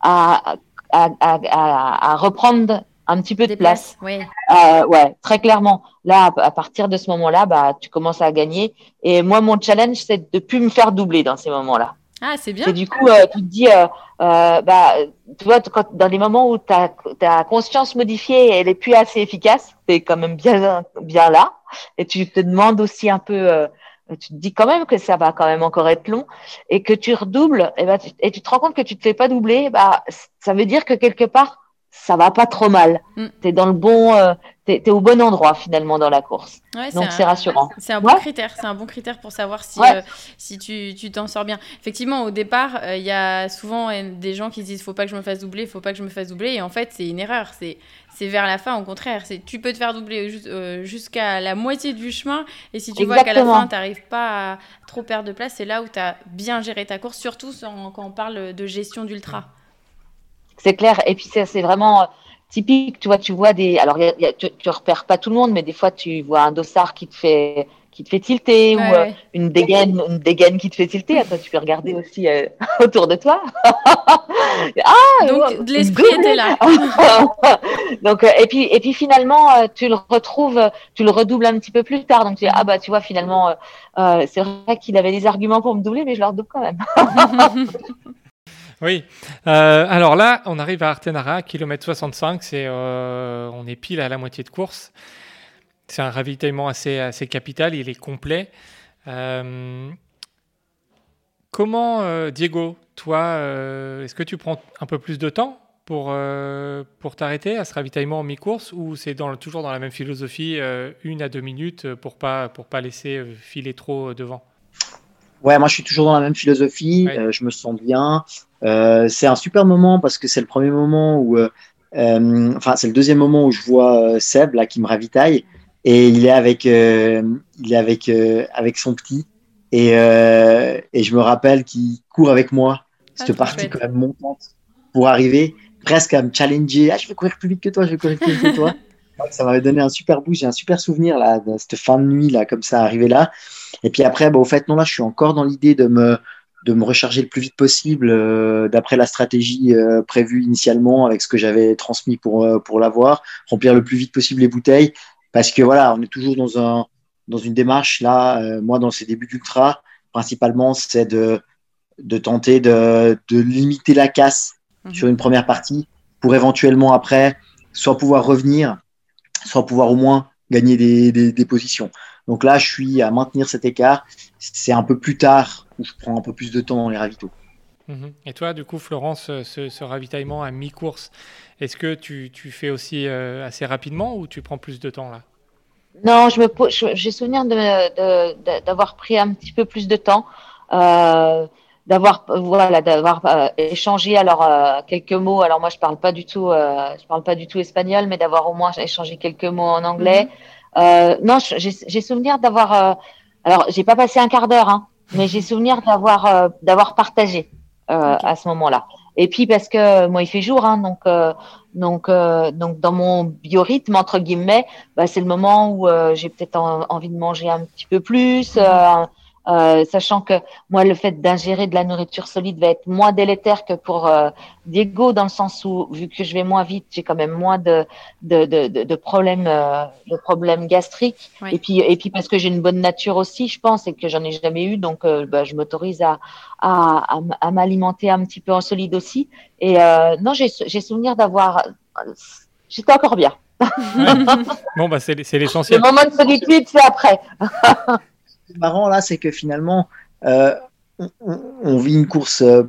à, à, à, à, à reprendre un petit peu de place.
places, oui.
Euh, ouais, très clairement. Là, à partir de ce moment-là, bah, tu commences à gagner. Et moi, mon challenge, c'est de plus me faire doubler dans ces moments-là.
Ah, c'est bien.
Et du coup, euh, tu te dis, euh, euh, bah, tu vois, quand, dans les moments où ta, ta conscience modifiée, elle est plus assez efficace, t'es quand même bien, bien là. Et tu te demandes aussi un peu, euh, tu te dis quand même que ça va quand même encore être long et que tu redoubles et, bah, tu, et tu te rends compte que tu te fais pas doubler, bah, ça veut dire que quelque part, ça va pas trop mal.
Mm.
T'es dans le bon, euh, au bon endroit finalement dans la course.
Ouais,
Donc c'est rassurant.
C'est un bon
Ouais.
critère, c'est un bon critère pour savoir si,
Ouais.
euh, si tu tu t'en sors bien. Effectivement, au départ, euh, il y a souvent euh, des gens qui se disent faut pas que je me fasse doubler, faut pas que je me fasse doubler, et en fait c'est une erreur. C'est c'est vers la fin, au contraire, c'est tu peux te faire doubler jus- jusqu'à la moitié du chemin, et si tu vois qu'à la fin t'arrives pas à trop perdre de place, c'est là où tu as bien géré ta course, surtout quand on parle de gestion d'ultra.
C'est clair. Et puis c'est vraiment euh, typique. Tu vois, tu vois des. Alors, il y a- il y a- tu, tu repères pas tout le monde, mais des fois tu vois un dossard qui te fait qui te fait tilter
Ouais,
ou euh,
ouais.
une dégaine, une dégaine qui te fait tilter. Attends, tu peux regarder aussi euh, autour de toi. ah,
Donc de l'esprit était là.
Donc euh, et puis et puis finalement tu le retrouves, tu le redoubles un petit peu plus tard. Donc tu dis ah bah tu vois finalement c'est vrai qu'il avait des arguments pour me doubler, mais je le redouble quand même.
Oui. Euh, alors là, on arrive à Artenara, kilomètre 65. C'est, euh, on est pile à la moitié de course. C'est un ravitaillement assez, assez capital. Il est complet. Euh, comment, Diego, toi, est-ce que tu prends un peu plus de temps pour, pour t'arrêter à ce ravitaillement en mi-course ou c'est dans, toujours dans la même philosophie, une à deux minutes pour pas, pour pas laisser filer trop devant?
Ouais, moi je suis toujours dans la même philosophie.
Ouais.
euh, je me sens bien. Euh, c'est un super moment parce que c'est le premier moment où, euh, euh, enfin c'est le deuxième moment où je vois Seb là qui me ravitaille et il est avec, il est avec avec son petit et et je me rappelle qu'il court avec moi cette
trop
partie quand même montante pour arriver presque à me challenger. Ah, je vais courir plus vite que toi, je vais courir plus vite que toi. Ça m'avait donné un super boost. J'ai un super souvenir là de cette fin de nuit là comme ça arrivé là. Et puis après, bah, au fait, non, là, je suis encore dans l'idée de me, de me recharger le plus vite possible euh, d'après la stratégie euh, prévue initialement avec ce que j'avais transmis pour, euh, pour l'avoir, remplir le plus vite possible les bouteilles. Parce que voilà, on est toujours dans, un, dans une démarche. Là, moi, dans ces débuts d'ultra, principalement, c'est de, de tenter de, de limiter la casse
Mhm.
sur une première partie pour éventuellement après soit pouvoir revenir, soit pouvoir au moins gagner des, des, des positions. Donc là, je suis à maintenir cet écart. C'est un peu plus tard où je prends un peu plus de temps dans les ravitaux.
Mhm. Et toi, du coup, Florence, ce, ravitaillement à mi-course, est-ce que tu, tu, fais aussi euh, assez rapidement ou tu prends plus de temps là?
Non, je me j'ai souvenir d'avoir pris un petit peu plus de temps, euh, d'avoir voilà, d'avoir euh, échangé alors quelques mots. Alors moi, je parle pas du tout, je parle pas du tout espagnol, mais d'avoir au moins échangé quelques mots en anglais. Mhm. non, j'ai souvenir d'avoir, alors j'ai pas passé un quart d'heure, hein, mais j'ai souvenir d'avoir d'avoir partagé. Euh, à ce moment-là. Et puis parce que moi il fait jour, hein, donc euh, donc euh, donc dans mon biorhythme entre guillemets, bah, c'est le moment où j'ai peut-être envie de manger un petit peu plus, mmh. Euh, sachant que moi, le fait d'ingérer de la nourriture solide va être moins délétère que pour euh, Diego, dans le sens où, vu que je vais moins vite, j'ai quand même moins de, de, de, de problèmes, euh, de problèmes gastriques. Et, puis, et puis, parce que j'ai une bonne nature aussi, je pense, et que j'en ai jamais eu, donc bah, je m'autorise à, à, à, m'alimenter un petit peu en solide aussi. Et non, j'ai souvenir d'avoir. J'étais encore bien.
bon, bah, c'est l'essentiel.
Le moment de solitude, c'est après.
marrant là, c'est que finalement, euh, on, vit une course euh,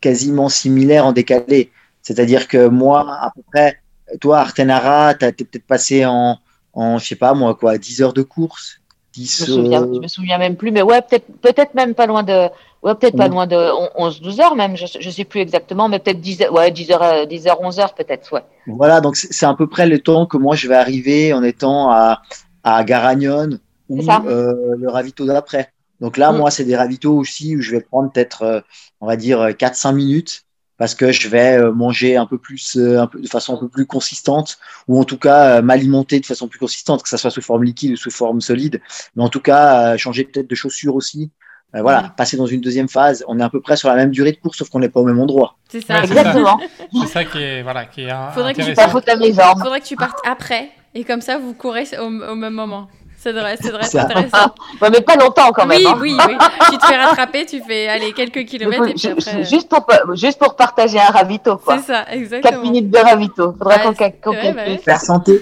quasiment similaire en décalé. C'est-à-dire que moi, à peu près, toi, Artenara, tu as peut-être passé en, en, je sais pas moi, quoi, 10 heures de course.
10, je, me souviens, euh, me souviens même plus, mais ouais, peut-être peut même pas loin de, ouais, peut-être pas loin de 11-12 heures même, je, je sais plus exactement, mais peut-être 10, ouais, 10 heures, 10 heures, 11 heures peut-être, ouais.
Voilà, donc c'est à peu près le temps que moi je vais arriver en étant à, à Garagnon ou euh, le ravito d'après. Donc là, mm. moi, c'est des ravitaux aussi où je vais prendre peut-être, euh, on va dire, 4-5 minutes parce que je vais euh, manger un peu plus, un peu, de façon un peu plus consistante, ou en tout cas m'alimenter de façon plus consistante, que ça soit sous forme liquide ou sous forme solide. Mais en tout cas, changer peut-être de chaussures aussi. voilà, mm. passer dans une deuxième phase. On est à peu près sur la même durée de course, sauf qu'on n'est pas au même endroit.
C'est ça,
exactement.
C'est ça qui est, voilà, qui est
Faudrait
Que tu
Faudrait que tu partes après, et comme ça, vous courez au même moment. Ça devrait, ça devrait être intéressant.
mais pas longtemps quand même.
Oui, hein. oui, oui. tu te fais rattraper, tu fais aller quelques kilomètres. Et puis après...
juste, pour, juste pour partager un ravito.
C'est ça, exactement.
4 minutes de ravito. Faudra qu'on qu bah
faire santé.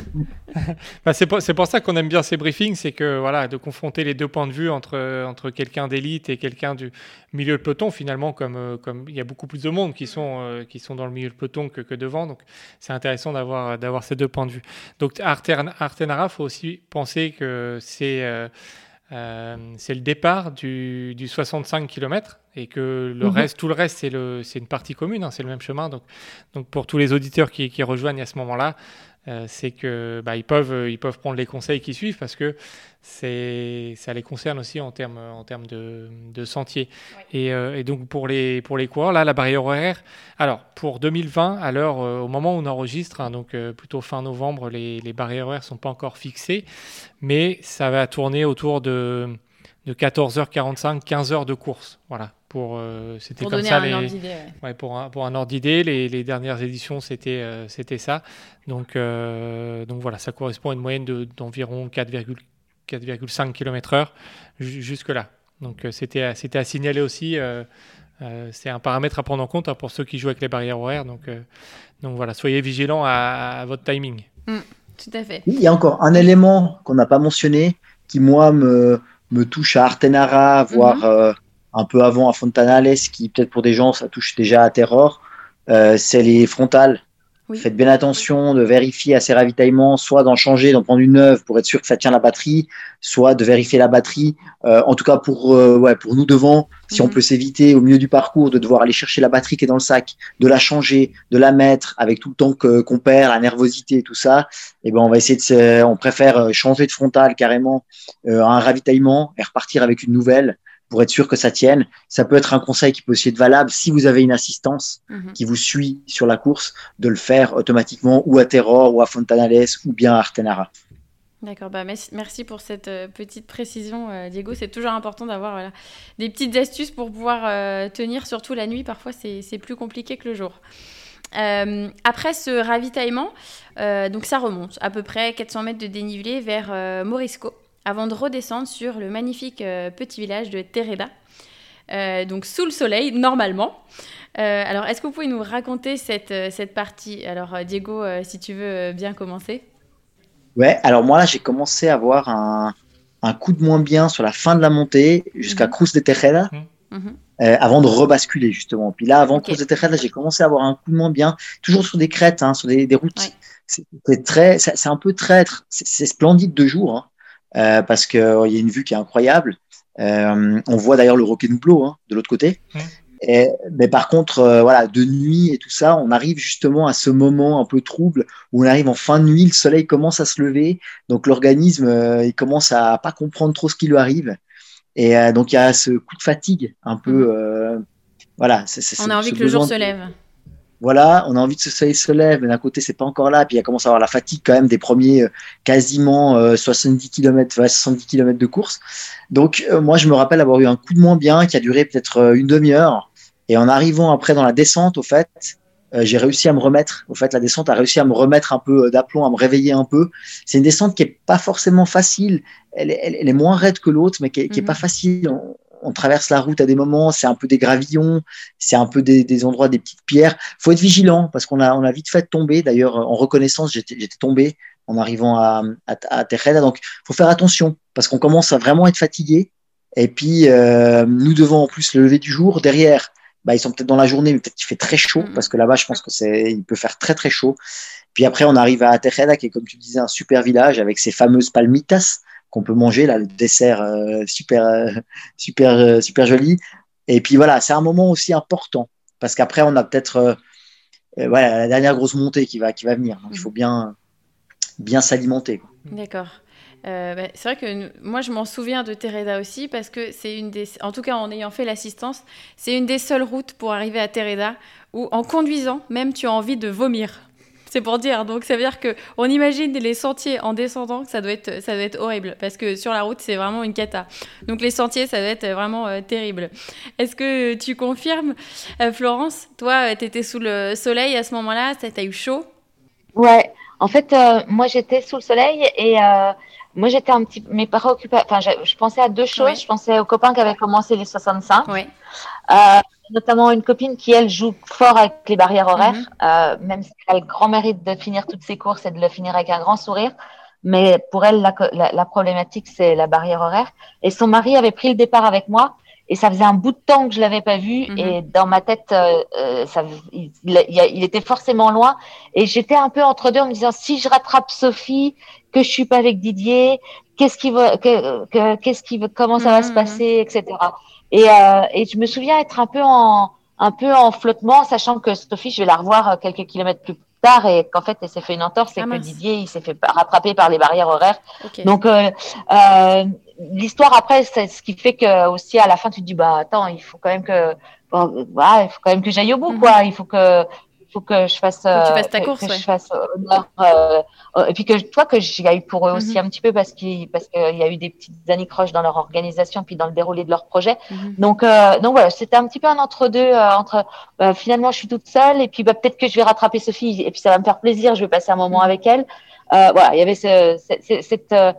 Bah, c'est pour, pour, ça qu'on aime bien ces briefings, c'est que voilà, de confronter les deux points de vue entre, entre quelqu'un d'élite et quelqu'un du milieu de peloton, finalement, comme, euh, comme il y a beaucoup plus de monde qui sont, euh, qui sont dans le milieu de peloton que, que devant, donc c'est intéressant d'avoir, d'avoir ces deux points de vue. Donc Artenara, il faut aussi penser que c'est euh, c'est le départ du, du 65 km et que le mhm. reste, tout le reste, c'est, le, c'est une partie commune, hein, c'est le même chemin. Donc, donc pour tous les auditeurs qui, qui rejoignent à ce moment-là, euh, c'est que bah, ils peuvent euh, ils peuvent prendre les conseils qui suivent parce que c'est ça les concerne aussi en termes en termes de, de sentiers et, euh, et, donc pour les pour les coureurs là la barrière horaire alors pour 2020 alors au moment où on enregistre hein, donc plutôt fin novembre les, les barrières horaires sont pas encore fixées mais ça va tourner autour de de 14h45 15h de course. Voilà pour
euh, c'était comme ça les,
ouais. pour un pour un ordre d'idée les, les, dernières éditions c'était euh, c'était ça. Donc euh, donc voilà ça correspond à une moyenne d'environ 4,5 km/h jusque là donc c'était c'était à signaler aussi c'est un paramètre à prendre en compte hein, pour ceux qui jouent avec les barrières horaires. Donc donc voilà soyez vigilants à, votre timing.
Mm, tout à fait.
Il y a encore un élément qu'on n'a pas mentionné qui moi me me touche à Artenara voire mm-hmm un peu avant à Fontanales, qui peut-être pour des gens ça touche déjà à Terror, euh, c'est les frontales. Faites bien attention de vérifier à ces ravitaillements, soit d'en changer, d'en prendre une neuve pour être sûr que ça tient la batterie, soit de vérifier la batterie. Euh, en tout cas pour euh, ouais pour nous devant, si on mhm. peut s'éviter au milieu du parcours de devoir aller chercher la batterie qui est dans le sac, de la changer, de la mettre avec tout le temps qu'on perd, la nervosité et tout ça, et eh ben on va essayer de on préfère changer de frontale carrément à un ravitaillement et repartir avec une nouvelle pour être sûr que ça tienne. Ça peut être un conseil qui peut aussi être valable si vous avez une assistance mhm. qui vous suit sur la course, de le faire automatiquement ou à Terror ou à Fontanales ou bien à Artenara.
D'accord, bah merci pour cette euh, petite précision, euh, Diego. C'est toujours important d'avoir des petites astuces pour pouvoir euh, tenir, surtout la nuit. Parfois, c'est plus compliqué que le jour. après ce ravitaillement, donc ça remonte à peu près 400 mètres de dénivelé vers Morisco avant de redescendre sur le magnifique euh, petit village de Tereda, euh, donc sous le soleil, normalement. Euh, alors, est-ce que vous pouvez nous raconter cette, cette partie? Alors, Diego, si tu veux bien commencer.
Ouais, alors moi là, j'ai commencé à avoir un, un coup de moins bien sur la fin de la montée jusqu'à
Mhm.
Cruz de Tejeda
Mhm.
euh, avant de rebasculer justement. Puis là, avant. Cruz de Tejeda, j'ai commencé à avoir un coup de moins bien, toujours sur des crêtes, hein, sur des, des routes.
Ouais.
C'est très, un peu traître. C'est c'est splendide de jour hein, euh, parce qu'il il y a une vue qui est incroyable. Euh, on voit d'ailleurs le Roque Nublo hein, de l'autre côté. Et, mais par contre, euh, voilà, de nuit et tout ça, on arrive justement à ce moment un peu trouble où on arrive en fin de nuit, le soleil commence à se lever, donc l'organisme euh, il commence à pas comprendre trop ce qui lui arrive, et euh, donc il y a ce coup de fatigue un peu, euh, voilà. c'est- c'est-
On a envie que le jour se
de-
lève.
Voilà, on a envie que ce soleil se lève, mais d'un côté c'est pas encore là, puis il commencé à avoir la fatigue quand même des premiers euh, quasiment euh, 70 km, 70 km de course. Donc euh, moi je me rappelle avoir eu un coup de moins bien qui a duré peut-être euh, une demi-heure. Et en arrivant après dans la descente, au fait, euh, j'ai réussi à me remettre. Au fait, la descente a réussi à me remettre un peu euh, d'aplomb, à me réveiller un peu. C'est une descente qui est pas forcément facile. Elle, est- elle, elle est moins raide que l'autre, mais qui est, qui est
Mhm.
pas facile. On, on traverse la route à des moments, c'est un peu des gravillons, c'est un peu des, des endroits, des petites pierres. Faut être vigilant parce qu'on a, on a vite fait tomber. D'ailleurs, en reconnaissance, j'étais tombé en arrivant à, à, à Tejeda. Donc, faut faire attention parce qu'on commence à vraiment être fatigué. Et puis, euh, nous devons en plus le lever du jour. Derrière, bah, ils sont peut-être dans la journée, mais peut-être qu'il fait très chaud
Mhm.
parce que là-bas, je pense que c'est, il peut faire très très chaud. Puis après, on arrive à Tejeda, qui est comme tu disais un super village avec ses fameuses palmitas qu'on peut manger là, le dessert euh, super euh, super euh, super joli. Et puis voilà, c'est un moment aussi important parce qu'après, on a peut-être voilà la dernière grosse montée qui va qui va venir. Donc il faut bien bien s'alimenter.
D'accord. Bah, c'est vrai que moi je m'en souviens de Tereda aussi parce que c'est une des, en tout cas en ayant fait l'assistance, c'est une des seules routes pour arriver à Tereda où en conduisant même tu as envie de vomir. C'est pour dire. Donc ça veut dire que on imagine les sentiers en descendant, que ça doit être ça doit être horrible parce que sur la route c'est vraiment une cata. Donc les sentiers ça doit être vraiment euh, terrible. Est-ce que tu confirmes, euh, Florence Toi, tu étais sous le soleil à ce moment-là, ça t'a eu chaud?
Ouais, en fait, euh, moi j'étais sous le soleil et euh, moi j'étais un petit, mes parents occupaient, enfin je, je pensais à deux choses.
Ouais.
Je pensais aux copains qui avaient commencé les 65,
Ouais.
Notamment une copine qui elle joue fort avec les barrières horaires,
Mhm.
euh, même si elle a le grand mérite de finir toutes ses courses et de le finir avec un grand sourire. Mais pour elle, la, la, la problématique c'est la barrière horaire. Et son mari avait pris le départ avec moi. Et ça faisait un bout de temps que je l'avais pas vu.
Mhm.
Et dans ma tête, euh, euh, ça, il, il, il était forcément loin. Et j'étais un peu entre deux en me disant si je rattrape Sophie, que je suis pas avec Didier, qu'est-ce qui va, que, que- qu'est-ce qui comment ça va
Mhm,
se passer, etc. Et, euh, et je me souviens être un peu en, un peu en flottement, sachant que Sophie, je vais la revoir euh, quelques kilomètres plus tard et qu'en fait, elle s'est fait une entorse et
Ah,
que
mince.
Didier, il s'est fait rattraper par les barrières horaires. Donc, euh, euh, l'histoire après, c'est ce qui fait que aussi à la fin, tu te dis bah attends, il faut quand même que, voilà, il faut quand même que j'aille au bout,
Mhm.
quoi. Il faut que, faut que je fasse,
que tu
euh,
fasses ta course,
que
ouais.
je fasse honneur, euh, euh, et puis que toi que j'y aille pour eux aussi
Mhm.
un petit peu parce qu'il parce qu'il y a eu des petites anicroches dans leur organisation puis dans le déroulé de leur projet.
Mhm.
Donc, euh, donc voilà, c'était un petit peu un entre-deux euh, entre euh, finalement je suis toute seule et puis bah, peut-être que je vais rattraper Sophie et puis ça va me faire plaisir, je vais passer un moment
Mhm.
avec elle. Euh, voilà, il y avait ce, ce- ce- cette, euh,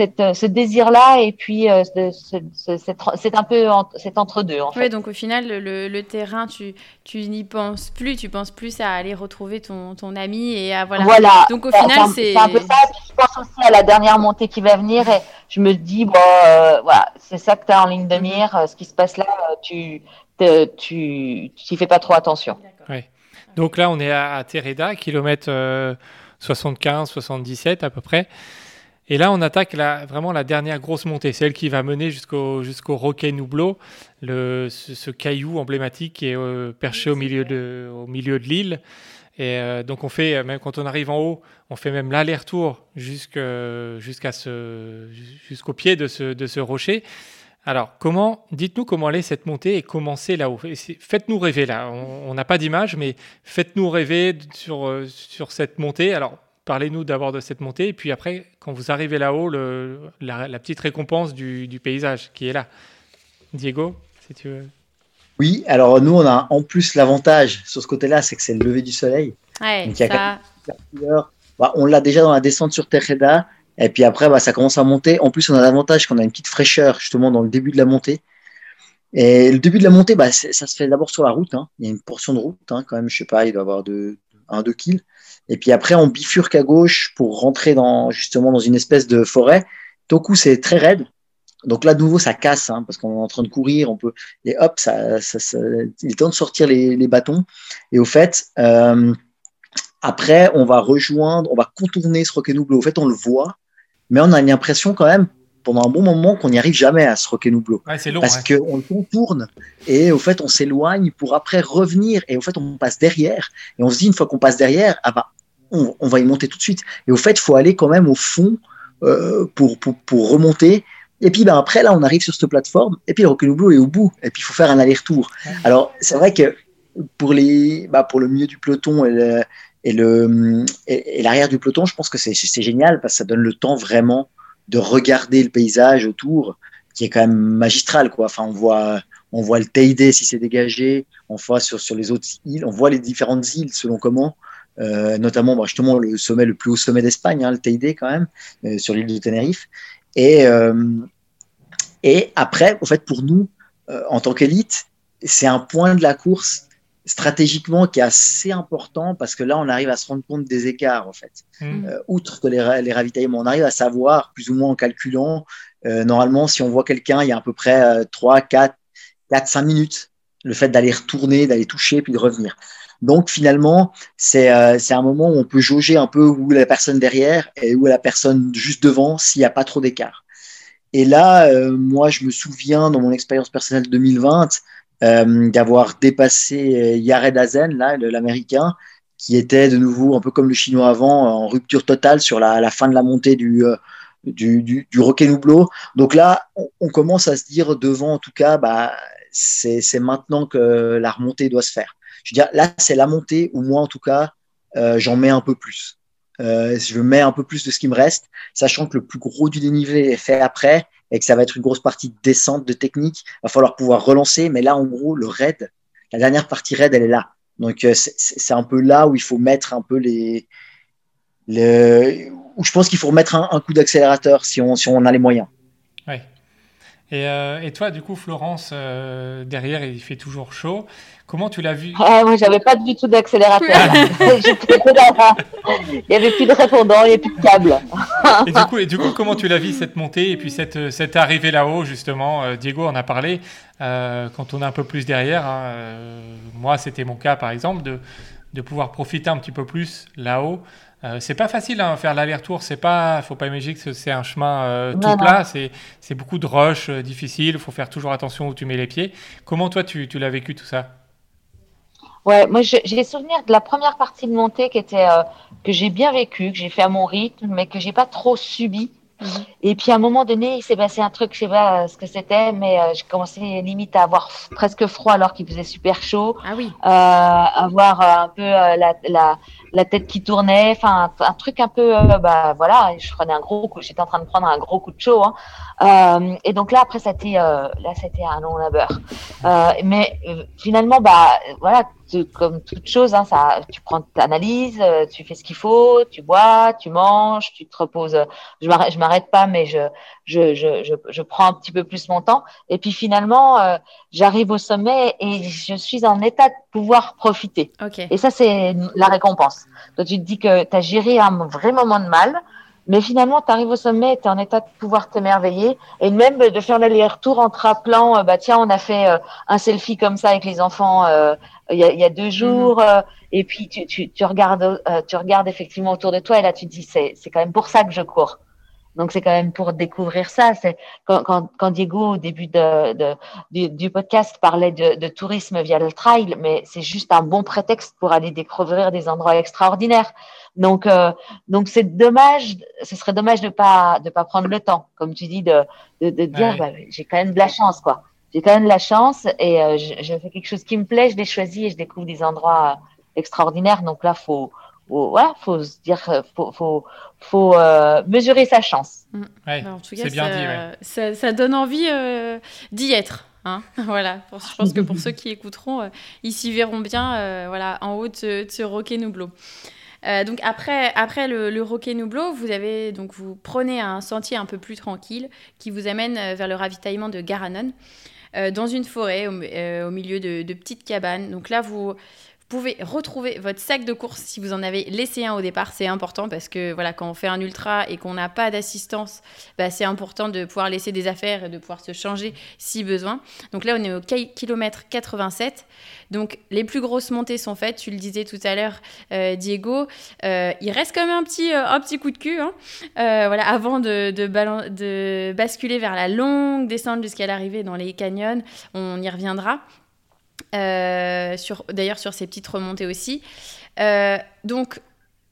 cette, euh, ce désir-là et puis euh, ce- ce- ce- cette- c'est un peu en- c'est entre-deux en fait.
Oui, donc au final, le, terrain, tu, tu n'y penses plus, tu penses plus à aller retrouver ton, ton ami et à voilà.
Voilà.
Donc au
C'est-
final,
c'est
c'est.
c'est un peu ça. Puis je pense aussi à la dernière montée qui va venir et je me dis, bon, euh, voilà, c'est ça que tu as en ligne de mire. Ce qui se passe là, tu tu tu fais pas trop attention.
Donc là, on est à, à Tereda, kilomètre euh, 75, 77 à peu près. Et là, on attaque vraiment la dernière grosse montée, celle qui va mener jusqu'au jusqu'au Roquet Nublo, le, ce, caillou emblématique qui est euh, perché au milieu de, au milieu de l'île. Et euh, donc, on fait, euh, même quand on arrive en haut, on fait même l'aller-retour jusqu'au pied de ce, rocher. Alors, comment, dites-nous comment aller cette montée et commencer là-haut? Faites-nous rêver là. On n'a pas d'image, mais faites-nous rêver sur, sur cette montée. Alors, parlez-nous d'abord de cette montée, et puis après, quand vous arrivez là-haut, le- la, la petite récompense du, du paysage qui est là. Diego, si tu veux.
Oui, alors nous, on a en plus l'avantage sur ce côté-là, c'est que c'est le lever du soleil.
Ouais,
Donc, il y a
ça.
Bah, on l'a déjà dans la descente sur Tejeda. Et puis après, bah, ça commence à monter. En plus, on a l'avantage qu'on a une petite fraîcheur justement dans le début de la montée. Et le début de la montée, bah, ça se fait d'abord sur la route. hein. Il y a une portion de route hein, quand même, je sais pas, il doit y avoir de 1-2 kills. Et puis après, on bifurque à gauche pour rentrer dans, justement dans une espèce de forêt Toku, c'est très raide. Donc là, de nouveau, ça casse, hein, parce qu'on est en train de courir, on peut, et hop, ça, ça, ça, il est temps de sortir les, les bâtons. Et au fait, euh, après, on va rejoindre, on va contourner ce Roquenoublo. Au fait, on le voit, mais on a l'impression quand même, pendant un bon moment, qu'on n'y arrive jamais à ce.
Ouais, c'est long.
Parce
ouais.
qu'on le contourne, et au fait, on s'éloigne pour après revenir, et au fait, on passe derrière. Et on se dit, une fois qu'on passe derrière, ah bah, on, on va y monter tout de suite. Et au fait, il faut aller quand même au fond euh, pour, pour, pour remonter. Et puis ben, après, là, on arrive sur cette plateforme, et puis le Roquenoublo est au bout, et puis il faut faire un aller-retour. Alors, c'est vrai que pour, les, bah, pour le milieu du peloton et le, et le et, et l'arrière du peloton, je pense que c'est c'est génial parce que ça donne le temps vraiment de regarder le paysage autour, qui est quand même magistral. Quoi. Enfin, on voit, on voit le Teide si c'est dégagé, on voit sur, sur les autres îles, on voit les différentes îles selon comment. Euh, notamment bah, justement le sommet le plus haut sommet d'Espagne, hein, le Teide quand même, euh, sur l'île de Tenerife. Et, euh, et après, au fait, pour nous, en tant qu'élite, c'est un point de la course stratégiquement qui est assez important parce que là, on arrive à se rendre compte des écarts, en fait.
Mm.
Euh, outre que les, ra- les ravitaillements, on arrive à savoir, plus ou moins en calculant, euh, normalement, si on voit quelqu'un, il y a à peu près euh, 3, 4, 4, 5 minutes, le fait d'aller retourner, d'aller toucher, puis de revenir. Donc, finalement, c'est euh, un moment où on peut jauger un peu où est la personne derrière et où est la personne juste devant s'il n'y a pas trop d'écart. Et là, euh, moi, je me souviens, dans mon expérience personnelle 2020, euh, d'avoir dépassé euh, Yared Hazen, là, l'américain, qui était de nouveau un peu comme le chinois avant, en rupture totale sur la, la fin de la montée du, euh, du, du, du Roquenoublo. Donc là, on, commence à se dire devant, en tout cas, bah, c'est maintenant que la remontée doit se faire. Je veux dire, là, c'est la montée où moi, en tout cas, euh, j'en mets un peu plus. Euh, je mets un peu plus de ce qui me reste, sachant que le plus gros du dénivelé est fait après et que ça va être une grosse partie de descente de technique. Il va falloir pouvoir relancer, mais là, en gros, le raid, la dernière partie raid, elle est là. Donc, euh, c'est- un peu là où il faut mettre un peu les. où je pense qu'il faut remettre un, coup d'accélérateur si on, a les moyens.
Et, euh, et toi, du coup, Florence, euh, derrière, il fait toujours chaud. Comment tu l'as vu?
Ah, moi, j'avais pas du tout d'accélérateur. Il y avait plus de répondant, il n'y avait plus de câble.
et du, coup, et du coup, comment tu l'as vu cette montée et puis cette, cette arrivée là-haut, justement? Euh, Diego en a parlé. euh, quand on est un peu plus derrière, hein, euh, moi, c'était mon cas, par exemple, de, de pouvoir profiter un petit peu plus là-haut. Euh, c'est pas facile hein, faire l'aller-retour. C'est pas, faut pas imaginer que c'est un chemin euh, tout plat. C'est, c'est beaucoup de rush euh, difficiles. Il faut faire toujours attention où tu mets les pieds. Comment toi, tu, tu l'as vécu tout ça?
Ouais, moi j'ai souvenir de la première partie de montée qui était euh, que j'ai bien vécu, que j'ai fait à mon rythme, mais que j'ai pas trop subi.
Mhm.
Et puis à un moment donné, il s'est passé un truc, je sais pas euh, ce que c'était, mais euh, j'ai commencé limite à avoir presque froid alors qu'il faisait super chaud,
Ah oui.
euh, avoir euh, un peu euh, la, la, la tête qui tournait, enfin un, un truc un peu, bah voilà, je prenais un gros coup, j'étais en train de prendre un gros coup de chaud. Hein. Euh, et donc là après, ça a été, euh, là c'était un long labeur. Euh, mais euh, finalement, bah voilà, comme toute chose, hein, ça, tu prends ta analyse, euh, tu fais ce qu'il faut, tu bois, tu manges, tu te reposes. Je m'arrête, je m'arrête pas, mais je, je, je, je, je prends un petit peu plus mon temps. Et puis finalement, euh, j'arrive au sommet et je suis en état de pouvoir profiter.
Ok.
Et ça, c'est la récompense. Toi, tu te dis que tu as géré un vrai moment de mal, mais finalement, tu arrives au sommet et tu es en état de pouvoir t'émerveiller. Et même de faire l'aller-retour en te rappelant, euh, bah tiens, on a fait un selfie comme ça avec les enfants euh, il y, a, il y a deux jours. euh, et puis, tu, tu, tu, regardes, euh, tu regardes effectivement autour de toi et là, tu te dis, c'est c'est quand même pour ça que je cours. Donc, c'est quand même pour découvrir ça. C'est quand, quand, quand Diego, au début de, de, du, du podcast, parlait de, de tourisme via le trail, mais c'est juste un bon prétexte pour aller découvrir des endroits extraordinaires. Donc, euh, donc c'est dommage, ce serait dommage de pas de pas prendre le temps, comme tu dis, de de, de dire,
Ouais.
bah, j'ai quand même de la chance, quoi. J'ai quand même de la chance et euh, je, je fais quelque chose qui me plaît, je l'ai choisi et je découvre des endroits euh, extraordinaires. Donc là, faut, faut voilà, faut se dire, euh, faut faut faut euh, mesurer sa chance.
Ouais,
Bah, en tout cas,
c'est bien
ça,
dit. ouais.
ça, ça donne envie euh, d'y être. Hein voilà, Pour- je pense que pour ceux qui écouteront, euh, ils s'y verront bien euh, voilà, en haut de ce, de ce Roquet-Noublo. Euh, donc après, après le, le Roquet-Noublo, vous, avez, donc vous prenez un sentier un peu plus tranquille qui vous amène vers le ravitaillement de Garanon, euh, dans une forêt au, euh, milieu de petites cabanes. Donc là, vous, pouvez retrouver votre sac de course si vous en avez laissé un au départ. C'est important parce que voilà, quand on fait un ultra et qu'on n'a pas d'assistance, bah, c'est important de pouvoir laisser des affaires et de pouvoir se changer si besoin. Donc là, on est au kilomètre 87. Donc les plus grosses montées sont faites. Tu le disais tout à l'heure, euh, Diego. Euh, il reste quand même un petit, euh, un petit coup de cul hein. voilà, avant de, basculer vers la longue descente jusqu'à l'arrivée dans les canyons. On y reviendra. Euh, d'ailleurs sur ces petites remontées aussi. Euh, donc,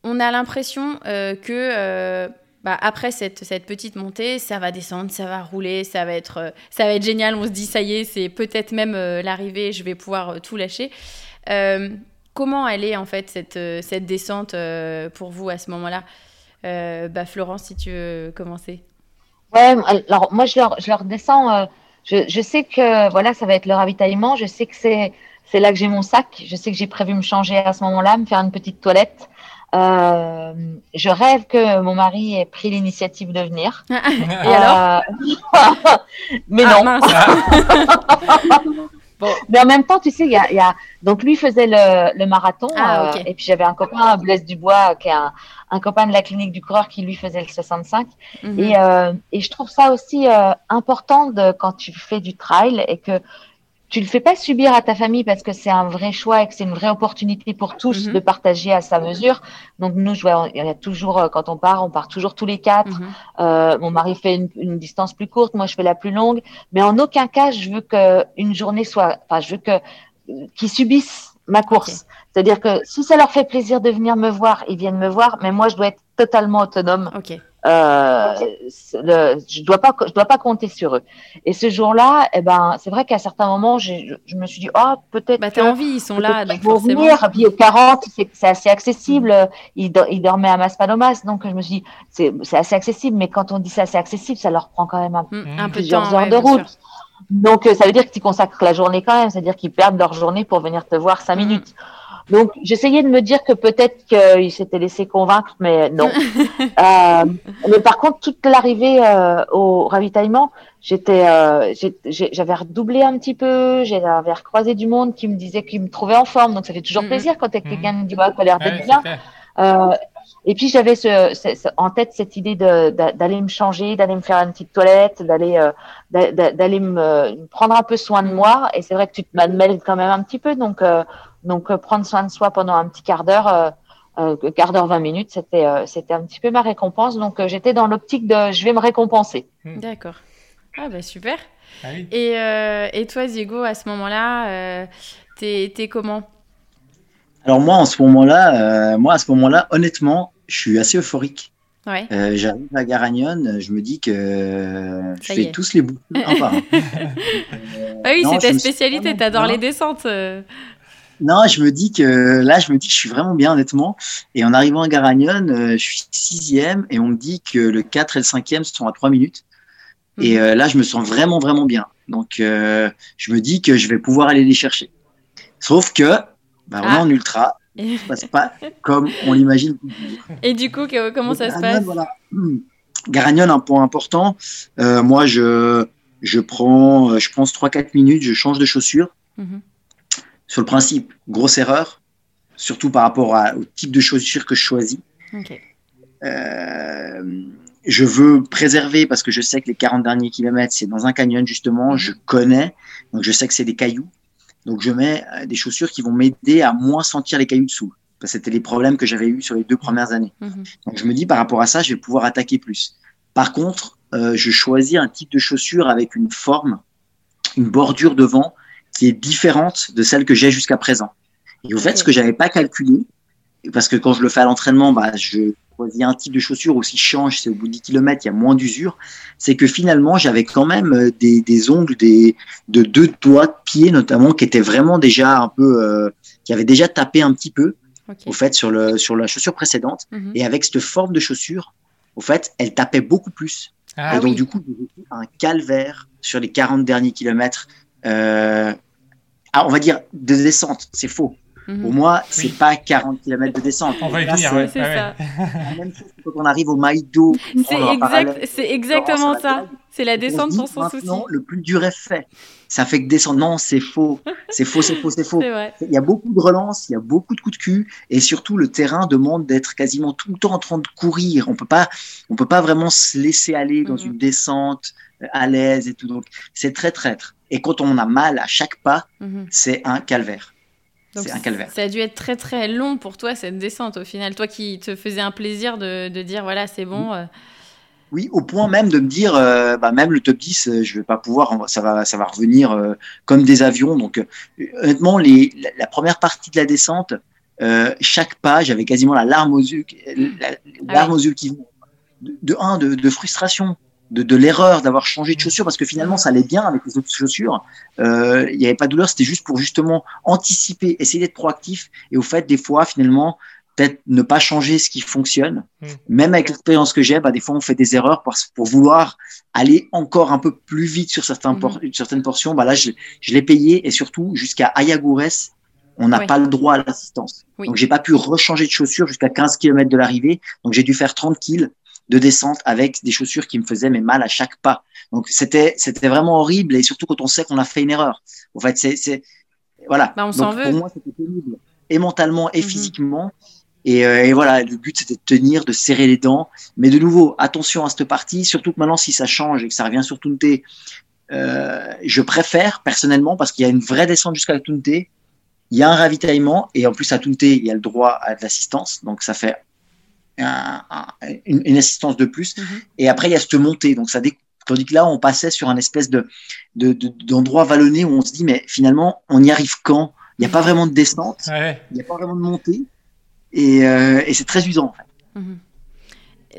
on a l'impression euh, que bah, après cette, petite montée, ça va descendre, ça va rouler, ça va être, génial. On se dit, ça y est, c'est peut-être même l'arrivée, je vais pouvoir tout lâcher. comment elle est en fait cette, descente pour vous à ce moment-là? Bah, Florence, si tu veux commencer.
Ouais, alors moi je leur descends je, sais que voilà, ça va être le ravitaillement. Je sais que c'est c'est là que j'ai mon sac. Je sais que j'ai prévu me changer à ce moment-là, me faire une petite toilette. Euh, je rêve que mon mari ait pris l'initiative de venir.
Et alors?
Euh, Mais ah, non. Mais en même temps, tu sais, il y a, y a, donc lui faisait le, le marathon ah, euh, et puis j'avais un copain, Blaise Dubois, qui est un, un, copain de la clinique du coureur qui lui faisait le 65. Mhm. Et, euh, et je trouve ça aussi euh, important de, quand tu fais du trail et que tu le fais pas subir à ta famille parce que c'est un vrai choix et que c'est une vraie opportunité pour tous mhm. de partager à sa mesure. Donc nous, je vois, il y a toujours euh, quand on part, on part toujours tous les quatre. Mhm. euh, mon mari fait une, une, distance plus courte, moi je fais la plus longue, mais en aucun cas je veux que une journée soit, enfin je veux que qu'ils subissent ma course. C'est-à-dire que si ça leur fait plaisir de venir me voir, ils viennent me voir, mais moi je dois être totalement autonome.
Okay.
Euh, le, je dois pas, je dois pas compter sur eux. Et ce jour-là, eh ben, c'est vrai qu'à certains moments, je, je me suis dit, oh, peut-être.
Bah, t'as envie, ils sont là,
donc forcément. Venir. Puis au 40, c'est assez accessible. Mm. Ils, ils, dormaient à Maspalomas, donc je me suis dit, c'est assez accessible. Mais quand on dit ça, c'est accessible, ça leur prend quand même un,
mm, un
plusieurs
peu de temps,
heures
ouais,
de route. Donc, ça veut dire que tu consacres la journée quand même. C'est-à-dire qu'ils perdent leur journée pour venir te voir cinq mm. minutes. Donc, j'essayais de me dire que peut-être qu'il s'était laissé convaincre, mais non. euh, mais par contre, toute l'arrivée euh, au ravitaillement, j'étais, euh, j'avais redoublé un petit peu, j'avais recroisé du monde qui me disait qu'il me trouvait en forme. Donc, ça fait toujours mm plaisir quand quelqu'un me dit bah, tu as l'air d'être bien. Euh, et puis j'avais ce, ce, ce, en tête cette idée d'aller me changer, d'aller me faire une petite toilette, d'aller euh, d'aller me, me, prendre un peu soin de moi. Et c'est vrai que tu te mêles quand même un petit peu, donc euh, donc, euh, prendre soin de soi pendant un petit quart d'heure, euh, euh, quart d'heure, 20 minutes, c'était c'était un petit peu ma récompense. Donc, j'étais dans l'optique de je vais me récompenser.
Hmm. D'accord. Ah, bah super. Ah oui. et, et, toi, Diego, à ce moment-là, t'es es comment?
Alors, moi, en ce moment-là, moi, à ce moment-là, honnêtement, je suis assez euphorique.
Ouais.
Euh, J'arrive à Garagnone, je me dis que euh, je fais tous les bouts
ah oui, c'est ta spécialité, t'adores les descentes.
Non, je me dis que là, je me dis que je suis vraiment bien, honnêtement. Et en arrivant à Garagnone, euh, je suis sixième et on me dit que le 4 et le cinquième sont à trois minutes. Mmh. Et euh, là, je me sens vraiment, vraiment bien. Donc, euh, je me dis que je vais pouvoir aller les chercher. Sauf que, bah, on ah. est en ultra. Ça se passe pas comme on l'imagine.
Et du coup, comment ça se passe
voilà. Garagnone, un point important. Euh, moi, je, je prends, je pense 3-4 minutes, je change de chaussures. Mmh. Sur le principe, grosse erreur, surtout par rapport à, au type de chaussures que je choisis.
Okay.
Euh, je veux préserver parce que je sais que les 40 derniers kilomètres, c'est dans un canyon justement, mmh. je connais, donc je sais que c'est des cailloux. Donc je mets euh, des chaussures qui vont m'aider à moins sentir les cailloux dessous. C'était les problèmes que j'avais eu sur les deux premières années.
Mmh.
Donc je me dis par rapport à ça, je vais pouvoir attaquer plus. Par contre, euh, je choisis un type de chaussure avec une forme, une bordure devant qui est différente de celle que j'ai jusqu'à présent. Et au fait, ce que j'avais pas calculé, parce que quand je le fais à l'entraînement, bah, je choisis un type de chaussure aussi change, c'est au bout de 10 km, il y a moins d'usure, c'est que finalement, j'avais quand même euh, des, des, ongles des, de deux doigts de pied, notamment, qui étaient vraiment déjà un peu, euh, qui avaient déjà tapé un petit peu,
okay.
au fait, sur, le, sur la chaussure précédente.
Mm -hmm.
Et avec cette forme de chaussure, au fait, elle tapait beaucoup plus.
Ah,
et donc,
oui.
du coup, un calvaire sur les 40 derniers kilomètres. Euh, ah, on va dire de descente, c'est faux.
Mhm.
Mmh. Pour moi, c'est oui. pas 40 km de descente.
On va y venir. Ouais,
c'est ça.
La même chose quand on arrive au Maïdo.
C'est exact, exactement ça. C'est la descente pour son souci.
le plus dur est fait. Ça fait que descendre. Non, c'est faux. C'est faux, c'est faux, c'est faux. Il y a beaucoup de relances, il y a beaucoup de coups de cul, et surtout le terrain demande d'être quasiment tout le temps en train de courir. On peut pas, on peut pas vraiment se laisser aller dans mhm. une descente euh, à l'aise et tout. Donc c'est très traître. Et quand on a mal à chaque pas, mhm. c'est un calvaire. C'est un calvaire.
Ça a dû être très très long pour toi cette descente au final. Toi qui te faisais un plaisir de, de dire voilà c'est bon. Euh,
oui, au point même de me dire, euh, bah, même le top 10, euh, je vais pas pouvoir, ça va, ça va revenir euh, comme des avions. Donc, honnêtement, les, la, première partie de la descente, chaque pas, j'avais quasiment la larme aux yeux, la, ah larme aux yeux qui de, de un, de, de frustration, de, de l'erreur d'avoir changé de chaussures parce que finalement ça allait bien avec les autres chaussures. Il n'y avait pas de douleur, c'était juste pour justement anticiper, essayer d'être proactif. Et au fait, des fois, finalement, peut-être ne pas changer ce qui fonctionne. Hmm. Même avec l'expérience que j'ai, bah, des fois on fait des erreurs pour, pour vouloir aller encore un peu plus vite sur certains hmm. certaines portions. Bah, là, je, je l'ai payé et surtout jusqu'à Ayagures, on n'a pas le droit à l'assistance. Donc j'ai pas pu rechanger de chaussures jusqu'à 15 km de l'arrivée. Donc j'ai dû faire 30 kills de descente avec des chaussures qui me faisaient mes mal à chaque pas. Donc c'était c'était vraiment horrible et surtout quand on sait qu'on a fait une erreur. En fait, c'est voilà.
Bah, on s'en veut.
Pour moi, c'était pénible et mentalement et mhm. physiquement. Euh, et, voilà, le but c'était de tenir, de serrer les dents. Mais de nouveau, attention à cette partie, surtout que maintenant si ça change et que ça revient sur Tunte, euh, je préfère personnellement parce qu'il y a une vraie descente jusqu'à Tunte, il y a un ravitaillement et en plus à Tunte il y a le droit à de l'assistance, donc ça fait une, assistance de plus. Mhm. Et après il y a cette montée, donc ça Tandis que là, on passait sur un espèce de, d'endroit vallonné où on se dit, mais finalement, on y arrive quand? Il n'y a pas vraiment de descente, il n'y a pas vraiment de montée. Euh, et, c'est très usant en fait.
Mhm.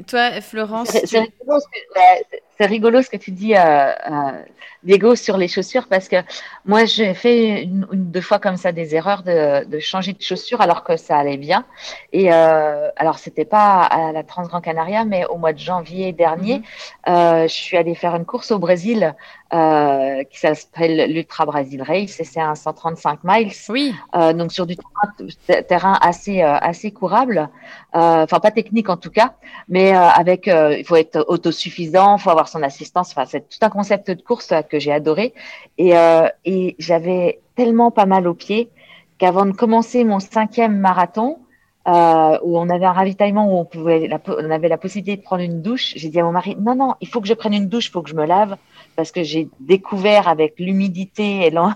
toi, Florence
C'est rigolo, ce que tu dis, euh, euh, Diego, sur les chaussures, parce que moi, j'ai fait une, deux fois comme ça des erreurs de, changer de chaussures alors que ça allait bien. Et euh, alors, c'était pas à la Transgran Canaria, mais au mois de janvier dernier, mhm. je suis allée faire une course au Brésil euh, qui s'appelle l'Ultra Brazil Race et c'est un 135 miles.
Oui.
Euh, donc sur du terrain, assez euh, assez courable, euh, enfin pas technique en tout cas, mais avec il faut être autosuffisant, il faut avoir son assistance. Enfin c'est tout un concept de course que j'ai adoré et et j'avais tellement pas mal aux pieds qu'avant de commencer mon cinquième marathon, euh, où on avait un ravitaillement où on, pouvait, on avait la possibilité de prendre une douche. J'ai dit à mon mari, non, non, il faut que je prenne une douche, il faut que je me lave, parce que j'ai découvert avec l'humidité et la,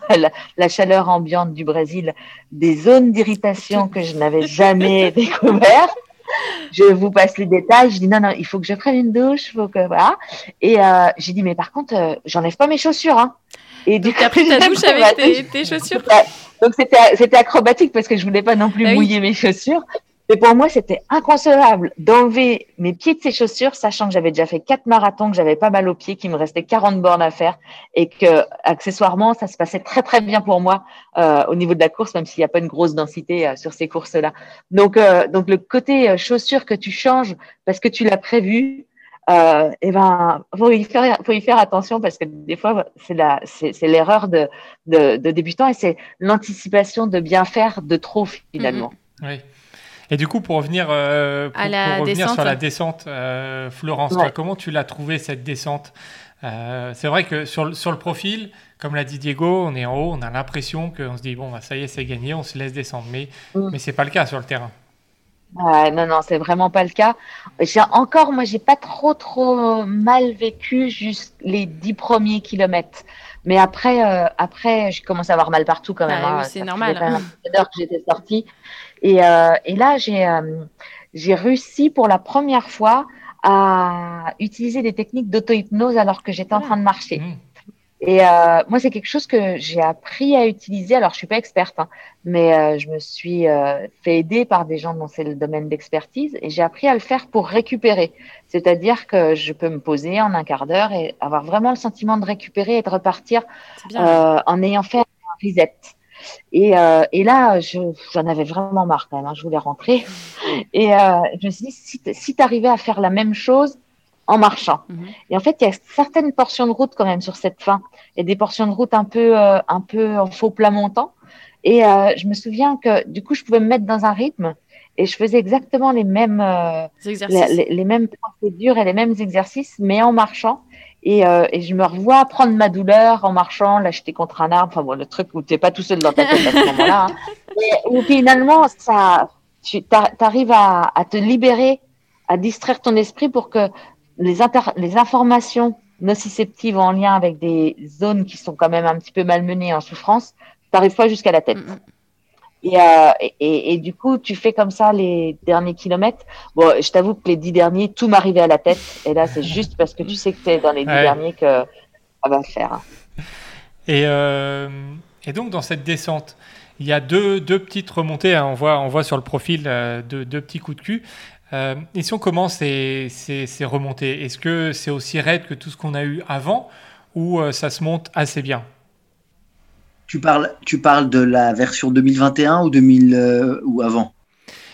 la, chaleur ambiante du Brésil des zones d'irritation que je n'avais jamais découvert. Je vous passe les détails. Je dis non, non, il faut que je prenne une douche, faut que voilà. Et euh, j'ai dit mais par contre, euh, j'enlève pas mes chaussures. Hein.
Et du coup, pris ta douche avec tes, chaussures?
Donc c'était acrobatique parce que je voulais pas non plus bah mouiller mes chaussures. Mais pour moi, c'était inconcevable d'enlever mes pieds de ces chaussures, sachant que j'avais déjà fait quatre marathons, que j'avais pas mal aux pieds, qu'il me restait 40 bornes à faire et que, accessoirement, ça se passait très, très bien pour moi euh, au niveau de la course, même s'il n'y a pas une grosse densité euh, sur ces courses-là. Donc, euh, donc, le côté euh, chaussures que tu changes parce que tu l'as prévu, euh, eh ben faut y faire faut y faire attention parce que des fois c'est la c'est l'erreur de, de, de débutant et c'est l'anticipation de bien faire de trop finalement.
Mm-hmm. Oui. Et du coup, pour revenir, euh, pour, revenir sur la descente, euh, Florence, comment tu l'as trouvé cette descente? Euh, C'est vrai que sur, sur le profil, comme l'a dit Diego, on est en haut, on a l'impression qu'on se dit bon, bah, ça y est, c'est gagné, on se laisse descendre. Mais, mm. mais c'est pas le cas sur le terrain.
non, non, c'est vraiment pas le cas. J'ai encore, moi, j'ai pas trop, trop mal vécu juste les dix premiers kilomètres. Mais après, après, j'ai commencé à avoir mal partout quand même.
Ah hein. c'est normal.
que j'étais sortie. Et, euh, et là, j'ai euh, j'ai réussi pour la première fois à utiliser des techniques d'auto-hypnose alors que j'étais en train de marcher. Mmh. Et euh, moi, c'est quelque chose que j'ai appris à utiliser. Alors, je suis pas experte, hein, mais euh, je me suis euh, fait aider par des gens dont c'est le domaine d'expertise et j'ai appris à le faire pour récupérer. C'est-à-dire que je peux me poser en un quart d'heure et avoir vraiment le sentiment de récupérer et de repartir euh, en ayant fait un reset. Et, euh, et là, j'en avais vraiment marre quand même. Hein, je voulais rentrer. Et euh, je me suis dit, si, si tu arrivais à faire la même chose en marchant. Mhm. Et en fait, il y a certaines portions de route quand même sur cette fin. Il y a des portions de route un peu, euh, un peu en faux plat montant. Et je me souviens que du coup, je pouvais me mettre dans un rythme et je faisais exactement les mêmes, les, les, mêmes procédures et les mêmes exercices, mais en marchant. Et, euh, et, je me revois prendre ma douleur en marchant, l'acheter contre un arbre. Enfin bon, le truc où tu n'es pas tout seul dans ta tête à ce moment-là. Hein. Où finalement, ça, tu arrives à, à, te libérer, à distraire ton esprit pour que les, les informations nociceptives en lien avec des zones qui sont quand même un petit peu malmenées en souffrance, t'arrives pas jusqu'à la tête. Euh, et, et, et, du coup, tu fais comme ça les derniers kilomètres. Bon, je t'avoue que les dix derniers, tout m'arrivait à la tête. Et là, c'est juste parce que tu sais que tu es dans les dix derniers que ça va faire.
Et, euh, et, donc, dans cette descente, il y a deux, deux petites remontées. Hein. On, voit, on voit sur le profil euh, deux, deux, petits coups de cul. Et si on commence ces, ces, ces remontées, est-ce que c'est aussi raide que tout ce qu'on a eu avant ou ça se monte assez bien?
Tu parles, tu parles de la version 2021 ou 2000 euh, ou avant?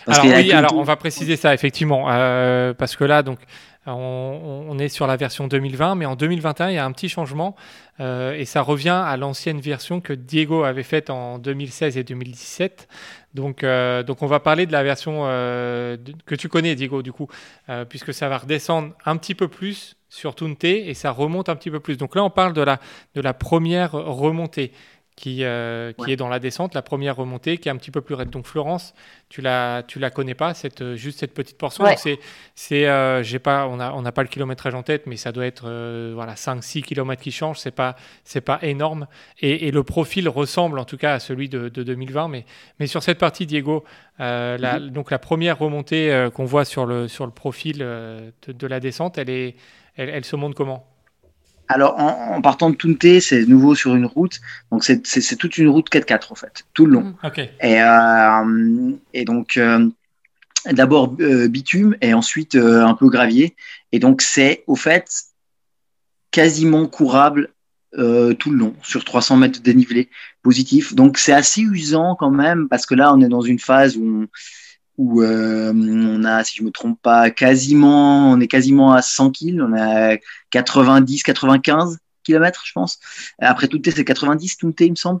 Alors, oui, alors on va préciser ça effectivement, euh, parce que là, donc, on, on, est sur la version 2020, mais en 2021, il y a un petit changement euh, et ça revient à l'ancienne version que Diego avait faite en 2016 et 2017. Donc, donc on va parler de la version que tu connais, Diego, du coup, puisque ça va redescendre un petit peu plus sur Tunte et ça remonte un petit peu plus. Donc là, on parle de la, de la première remontée qui, euh, qui est dans la descente, la première remontée, qui est un petit peu plus raide. Donc Florence, tu la, tu la connais pas, cette, euh, juste cette petite portion. C'est, c'est, euh, j'ai pas, on n'a on a pas le kilométrage en tête, mais ça doit être voilà 5-6 km qui changent. C'est pas, c'est pas énorme. Et, et, le profil ressemble en tout cas à celui de, de 2020. Mais, mais sur cette partie, Diego, la, mhm. donc la première remontée qu'on voit sur le, sur le profil de, de, la descente, elle, est, elle, elle se monte comment?
Alors, en, partant de Tunte, c'est nouveau sur une route. Donc, c'est toute une route 4x4, en fait, tout le long.
Mm.
Et, euh, et, donc, euh, d'abord euh, bitume et ensuite un peu gravier. Et donc, c'est, au fait, quasiment courable tout le long, sur 300 mètres de dénivelé positif. Donc, c'est assez usant quand même, parce que là, on est dans une phase où on où euh, on a, si je me trompe pas, quasiment, on est quasiment à 100 kills, on a 90, 95 km, je pense. Après tout c'est 90 Tunte, il me semble.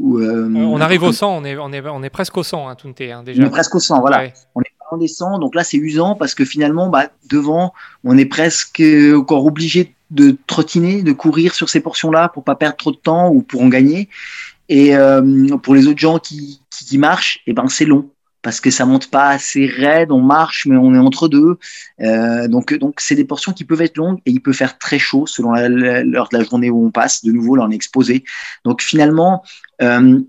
Euh, on arrive au 100, on est, on est, on est presque au 100, hein, Tunte, hein, déjà.
On est presque au 100, voilà. On est pas en descend, donc là c'est usant parce que finalement, bah, devant, on est presque encore obligé de trottiner, de courir sur ces portions-là pour pas perdre trop de temps ou pour en gagner. Et euh, pour les autres gens qui, qui, qui marchent, et eh ben c'est long parce que ça monte pas assez raide, on marche, mais on est entre deux. Euh, donc, donc c'est des portions qui peuvent être longues et il peut faire très chaud selon l'heure de la journée où on passe. De nouveau, là, on est exposé. Donc, finalement, euh,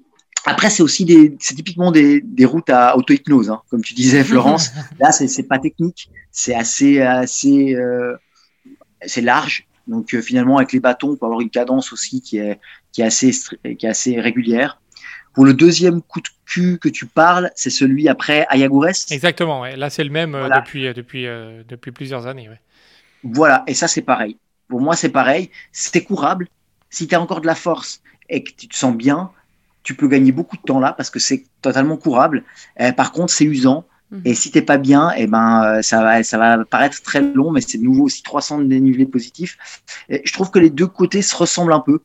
après, c'est aussi des, c'est typiquement des, des routes à auto-hypnose, hein, comme tu disais, Florence. là, c'est, pas technique, c'est assez, assez, euh, c'est large. Donc, euh, finalement, avec les bâtons, on peut avoir une cadence aussi qui est, qui est assez, qui est assez régulière. Pour le deuxième coup de cul que tu parles, c'est celui après Ayagures.
Exactement, ouais. là c'est le même euh, depuis, euh, depuis, euh, depuis plusieurs années. Ouais.
Voilà, et ça c'est pareil. Pour moi c'est pareil, c'est courable. Si tu as encore de la force et que tu te sens bien, tu peux gagner beaucoup de temps là parce que c'est totalement courable. par contre, c'est usant. Mhm. Et si t'es pas bien, et eh ben ça va, ça va paraître très long, mais c'est de nouveau aussi 300 de dénivelé positif. Et je trouve que les deux côtés se ressemblent un peu.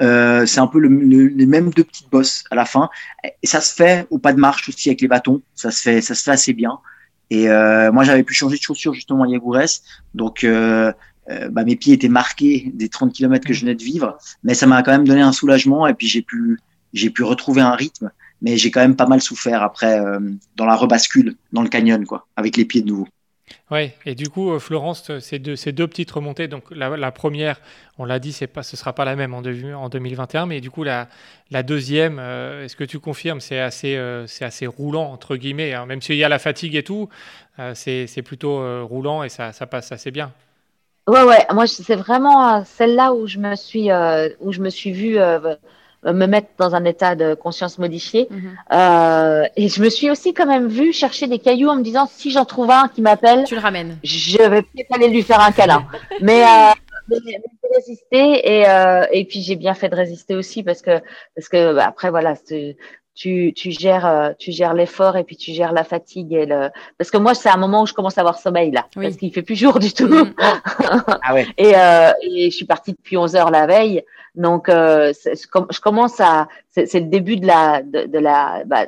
Euh, c'est un peu le, les mêmes deux petites bosses à la fin. Et ça se fait au pas de marche aussi avec les bâtons. Ça se fait, ça se fait assez bien. Et euh, moi, j'avais pu changer de chaussures justement à Yagoures. Donc, euh, euh, bah, mes pieds étaient marqués des 30 km que je venais de vivre. Mais ça m'a quand même donné un soulagement. Et puis, j'ai pu, j'ai pu retrouver un rythme. Mais j'ai quand même pas mal souffert après euh, dans la rebascule, dans le canyon, quoi, avec les pieds de nouveau.
Oui, et du coup, euh, Florence, ces deux, ces deux petites remontées, donc la, première, on l'a dit, c'est pas, ce sera pas la même en, en 2021, mais du coup, la, la deuxième, euh, est-ce que tu confirmes, c'est assez, euh, c'est assez roulant, entre guillemets, hein, même s'il y a la fatigue et tout, c'est, plutôt roulant et ça, ça passe assez bien.
Ouais, ouais, moi, c'est vraiment celle-là où je me suis, où je me suis vue euh, me mettre dans un état de conscience modifié. Mhm. euh, et je me suis aussi quand même vue chercher des cailloux en me disant si j'en trouve un qui m'appelle,
tu le ramènes.
Je vais peut-être aller lui faire un câlin. mais, euh, mais, mais résister et, euh, et puis j'ai bien fait de résister aussi parce que parce que bah, après voilà tu, tu gères euh, tu gères l'effort et puis tu gères la fatigue et le parce que moi c'est un moment où je commence à avoir sommeil là parce qu'il fait plus jour du tout mm. ah ouais. et, euh, et je suis partie depuis 11 heures la veille donc euh, je commence à c'est le début de la de, de la bah,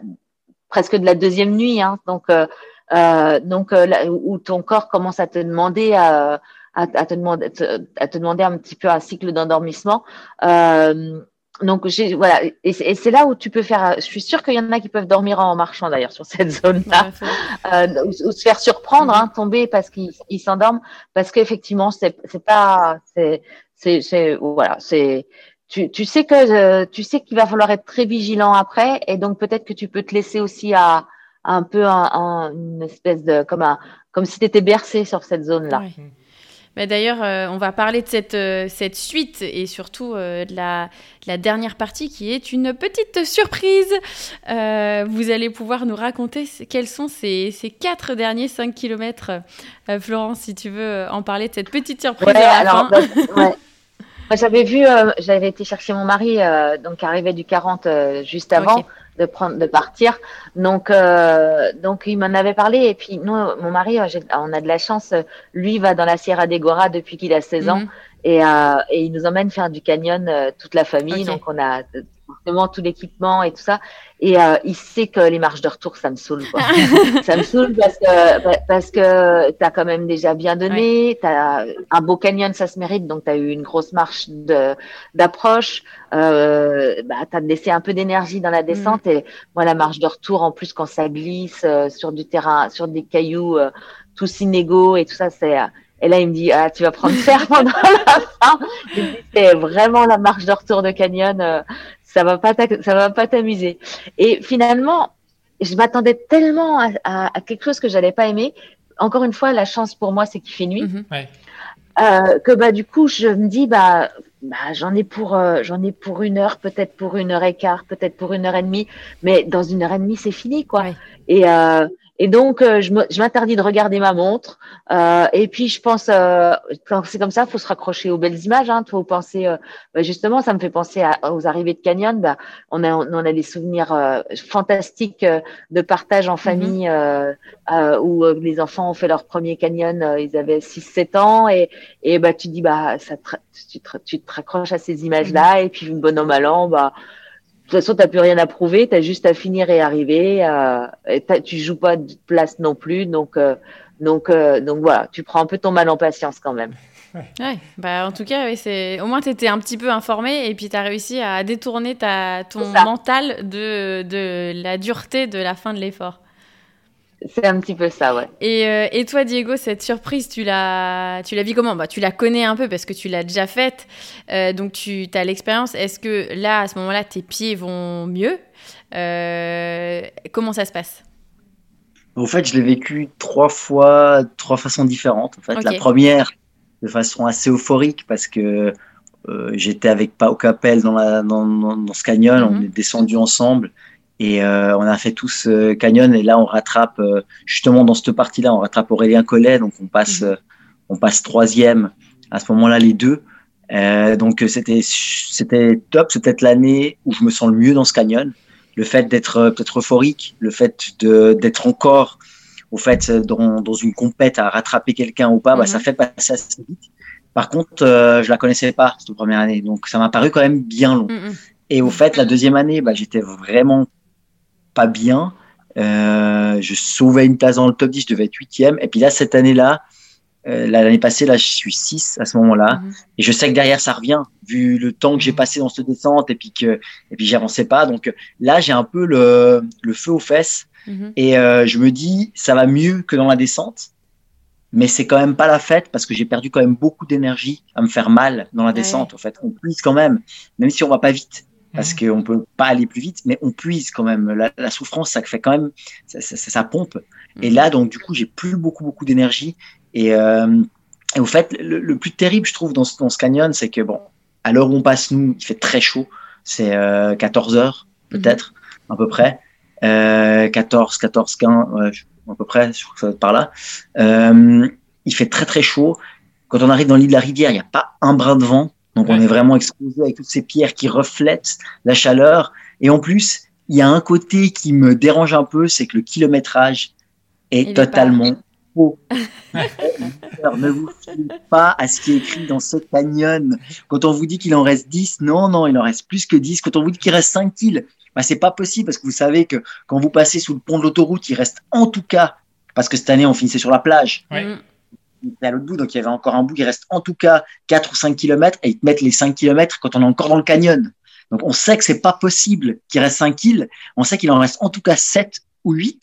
presque de la deuxième nuit hein, donc euh, euh donc où ton corps commence à te demander à à, te demander, à te demander un petit peu un cycle d'endormissement. Euh, donc voilà. Et c'est là où tu peux faire. Je suis sûre qu'il y en a qui peuvent dormir en marchant d'ailleurs sur cette zone-là, euh, ou, se faire surprendre, hein, tomber parce qu'ils s'endorment, parce qu'effectivement c'est c'est pas c'est c'est voilà c'est tu, tu sais que euh, tu sais qu'il va falloir être très vigilant après et donc peut-être que tu peux te laisser aussi à, un peu un, une espèce de comme un comme si tu étais bercé sur cette zone là.
Mais D'ailleurs, euh, on va parler de cette, euh, cette suite et surtout de, la, la, dernière partie qui est une petite surprise. vous allez pouvoir nous raconter quels sont ces, ces quatre derniers 5 kilomètres. Florence, si tu veux en parler de cette petite surprise à la fin. Bah, ouais.
J'avais vu, euh, j'avais été chercher mon mari, euh, donc arrivé du 40 euh, juste avant de prendre, de partir. Donc, donc il m'en avait parlé. Et puis nous, mon mari, on a de la chance. Lui va dans la Sierra de Gora depuis qu'il a 16 ans, mhm. et, et il nous emmène faire du canyon toute la famille. Donc on a tout l'équipement et tout ça. Et euh, il sait que les marches de retour, ça me saoule. Quoi. ça me saoule parce que, parce que tu as quand même déjà bien donné. Tu as un beau canyon, ça se mérite. Donc, tu as eu une grosse marche d'approche. Euh, bah, tu as laissé un peu d'énergie dans la descente. Mm. Et moi, la marche de retour, en plus, quand ça glisse euh, sur du terrain, sur des cailloux euh, tous inégaux et tout ça, c'est. Et là, il me dit, ah, tu vas prendre fer pendant la fin. C'est vraiment la marche de retour de canyon ça va pas ça va pas t'amuser. Et finalement, je m'attendais tellement à, quelque chose que j'allais pas aimer. Encore une fois, la chance pour moi, c'est qu'il fait nuit. Mhm. Euh, que bah du coup, je me dis bah, bah j'en ai pour euh, j'en ai pour une heure, peut-être pour une heure et quart, peut-être pour une heure et demie, mais dans une heure et demie, c'est fini quoi. Et euh, et donc, euh, je m'interdis de regarder ma montre. Euh, et puis, je pense, euh, quand c'est comme ça, faut se raccrocher aux belles images. Hein, faut penser, euh, bah, justement, ça me fait penser aux arrivées de Canyon. Bah, on a, on a des souvenirs euh, fantastiques de partage en famille mm-hmm. où les enfants ont fait leur premier Canyon. ils avaient 6-7 ans et, et bah, tu dis, bah, ça tu, te, tu te raccroches à ces images-là. Mm-hmm. Et puis, bon an, mal an, bah, toute façon, tu n'as plus rien à prouver, tu as juste à finir et arriver. Euh, et tu joues pas de place non plus. Donc, euh, donc, euh, donc voilà, tu prends un peu ton mal en patience quand même.
Ouais. bah en tout cas, c'est au moins tu étais un petit peu informé et puis tu as réussi à détourner ta, ton mental de, de la dureté de la fin de l'effort.
C'est un petit peu ça, ouais.
Et, euh, et, toi, Diego, cette surprise, tu l'as, tu l'as vu comment? Bah, Tu la connais un peu parce que tu l'as déjà faite, euh, donc tu as l'expérience. Est-ce que là, à ce moment-là, tes pieds vont mieux? Euh, Comment ça se passe?
En fait, je l'ai vécu trois fois, trois façons différentes. En fait, la première, de façon assez euphorique parce que j'étais avec Pao Capel dans, la, dans, dans, ce canyon, on mhm. est descendu ensemble. Et euh, on a fait tous euh, Canyon et là on rattrape euh, justement dans cette partie-là, on rattrape Aurélien Collet, donc on passe mhm. on passe troisième à ce moment-là les deux. donc c'était c'était top, c'est peut-être l'année où je me sens le mieux dans ce canyon. Le fait d'être peut-être euphorique, le fait de d'être encore au fait dans, dans une compète à rattraper quelqu'un ou pas, bah, ça mhm. fait passer assez vite. Par contre, je la connaissais pas cette première année, donc ça m'a paru quand même bien long. Mhm. Et au fait, la deuxième année, bah, j'étais vraiment pas bien. Euh, je sauvais une place dans le top 10, je devais être huitième. Et puis là, cette année-là, euh, l'année passée, là, je suis 6 à ce moment-là. Mhm. Et je sais que derrière, ça revient, vu le temps que j'ai passé dans cette descente et puis que et puis j'avançais pas. Donc là, j'ai un peu le, le, feu aux fesses. Mhm. Et euh, je me dis, ça va mieux que dans la descente. Mais c'est quand même pas la fête parce que j'ai perdu quand même beaucoup d'énergie à me faire mal dans la descente. En fait, on puise quand même, même si on va pas vite parce qu'on ne peut pas aller plus vite, mais on puise quand même. La, souffrance, ça fait quand même, ça, ça, pompe. Et là, donc, du coup, j'ai plus beaucoup, beaucoup d'énergie. Et, euh, et, au fait, le, plus terrible, je trouve, dans ce, dans ce canyon, c'est que, bon, à l'heure où on passe, nous, il fait très chaud. C'est euh, 14 heures, peut-être, à peu près. Euh, 14, 14, 15, à peu près, je crois que ça va être par là. Euh, il fait très, très chaud. Quand on arrive dans l'île de la rivière, il n'y a pas un brin de vent. Donc on est vraiment exposé avec toutes ces pierres qui reflètent la chaleur. Et en plus, il y a un côté qui me dérange un peu, c'est que le kilométrage est totalement faux. ne vous fiez pas à ce qui est écrit dans ce canyon. Quand on vous dit qu'il en reste 10, non, non, il en reste plus que 10. Quand on vous dit qu'il reste 5 kills, bah, c'est pas possible parce que vous savez que quand vous passez sous le pont de l'autoroute, il reste en tout cas, parce que cette année on finissait sur la plage, à l'autre bout, donc il y avait encore un bout. Il reste en tout cas 4 ou 5 km et ils te mettent les 5 km quand on est encore dans le canyon. Donc on sait que c'est pas possible qu'il reste 5 kills. On sait qu'il en reste en tout cas 7 ou 8.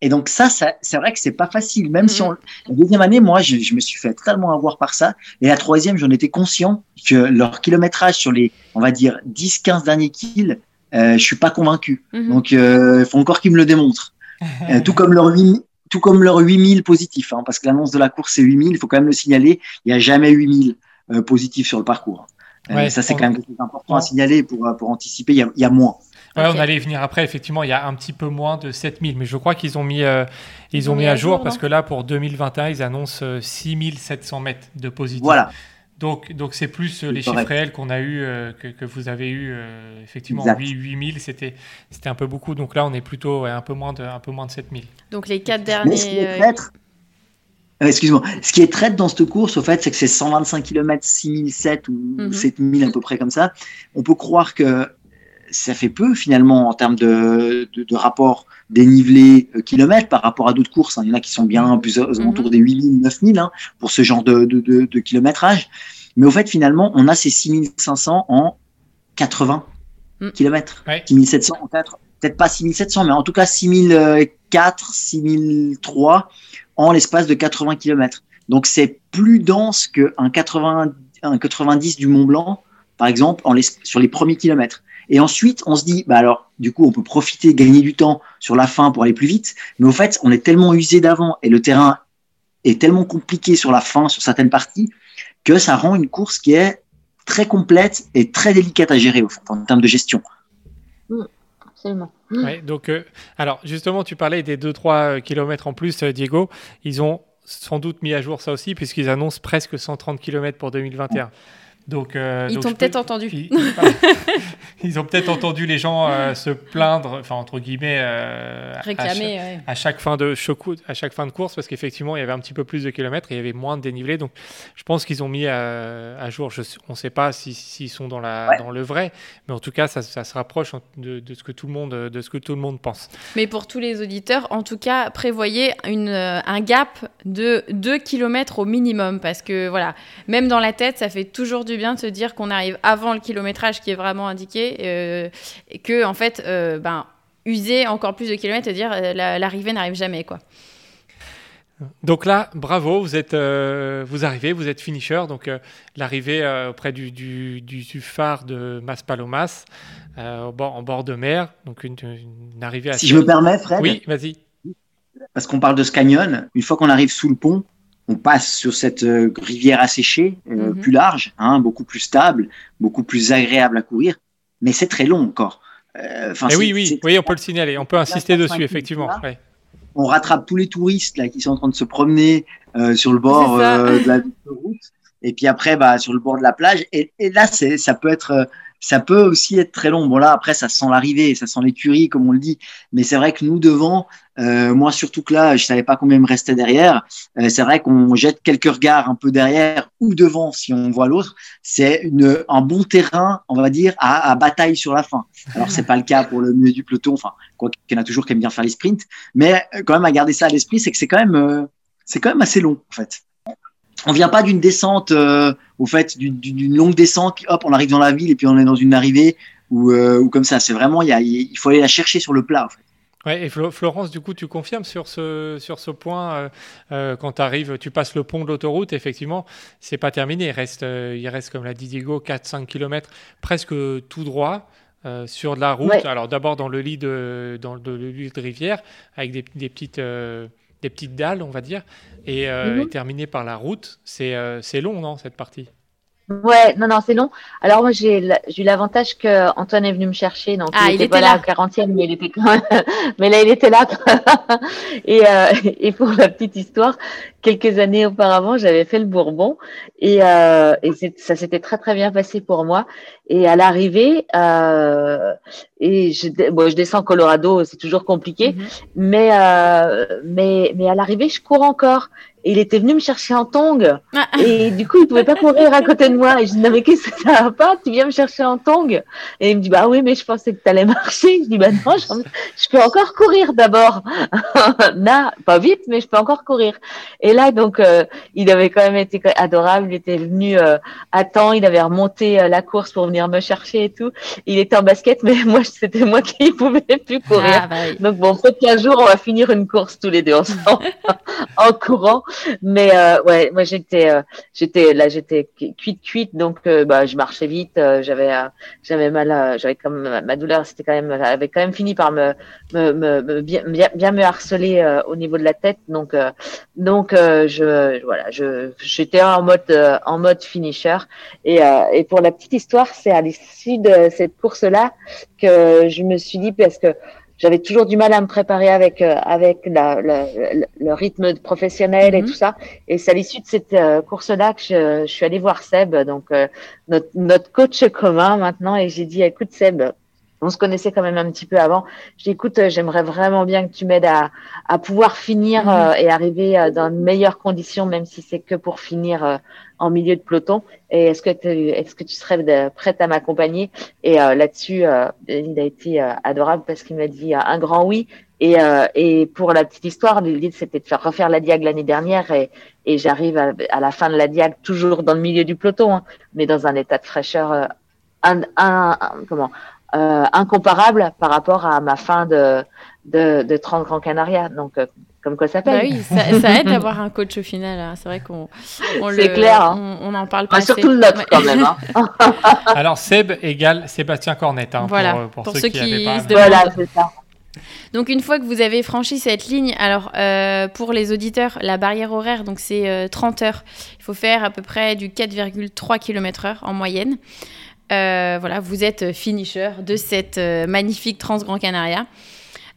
Et donc ça, ça c'est vrai que c'est pas facile. Même si on, la deuxième année, moi, je, je, me suis fait loin avoir par ça. Et la troisième, j'en étais conscient que leur kilométrage sur les, on va dire, 10, 15 derniers kills, euh, je suis pas convaincu.
Mhm.
Donc, euh, il faut encore qu'ils me le démontrent. Euh, tout comme leur 8, tout comme leur 8000 positifs, hein, parce que l'annonce de la course, c'est 8000. Il faut quand même le signaler. Il n'y a jamais 8000 euh, positifs sur le parcours. Euh,
Ouais,
ça, c'est
on-
quand même quelque chose d'important à signaler pour, euh, pour anticiper. Il y a, il y a moins.
Ouais, on allait y venir après. Effectivement, il y a un petit peu moins de 7000, mais je crois qu'ils ont mis, euh, ils,
Ils
ont mis à jour,
non
parce que là, pour 2021, ils annoncent euh, 6700 mètres de positif.
Voilà.
Donc, donc c'est plus euh, les
correct.
chiffres réels qu'on a eu, euh, que, que vous avez eu euh, effectivement.
Exact.
8, 8000, c'était, c'était un peu beaucoup. Donc là, on est plutôt ouais, un peu moins de, un peu moins de 7000.
Donc les quatre
Mais ce qui
derniers.
est
euh,
traître, euh, excuse-moi, ce qui est traître dans cette course, au fait, c'est que c'est 125 km, 6007 ou
Mhm.
7000 à peu près comme ça. On peut croire que ça fait peu finalement en termes de, de, de rapport dénivelé euh, kilomètre par rapport à d'autres courses. hein. Il y en a qui sont bien plus aux alentours des 8000, 9000 hein, pour ce genre de, de, de, kilométrage. Mais au fait, finalement, on a ces 6500 en 80
Mm.
km.
Ouais.
6700 en 4, peut-être pas 6700, mais en tout cas 6004, 6003 en l'espace de 80 km. Donc c'est plus dense qu'un 80, un 90 du Mont Blanc, par exemple, en l'es- sur les premiers kilomètres. Et ensuite, on se dit, bah alors, du coup, on peut profiter, gagner du temps sur la fin pour aller plus vite. Mais au fait, on est tellement usé d'avant et le terrain est tellement compliqué sur la fin, sur certaines parties, que ça rend une course qui est très complète et très délicate à gérer, au fait, en termes de gestion.
Absolument.
Ouais, donc, euh, alors justement, tu parlais des 2-3 km en plus, euh, Diego. Ils ont sans doute mis à jour ça aussi, puisqu'ils annoncent presque 130 km pour 2021. Donc, euh,
Ils
donc
t'ont
je
peut-être
peux-
entendu.
Ils, ils ont peut-être entendu les gens euh, se plaindre, enfin entre guillemets, euh, à,
Réclamer. ouais.
à chaque fin de chocou- à chaque fin de course parce qu'effectivement il y avait un petit peu plus de kilomètres et il y avait moins de dénivelé donc je pense qu'ils ont mis à, à jour je, on ne sait pas si- s'ils sont dans la
Ouais.
dans le vrai mais en tout cas ça, ça se rapproche de, de ce que tout le monde de ce que tout le monde pense
Mais pour tous les auditeurs, en tout cas, prévoyez une, un gap de 2 km au minimum. Parce que, voilà, même dans la tête, ça fait toujours du bien de se dire qu'on arrive avant le kilométrage qui est vraiment indiqué. euh, et que, en fait, euh, ben, user encore plus de kilomètres et dire euh, la- l'arrivée n'arrive jamais. quoi.
donc là bravo vous êtes euh, vous arrivez vous êtes finisher donc euh, l'arrivée euh, auprès du, du, du, du phare de Maspalomas euh, au bord, en bord de mer donc une, une arrivée assez
Si je me permets, Fred,
oui vas-y
parce qu'on parle de ce canyon, une fois qu'on arrive sous le pont, on passe sur cette euh, rivière asséchée, euh,
Mhm.
plus large, hein, beaucoup plus stable, beaucoup plus agréable à courir, mais c'est très long encore. Euh, enfin,
Eh oui, oui, oui, on peut le signaler, on peut insister
25
dessus, effectivement. ouais.
on rattrape tous les touristes là qui sont en train de se promener euh, sur le bord euh, de la route et puis après bah sur le bord de la plage et, et là c'est ça peut être euh, ça peut aussi être très long. Bon là après ça sent l'arrivée ça sent l'écurie comme on le dit. Mais c'est vrai que nous devant euh, moi surtout que là je savais pas combien me restait derrière euh, c'est vrai qu'on jette quelques regards un peu derrière ou devant si on voit l'autre. C'est un bon terrain on va dire à, à bataille sur la fin. Alors c'est pas le cas pour le milieu du peloton enfin quoi qu'il y en a toujours qui aiment bien faire les sprints. Mais euh, quand même à garder ça à l'esprit, c'est que c'est quand euh, c'est quand même assez long en fait. On vient pas d'une descente euh, au fait d'une- longue descente, hop on arrive dans la ville et puis on est dans une arrivée ou euh, ou comme ça. C'est vraiment il y a, il faut aller la chercher sur le plat. En fait.
Ouais, et Flo- Florence, du coup, tu confirmes sur ce, sur ce point, euh, quand tu arrives, tu passes le pont de l'autoroute, effectivement, c'est pas terminé. Il reste, il reste, comme l'a dit Diego, 4-5 km presque tout droit. euh, sur de la route,
Ouais.
alors d'abord dans le lit de dans le, le lit de rivière avec des, des petites euh, des petites dalles, on va dire, et, euh,
Mhm.
et terminé par la route. C'est euh, c'est long, non, cette partie?
Ouais, non, non, c'est long. Alors moi, j'ai eu l'avantage que Antoine est venu me chercher, donc
Ah,
il
il
était pas
là.
là au 40e, mais il était quand même... mais là, il était là. et, euh, et pour la petite histoire, quelques années auparavant, j'avais fait le Bourbon et, euh, et ça s'était très très bien passé pour moi. Et à l'arrivée, euh, et je, bon, je descends Colorado, c'est toujours compliqué, mhm. mais, euh, mais, mais à l'arrivée, je cours encore il était venu me chercher en tongue. Ah. Et du coup, il pouvait pas courir à côté de moi. Et je dis, non, mais qu'est-ce que ça va pas? Tu viens me chercher en tongue. Et il me dit, bah oui, mais je pensais que tu allais marcher. Je dis, bah non, je, peux encore courir d'abord. non, pas vite, mais je peux encore courir. Et là, donc, euh, il avait quand même été adorable. Il était venu euh, à temps. Il avait remonté euh, la course pour venir me chercher et tout. Il était en basket, mais moi, c'était moi qui pouvais plus courir. Ah, bah donc bon, peut-être qu'un jour, on va finir une course tous les deux ensemble en courant. Mais euh, ouais, moi j'étais, euh, j'étais là, j'étais cuite cuite, donc euh, bah je marchais vite. j'avais, j'avais mal, j'avais comme ma douleur, c'était quand même, avait quand même fini par me, me, me, bien, bien, me harceler au niveau de la tête. Donc, donc je, voilà, je, j'étais en mode, en mode finisher. Et, et pour la petite histoire, c'est à l'issue de cette course-là que je me suis dit parce que j'avais toujours du mal à me préparer avec euh, avec la, le rythme professionnel et mhm. tout ça. Et c'est à l'issue de cette euh, course-là que je, je, suis allée voir Seb, donc euh, notre, notre coach commun maintenant, et j'ai dit écoute Seb, on se connaissait quand même un petit peu avant. Je dis, écoute, j'aimerais vraiment bien que tu m'aides à, à pouvoir finir mhm. et arriver dans de meilleures conditions, même si c'est que pour finir en milieu de peloton. Et est-ce que, est-ce que tu serais prête à m'accompagner? Et euh, là-dessus, euh, il a été euh, adorable parce qu'il m'a dit un grand oui. Et, et pour la petite histoire, l'idée c'était de faire refaire la diag l'année dernière et, et j'arrive à, la fin de la diag toujours dans le milieu du peloton, hein, mais dans un état de fraîcheur un, un, comment incomparable par rapport à ma fin de de, de 30 Grand Canaria. Donc comme quoi ça
bah oui, ça, aide d'avoir un coach au final. Hein. C'est vrai qu'on
C'est clair.
Hein. On, en parle pas.
surtout le nôtre quand même. Hein.
Alors Seb égale Sébastien Cornette.
voilà. Pour, ceux, qui, se Voilà, c'est ça. Donc une fois que vous avez franchi cette ligne, alors euh, pour les auditeurs, la barrière horaire, donc c'est 30 euh, heures. Il faut faire à peu près du 4,3 km/h en moyenne. Euh, voilà, vous êtes finisher de cette magnifique Trans Grand Canaria.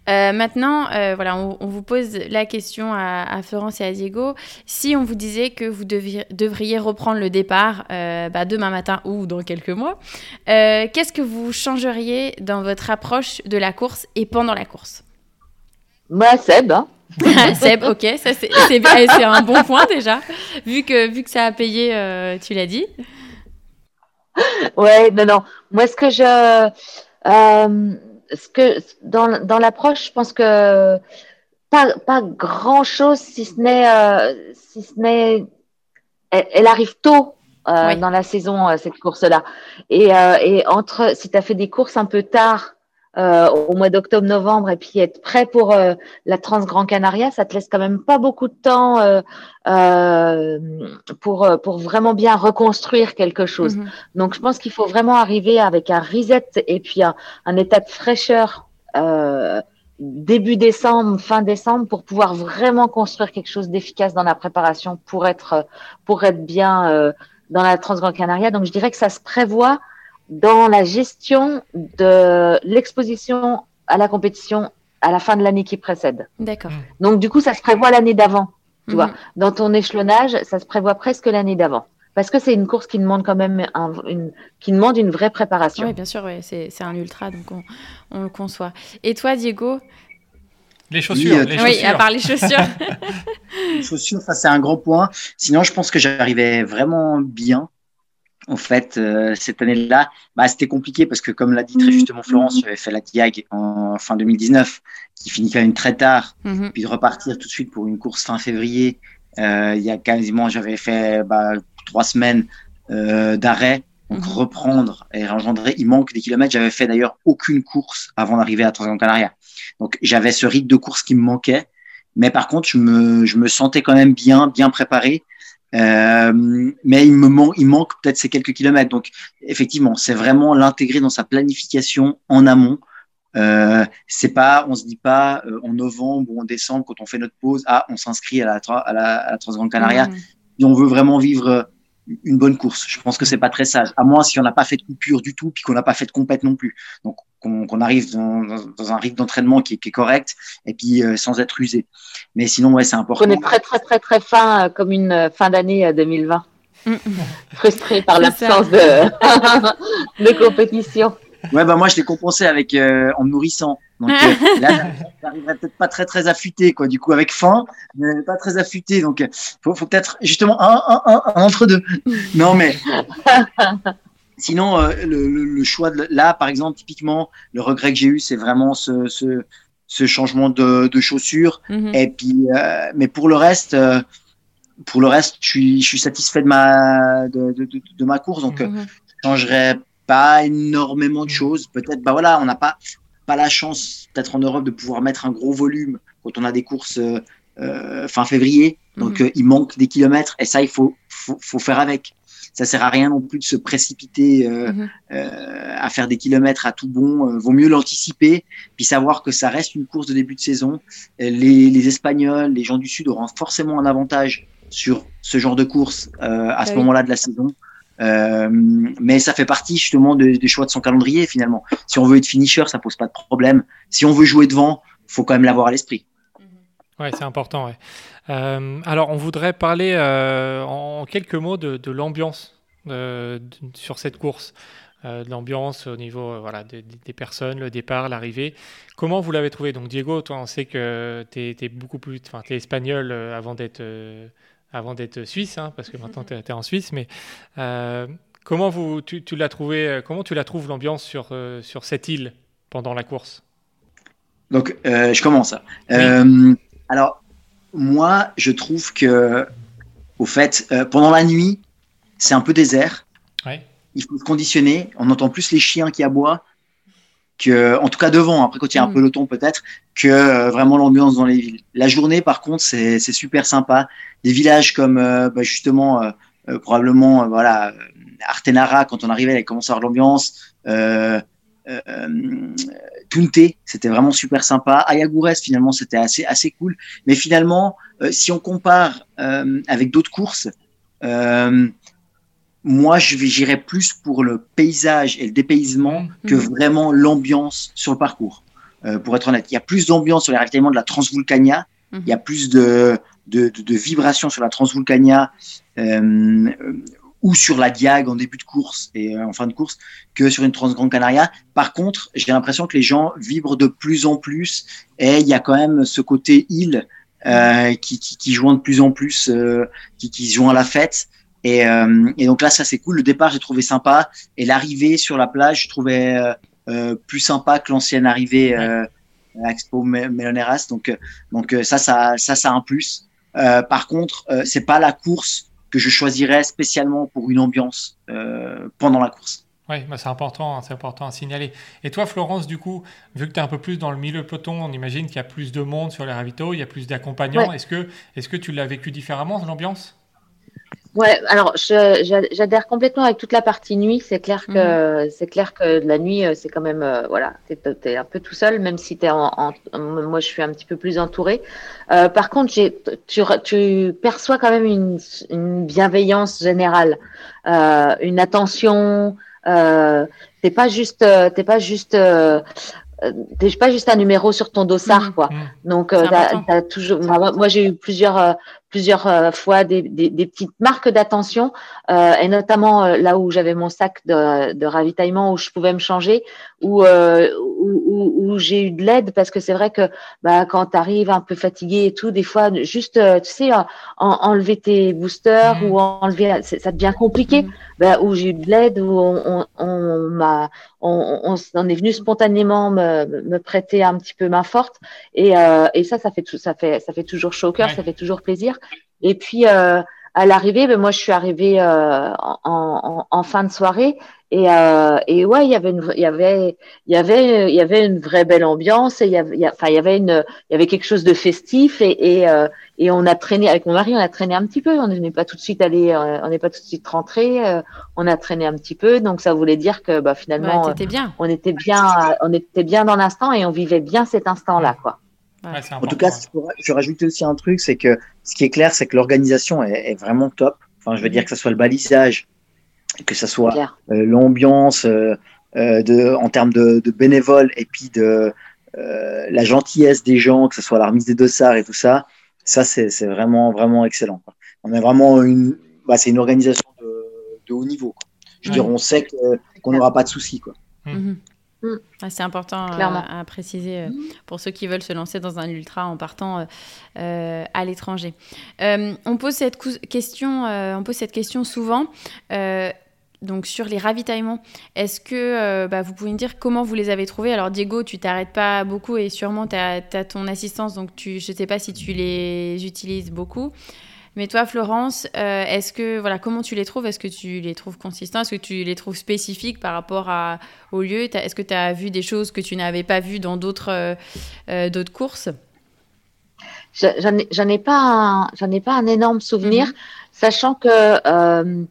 Euh, maintenant, euh, voilà, on, vous pose la question à, Florence et à Diego. Si on vous disait que vous devriez reprendre le départ euh, bah, demain matin ou dans quelques mois, qu'est-ce que vous changeriez dans votre approche de la course et pendant la course?
Moi, Seb. Hein.
Seb, ok, ça c'est un bon point déjà, vu que, vu que ça a payé, tu l'as dit.
Ouais, non, non. Moi, ce que je ce que dans, dans l'approche, je pense que pas, pas grand chose si ce n'est euh, si ce n'est elle, arrive tôt euh, dans la saison euh, cette course là et, et entre si tu as fait des courses un peu tard euh, au mois d'octobre-novembre et puis être prêt pour euh, la Trans Grand Canaria, ça te laisse quand même pas beaucoup de temps euh, euh pour pour vraiment bien reconstruire quelque chose. Mhm. Donc je pense qu'il faut vraiment arriver avec un reset et puis un, un état de fraîcheur début décembre, fin décembre pour pouvoir vraiment construire quelque chose d'efficace dans la préparation pour être pour être bien dans la Trans Grand Canaria. Donc je dirais que ça se prévoit dans la gestion de l'exposition à la compétition à la fin de l'année qui précède.
D'accord.
Donc, du coup, ça se prévoit l'année d'avant. Tu vois, mhm. dans ton échelonnage, ça se prévoit presque l'année d'avant. Parce que c'est une course qui demande quand même une, qui demande une vraie préparation.
Oui, bien sûr, ouais, c'est un ultra, donc on, le conçoit. Et toi, Diego?
Les chaussures, oui,
les chaussures. à part les chaussures.
les chaussures, ça c'est un gros point. Sinon, je pense que j'arrivais vraiment bien en fait, euh, cette année-là, bah, c'était compliqué parce que, comme l'a dit très mhm. justement Florence, j'avais fait la Diag en fin 2019, qui finit quand même très tard, mhm. puis de repartir tout de suite pour une course fin février. Euh, il y a quasiment, j'avais fait bah, trois semaines euh, d'arrêt, donc mhm. reprendre et engendrer. Il manque des kilomètres. J'avais fait d'ailleurs aucune course avant d'arriver à Transgran Canaria. Donc j'avais ce rythme de course qui me manquait. Mais par contre, je me, je me sentais quand même bien, bien préparé. Euh, mais il me il manque peut-être ces quelques kilomètres. Donc, effectivement, c'est vraiment l'intégrer dans sa planification en amont. Euh, c'est pas, on se dit pas euh, en novembre ou en décembre quand on fait notre pause, ah, on s'inscrit à la, à la, à la Transgrande Canaria. Mmh. Et on veut vraiment vivre une bonne course. Je pense que c'est pas très sage, à moins si on n'a pas fait de coupure du tout, puis qu'on n'a pas fait de compète non plus. Donc qu'on arrive dans, dans, un rythme d'entraînement qui, qui, est correct et puis euh, sans être usé. Mais sinon, ouais, c'est important.
On est très très très très fin euh, comme une euh, fin d'année 2020. frustré par l'absence de, de compétition.
Ouais, bah moi je l'ai compensé avec en me nourrissant. Donc euh, là, j'arriverai peut-être pas très très affûté, quoi. Du coup, avec faim, mais pas très affûté. Donc, faut, faut peut-être justement un, un, un, un, entre deux. Non, mais sinon, euh, le, le, le, choix de là, par exemple, typiquement, le regret que j'ai eu, c'est vraiment ce, ce, ce, changement de, de chaussures.
Mhm.
Et puis, euh, mais pour le reste. Euh, pour le reste, je suis, je suis satisfait de ma, de, de, de, de ma course, donc
Mhm.
euh, je changerai pas énormément de choses. Peut-être, bah voilà, on n'a pas, pas la chance, peut-être en Europe, de pouvoir mettre un gros volume quand on a des courses euh, euh, fin février. Donc,
Mhm.
euh, il manque des kilomètres et ça, il faut, faut, faut faire avec. Ça sert à rien non plus de se précipiter euh,
Mhm.
à faire des kilomètres à tout bon. Vaut mieux l'anticiper, puis savoir que ça reste une course de début de saison. Les, les Espagnols, les gens du Sud auront forcément un avantage sur ce genre de course à ce
oui.
moment-là de la saison. Euh, mais ça fait partie justement de- des choix de son calendrier finalement. Si on veut être finisher, ça pose pas de problème. Si on veut jouer devant, faut quand même l'avoir à l'esprit.
Ouais, c'est important. Euh, alors, on voudrait parler euh, en quelques mots de, l'ambiance sur cette course. De l'ambiance au niveau voilà, des, personnes, le départ, l'arrivée. Comment vous l'avez trouvé? Donc, Diego, on sait que tu es, beaucoup plus. Enfin, tu es espagnol avant d'être. Avant d'être suisse, hein, parce que maintenant tu es, en Suisse, mais euh, comment vous, tu, tu l'as trouvé, euh, comment tu la trouves l'ambiance sur, euh, sur cette île pendant la course?
Donc, euh, je commence. Euh, alors, moi, je trouve que, au fait, euh, pendant la nuit, c'est un peu désert.
Ouais.
Il faut se conditionner. On entend plus les chiens qui aboient que, en tout cas devant. Après, quand il y a un
Mhm.
peloton, peut-être, que euh, vraiment l'ambiance dans les villes. La journée, par contre, c'est super sympa. Des villages comme, euh, bah, justement, euh, probablement, voilà, Artenara, quand on arrivait, il commençait à avoir l'ambiance. Tunte, c'était vraiment super sympa. Ayagures, finalement, c'était assez, assez cool. Mais finalement, si on compare avec d'autres courses, euh, moi, je j'irais plus pour le paysage et le dépaysement
Mhm.
que
Mhm.
vraiment l'ambiance sur le parcours. Euh, pour être honnête, il y a plus d'ambiance sur les ravitaillements de la Transvulcania.
Mhm.
Il y a plus de, de, de, de vibrations sur la Transvulcania euh, ou sur la Diag en début de course et euh, en fin de course que sur une Transgrande Canaria. Par contre, j'ai l'impression que les gens vibrent de plus en plus et il y a quand même ce côté île euh, qui, qui, qui joue de plus en plus, euh, qui, qui joue à la fête. Et, euh, et donc là, ça c'est cool. Le départ, j'ai trouvé sympa. Et l'arrivée sur la plage, je trouvais euh, euh, plus sympa que l'ancienne arrivée euh, à Expo Me- Meloneras. Donc, euh, donc euh, ça, ça, ça, ça a un plus. Euh, par contre, euh, c'est pas la course que je choisirais spécialement pour une ambiance euh, pendant la course.
Oui, bah c'est important, hein, c'est important à signaler. Et toi, Florence, du coup, vu que tu es un peu plus dans le milieu peloton, on imagine qu'il y a plus de monde sur les ravitaux, il y a plus d'accompagnants.
Ouais.
Est-ce que, est que tu l'as vécu différemment, l'ambiance?
Ouais, alors j'adhère complètement avec toute la partie nuit. C'est clair que c'est clair que la nuit, euh, c'est quand même euh, voilà, t'es es un peu tout seul, même si t'es en, en- moi je suis un petit peu plus entourée. Euh, par contre, j'ai tu, tu perçois quand même une, une bienveillance générale, euh, une attention. Euh, t'es pas juste, euh, t'es pas juste, t'es pas juste un numéro sur ton dossard,
Mhm.
quoi.
Mm.
Donc, euh, t'as toujours. Moi, moi, j'ai eu plusieurs, euh, plusieurs euh, fois des, des, des petites marques d'attention, euh, et notamment euh, là où j'avais mon sac de, de ravitaillement où je pouvais me changer, où, euh, où, où, où j'ai eu de l'aide parce que c'est vrai que bah, quand tu arrives un peu fatigué et tout, des fois, juste, euh, tu sais, en- enlever tes boosters
Mhm.
ou enlever, ça devient compliqué.
Mhm.
Bah, où j'ai eu de l'aide, où on, on, on m'a, on, on, on est venu spontanément me, me prêter un petit peu main forte, et, euh, et ça, ça fait, tout, ça fait, ça fait toujours chaud au cœur,
Ouais.
ça fait toujours plaisir. Et puis euh, à l'arrivée, ben, moi je suis arrivée euh, en, en, en fin de soirée, et, euh, et ouais, il y avait une, il y avait, il y avait, il y avait une vraie belle ambiance, et il y avait, enfin, il y avait une, il y avait quelque chose de festif, et, et, euh, et on a traîné avec mon mari, on a traîné un petit peu, on n'est pas tout de suite allé, euh, on n'est pas tout de suite rentré, euh, on a traîné un petit peu, donc ça voulait dire que bah, finalement,
Ouais, bien.
on était bien, on était bien dans l'instant et on vivait bien cet instant-là, quoi.
Ouais,
En tout cas, je pourrais- je rajouter aussi un truc, c'est que ce qui est clair, c'est que l'organisation est, est vraiment top. Enfin, je veux dire que ce soit le balisage, que ce soit euh, l'ambiance euh, euh, de, en termes de, de bénévoles et puis de euh, la gentillesse des gens, que ce soit la remise des dossards et tout ça, ça c'est vraiment vraiment excellent. quoi. On a vraiment une, bah, c'est une organisation de haut niveau. Je veux dire, on sait qu'on n'aura pas de soucis. Quoi.
Mhm. Ah, c'est important à préciser pour ceux qui veulent se lancer dans un ultra en partant à l'étranger. on, pose cette question, on pose cette question souvent donc sur les ravitaillements, est-ce que euh, bah, vous pouvez me dire comment vous les avez trouvés? Alors Diego, tu t'arrêtes pas beaucoup et sûrement tu as, ton assistance, donc tu, je ne sais pas si tu les utilises beaucoup. Mais toi, Florence, euh, est-ce que voilà, comment tu les trouves? Est-ce que tu les trouves consistants? Est-ce que tu les trouves spécifiques par rapport à, au lieu? Est-ce que tu as vu des choses que tu n'avais pas vues dans d'autres euh, d'autres courses?
J'en ai, ai, pas un, ai pas un énorme souvenir, mhm. sachant que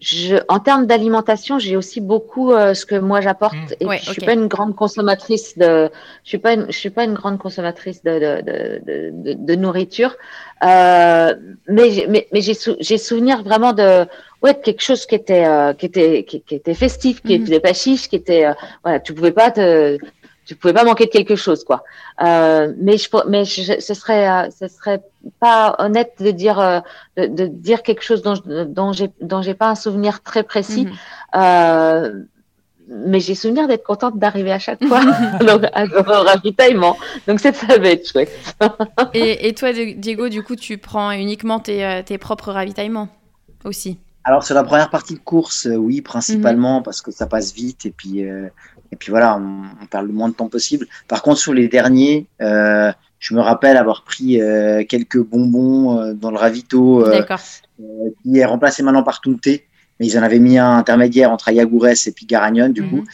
je, en termes d'alimentation, j'ai aussi beaucoup euh, ce que moi j'apporte. Mmh. Et je suis pas une grande consommatrice de, je suis pas, une, je suis pas une grande consommatrice de de, de, de, de nourriture. Euh, mais mais, mais j'ai j'ai souvenir vraiment de ouais de quelque chose qui était euh, qui était qui, était festif, qui mmh. était pas chiche, qui était euh, voilà, tu pouvais pas te tu pouvais pas manquer de quelque chose quoi. Euh, mais je, mais ce serait euh, ce serait pas honnête de dire euh, de, de, dire quelque chose dont dont j'ai dont j'ai pas un souvenir très précis. Mhm. euh, mais j'ai souvenir d'être contente d'arriver à chaque fois donc, à, au ravitaillement. Donc ça va être chouette.
et, et, toi, Diego, du coup, tu prends uniquement tes, tes propres ravitaillements aussi?
Alors sur la première partie de course, oui, principalement mhm. parce que ça passe vite et puis euh, et puis voilà, on, on, perd le moins de temps possible. Par contre, sur les derniers, euh, je me rappelle avoir pris euh, quelques bonbons euh, dans le ravito qui est remplacé maintenant par Tunté, mais ils en avaient mis un intermédiaire entre Ayagoures et puis Garagnon du coup.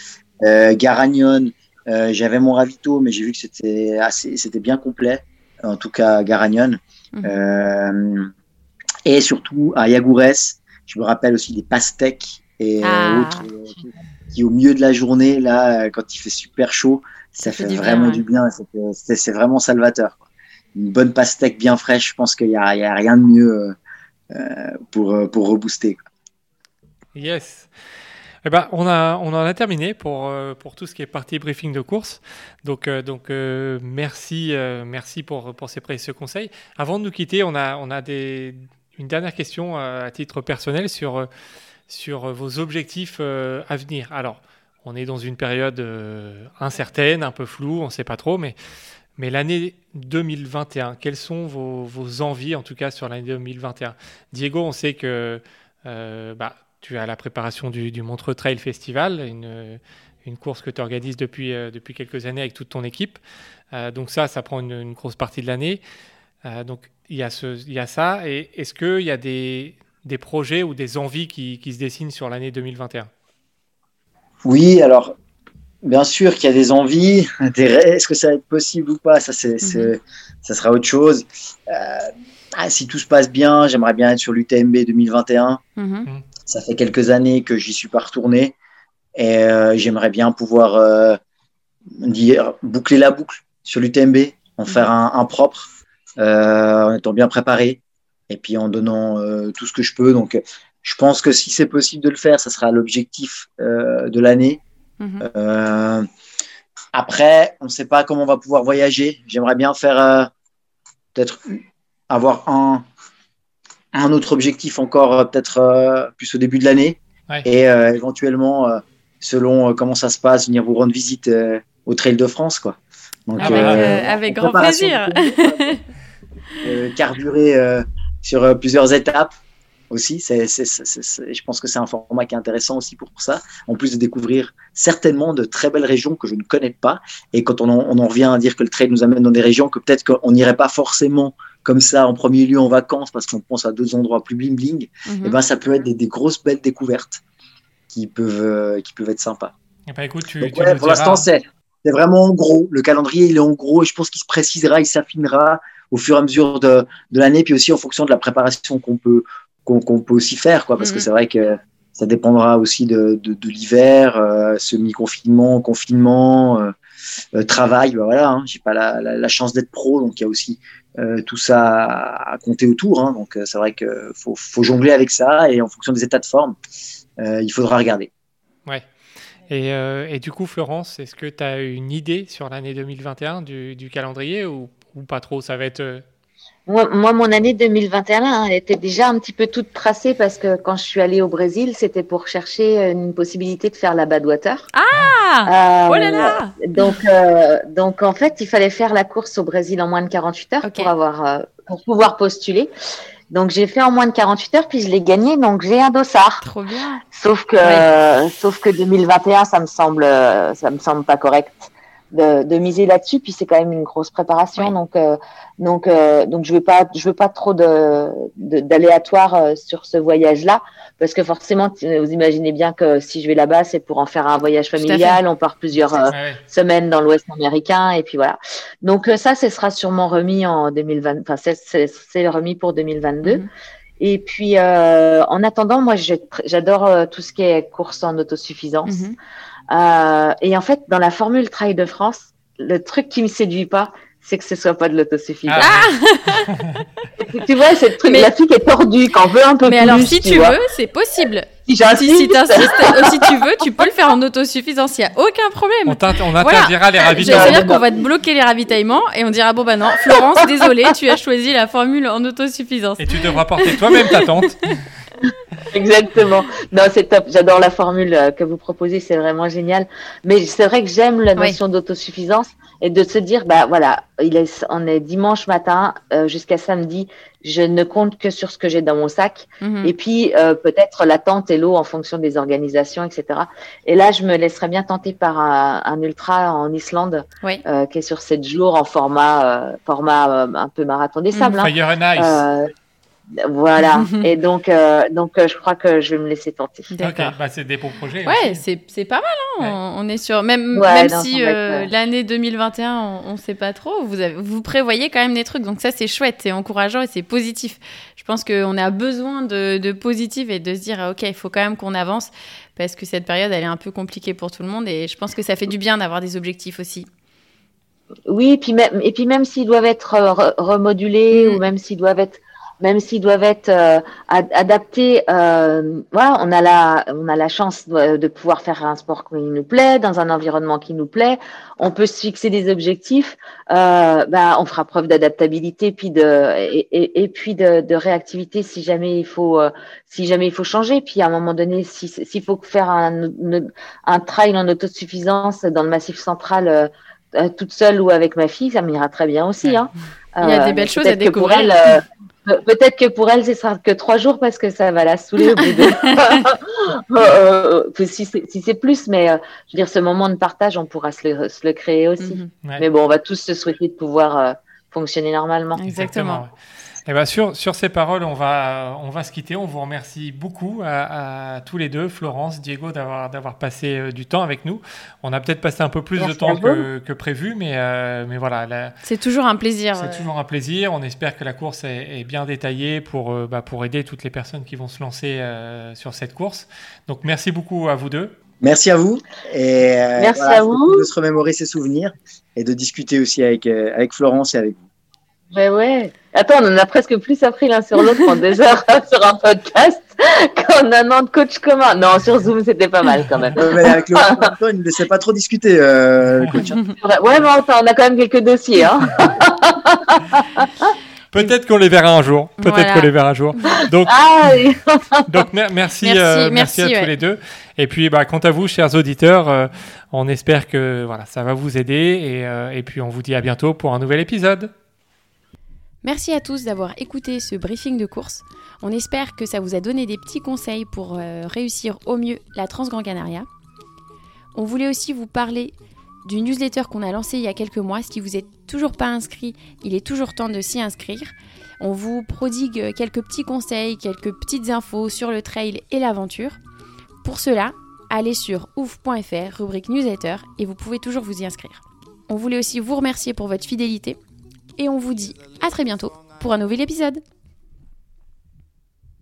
Mhm. Garagnon, j'avais mon ravito, mais j'ai vu que c'était assez, c'était bien complet, en tout cas Garagnon. Mhm. et surtout à je me rappelle aussi des pastèques et ah. autres qui au milieu de la journée, là, quand il fait super chaud, ça, fait, vraiment du bien. C'est vraiment salvateur. Une bonne pastèque bien fraîche, je pense qu'il n'y a, a, rien de mieux euh, pour, pour rebooster.
Yes. Eh ben, on, a, on en a terminé pour, euh, pour tout ce qui est partie briefing de course. Donc, euh, donc merci, merci pour, pour ces précieux conseils. Avant de nous quitter, on a, on a des, une dernière question à titre personnel sur sur euh, vos objectifs euh, à venir. Alors, on est dans une période euh, incertaine, un peu floue, on ne sait pas trop, mais, mais l'année 2021, quelles sont vos, vos, envies, en tout cas sur l'année 2021 Diego, on sait que bah, tu as la préparation du, du Montreux Trail Festival, une, une course que tu organises depuis, depuis quelques années avec toute ton équipe. donc ça, ça prend une, grosse partie de l'année. donc il y, il y a ça. Et est-ce qu'il y a des, des projets ou des envies qui, qui se dessinent sur l'année 2021
Oui, alors bien sûr qu'il y a des envies, est-ce que ça va être possible ou pas, ça, c'est, mhm. ça sera autre chose. Euh, ah, si tout se passe bien, j'aimerais bien être sur l'UTMB 2021. Mhm. Mhm. Ça fait quelques années que j'y suis pas retourné et euh, j'aimerais bien pouvoir euh, dire, boucler la boucle sur l'UTMB, en faire un, un propre, en étant bien préparé et puis en donnant euh, tout ce que je peux. Donc, je pense que si c'est possible de le faire, ça sera l'objectif euh, de l'année. Mhm. Euh, après, on ne sait pas comment on va pouvoir voyager. J'aimerais bien faire peut-être avoir un, un autre objectif encore, peut-être plus au début de l'année. Et éventuellement, selon comment ça se passe, venir vous rendre visite au Trail de France. Quoi.
Donc, avec, avec grand plaisir.
carburer sur euh, plusieurs étapes aussi. C'est, je pense que c'est un format qui est intéressant aussi pour ça, en plus de découvrir certainement de très belles régions que je ne connais pas. Et quand on en, on en revient à dire que le trail nous amène dans des régions que peut-être qu'on n'irait pas forcément comme ça en premier lieu en vacances parce qu'on pense à deux endroits plus bling bling, et mhm. eh ben ça peut être des, grosses belles découvertes qui peuvent, euh, qui peuvent être sympas.
Et eh ben, écoute, tu,
pour l'instant, c'est, c'est vraiment en gros. Le calendrier, il est en gros et je pense qu'il se précisera, il s'affinera au fur et à mesure de, de l'année, puis aussi en fonction de la préparation qu'on peut, qu'on peut aussi faire, quoi, parce que mhm. c'est vrai que ça dépendra aussi de, de, de l'hiver, euh, semi-confinement, confinement, euh, euh, travail. Bah voilà, hein, j'ai pas la, la, la chance d'être pro, donc il y a aussi euh, tout ça à, compter autour. Hein, donc c'est vrai que faut, faut jongler avec ça et en fonction des états de forme, il faudra regarder.
Ouais. Et, et, du coup, Florence, est-ce que tu as une idée sur l'année 2021 du, du calendrier ou ou pas trop Ça va être. Euh,
moi, moi, mon année 2021, hein, elle était déjà un petit peu toute tracée parce que quand je suis allée au Brésil, c'était pour chercher une possibilité de faire la Badwater.
Ah Oh là là
Donc, euh, donc en fait, il fallait faire la course au Brésil en moins de 48 heures pour avoir, euh, pour pouvoir postuler. Donc j'ai fait en moins de 48 heures, puis je l'ai gagné, donc j'ai un dossard.
Trop bien.
Sauf que, sauf que 2021, ça me semble, euh, ça me semble pas correct de, de miser là-dessus. Puis c'est quand même une grosse préparation, donc, euh, donc, euh, donc je veux pas, je veux pas trop de, de- d'aléatoire euh, sur ce voyage-là, parce que forcément, tu- vous imaginez bien que si je vais là-bas, c'est pour en faire un voyage familial. On part plusieurs euh, semaines dans l'Ouest américain, et puis voilà. Donc euh, ça, ce sera sûrement remis en 2020. Enfin, c'est, remis pour 2022.
Mhm.
Et puis, euh, en attendant, moi, j'adore euh, tout ce qui est course en autosuffisance.
Mhm.
Euh, et en fait, dans la formule Trail de France, le truc qui me séduit pas, c'est que ce soit pas de l'autosuffisance.
Ah,
Tu vois, c'est le truc,
Mais-
la fille est tordue, qu'on veut un peu
Mais
plus.
alors, si tu veux, c'est possible.
si
Si,
j'insiste,
si, t'insistes, euh, si tu veux, tu peux le faire en autosuffisance. Il n'y a aucun problème.
on, on interdira les
Je-
ravitaillements.
C'est-à-dire qu'on va te bloquer les ravitaillements et on dira bon bah non, Florence, désolée, tu as choisi la formule en autosuffisance.
Et tu devras porter toi-même ta tente.
Exactement. Non, c'est top. J'adore la formule euh, que vous proposez, c'est vraiment génial. Mais c'est vrai que j'aime la
Oui.
notion d'autosuffisance et de se dire, bah voilà, il est, on est dimanche matin euh, jusqu'à samedi, je ne compte que sur ce que j'ai dans mon sac.
Mhm.
Et puis euh, peut-être la tente et l'eau en fonction des organisations, etc. Et là, je me laisserais bien tenter par un, un ultra en Islande
Oui.
euh, qui est sur 7 jours en format, euh, format euh, un peu marathon des
Mhm.
sables. hein.
Fire and Ice.
Voilà. et donc, euh, donc euh, je crois que je vais me laisser tenter.
D'accord.
Ok, bah c'est des beaux projets.
Ouais,
aussi.
c'est c'est pas mal, hein, on, on est sur. Même,
Ouais,
même si euh,
ouais.
l'année 2021, on, on sait pas trop, vous, avez, vous prévoyez quand même des trucs. Donc ça, c'est chouette, c'est encourageant et c'est positif. Je pense qu'on a besoin de, de positif et de se dire, ok, il faut quand même qu'on avance parce que cette période, elle est un peu compliquée pour tout le monde et je pense que ça fait du bien d'avoir des objectifs aussi.
Oui, et puis même, et puis même s'ils doivent être euh, re- remodulés
Mm.
ou même s'ils doivent être, même s'ils doivent être euh, ad- adaptés, euh, voilà, on a la, on a la chance de, de pouvoir faire un sport qui nous plaît, dans un environnement qui nous plaît. On peut se fixer des objectifs. Euh, bah, on fera preuve d'adaptabilité, puis de, et, et, et puis de, de réactivité si jamais il faut, euh, si jamais il faut changer. Puis à un moment donné, si- s'il faut faire un, un trail en autosuffisance dans le Massif Central. euh, euh, toute seule ou avec ma fille, ça m'ira très bien aussi. Hein.
Il y a des belles choses à
pour
découvrir.
elle, euh, pe- peut-être que pour elle, ce sera que trois jours parce que ça va la saouler au bout de. Euh, euh, si c'est si c'est plus, mais euh, je veux dire, ce moment de partage, on pourra se le, se le créer aussi.
Mhm.
Ouais.
Mais bon, on va tous se souhaiter de pouvoir euh, fonctionner normalement.
Exactement.
ouais. Eh ben sur, sur ces paroles, on va, on va se quitter. On vous remercie beaucoup à, à tous les deux, Florence, Diego, d'avoir d'avoir passé euh, du temps avec nous. On a peut-être passé un peu plus
Merci
de temps que, que prévu, mais, euh, mais voilà, la-
C'est toujours un plaisir.
c'est toujours un plaisir. On espère que la course est, est bien détaillée pour, euh, bah, pour aider toutes les personnes qui vont se lancer euh, sur cette course. Donc merci beaucoup à vous deux.
Merci à vous. Et, euh,
Merci
voilà,
à vous.
De se remémorer ses souvenirs et de discuter aussi avec, euh, avec Florence et avec vous.
Ouais, ouais. Attends, on en a presque plus appris l'un sur l'autre en deux heures sur un podcast qu'en un an de coach commun. Non, sur Zoom, c'était pas mal quand même.
Euh, mais avec le temps, il ne laissait pas trop discuter, euh, le coach. hein.
Ouais, mais enfin, on a quand même quelques dossiers. Hein.
Peut-être qu'on les verra un jour. Peut-être
Voilà.
qu'on les verra un jour. Donc,
Ah, oui.
Donc mer- merci,
Merci,
euh,
merci,
merci à
ouais.
tous les deux. Et puis bah, quant à vous, chers auditeurs, euh, on espère que voilà, ça va vous aider et, euh, et puis on vous dit à bientôt pour un nouvel épisode.
Merci à tous d'avoir écouté ce briefing de course. On espère que ça vous a donné des petits conseils pour euh, réussir au mieux la Transgran Canaria. On voulait aussi vous parler du newsletter qu'on a lancé il y a quelques mois. Si vous n'êtes toujours pas inscrit, il est toujours temps de s'y inscrire. On vous prodigue quelques petits conseils, quelques petites infos sur le trail et l'aventure. Pour cela, allez sur ouf.fr, rubrique newsletter, et vous pouvez toujours vous y inscrire. On voulait aussi vous remercier pour votre fidélité et on vous dit à très bientôt pour un nouvel épisode.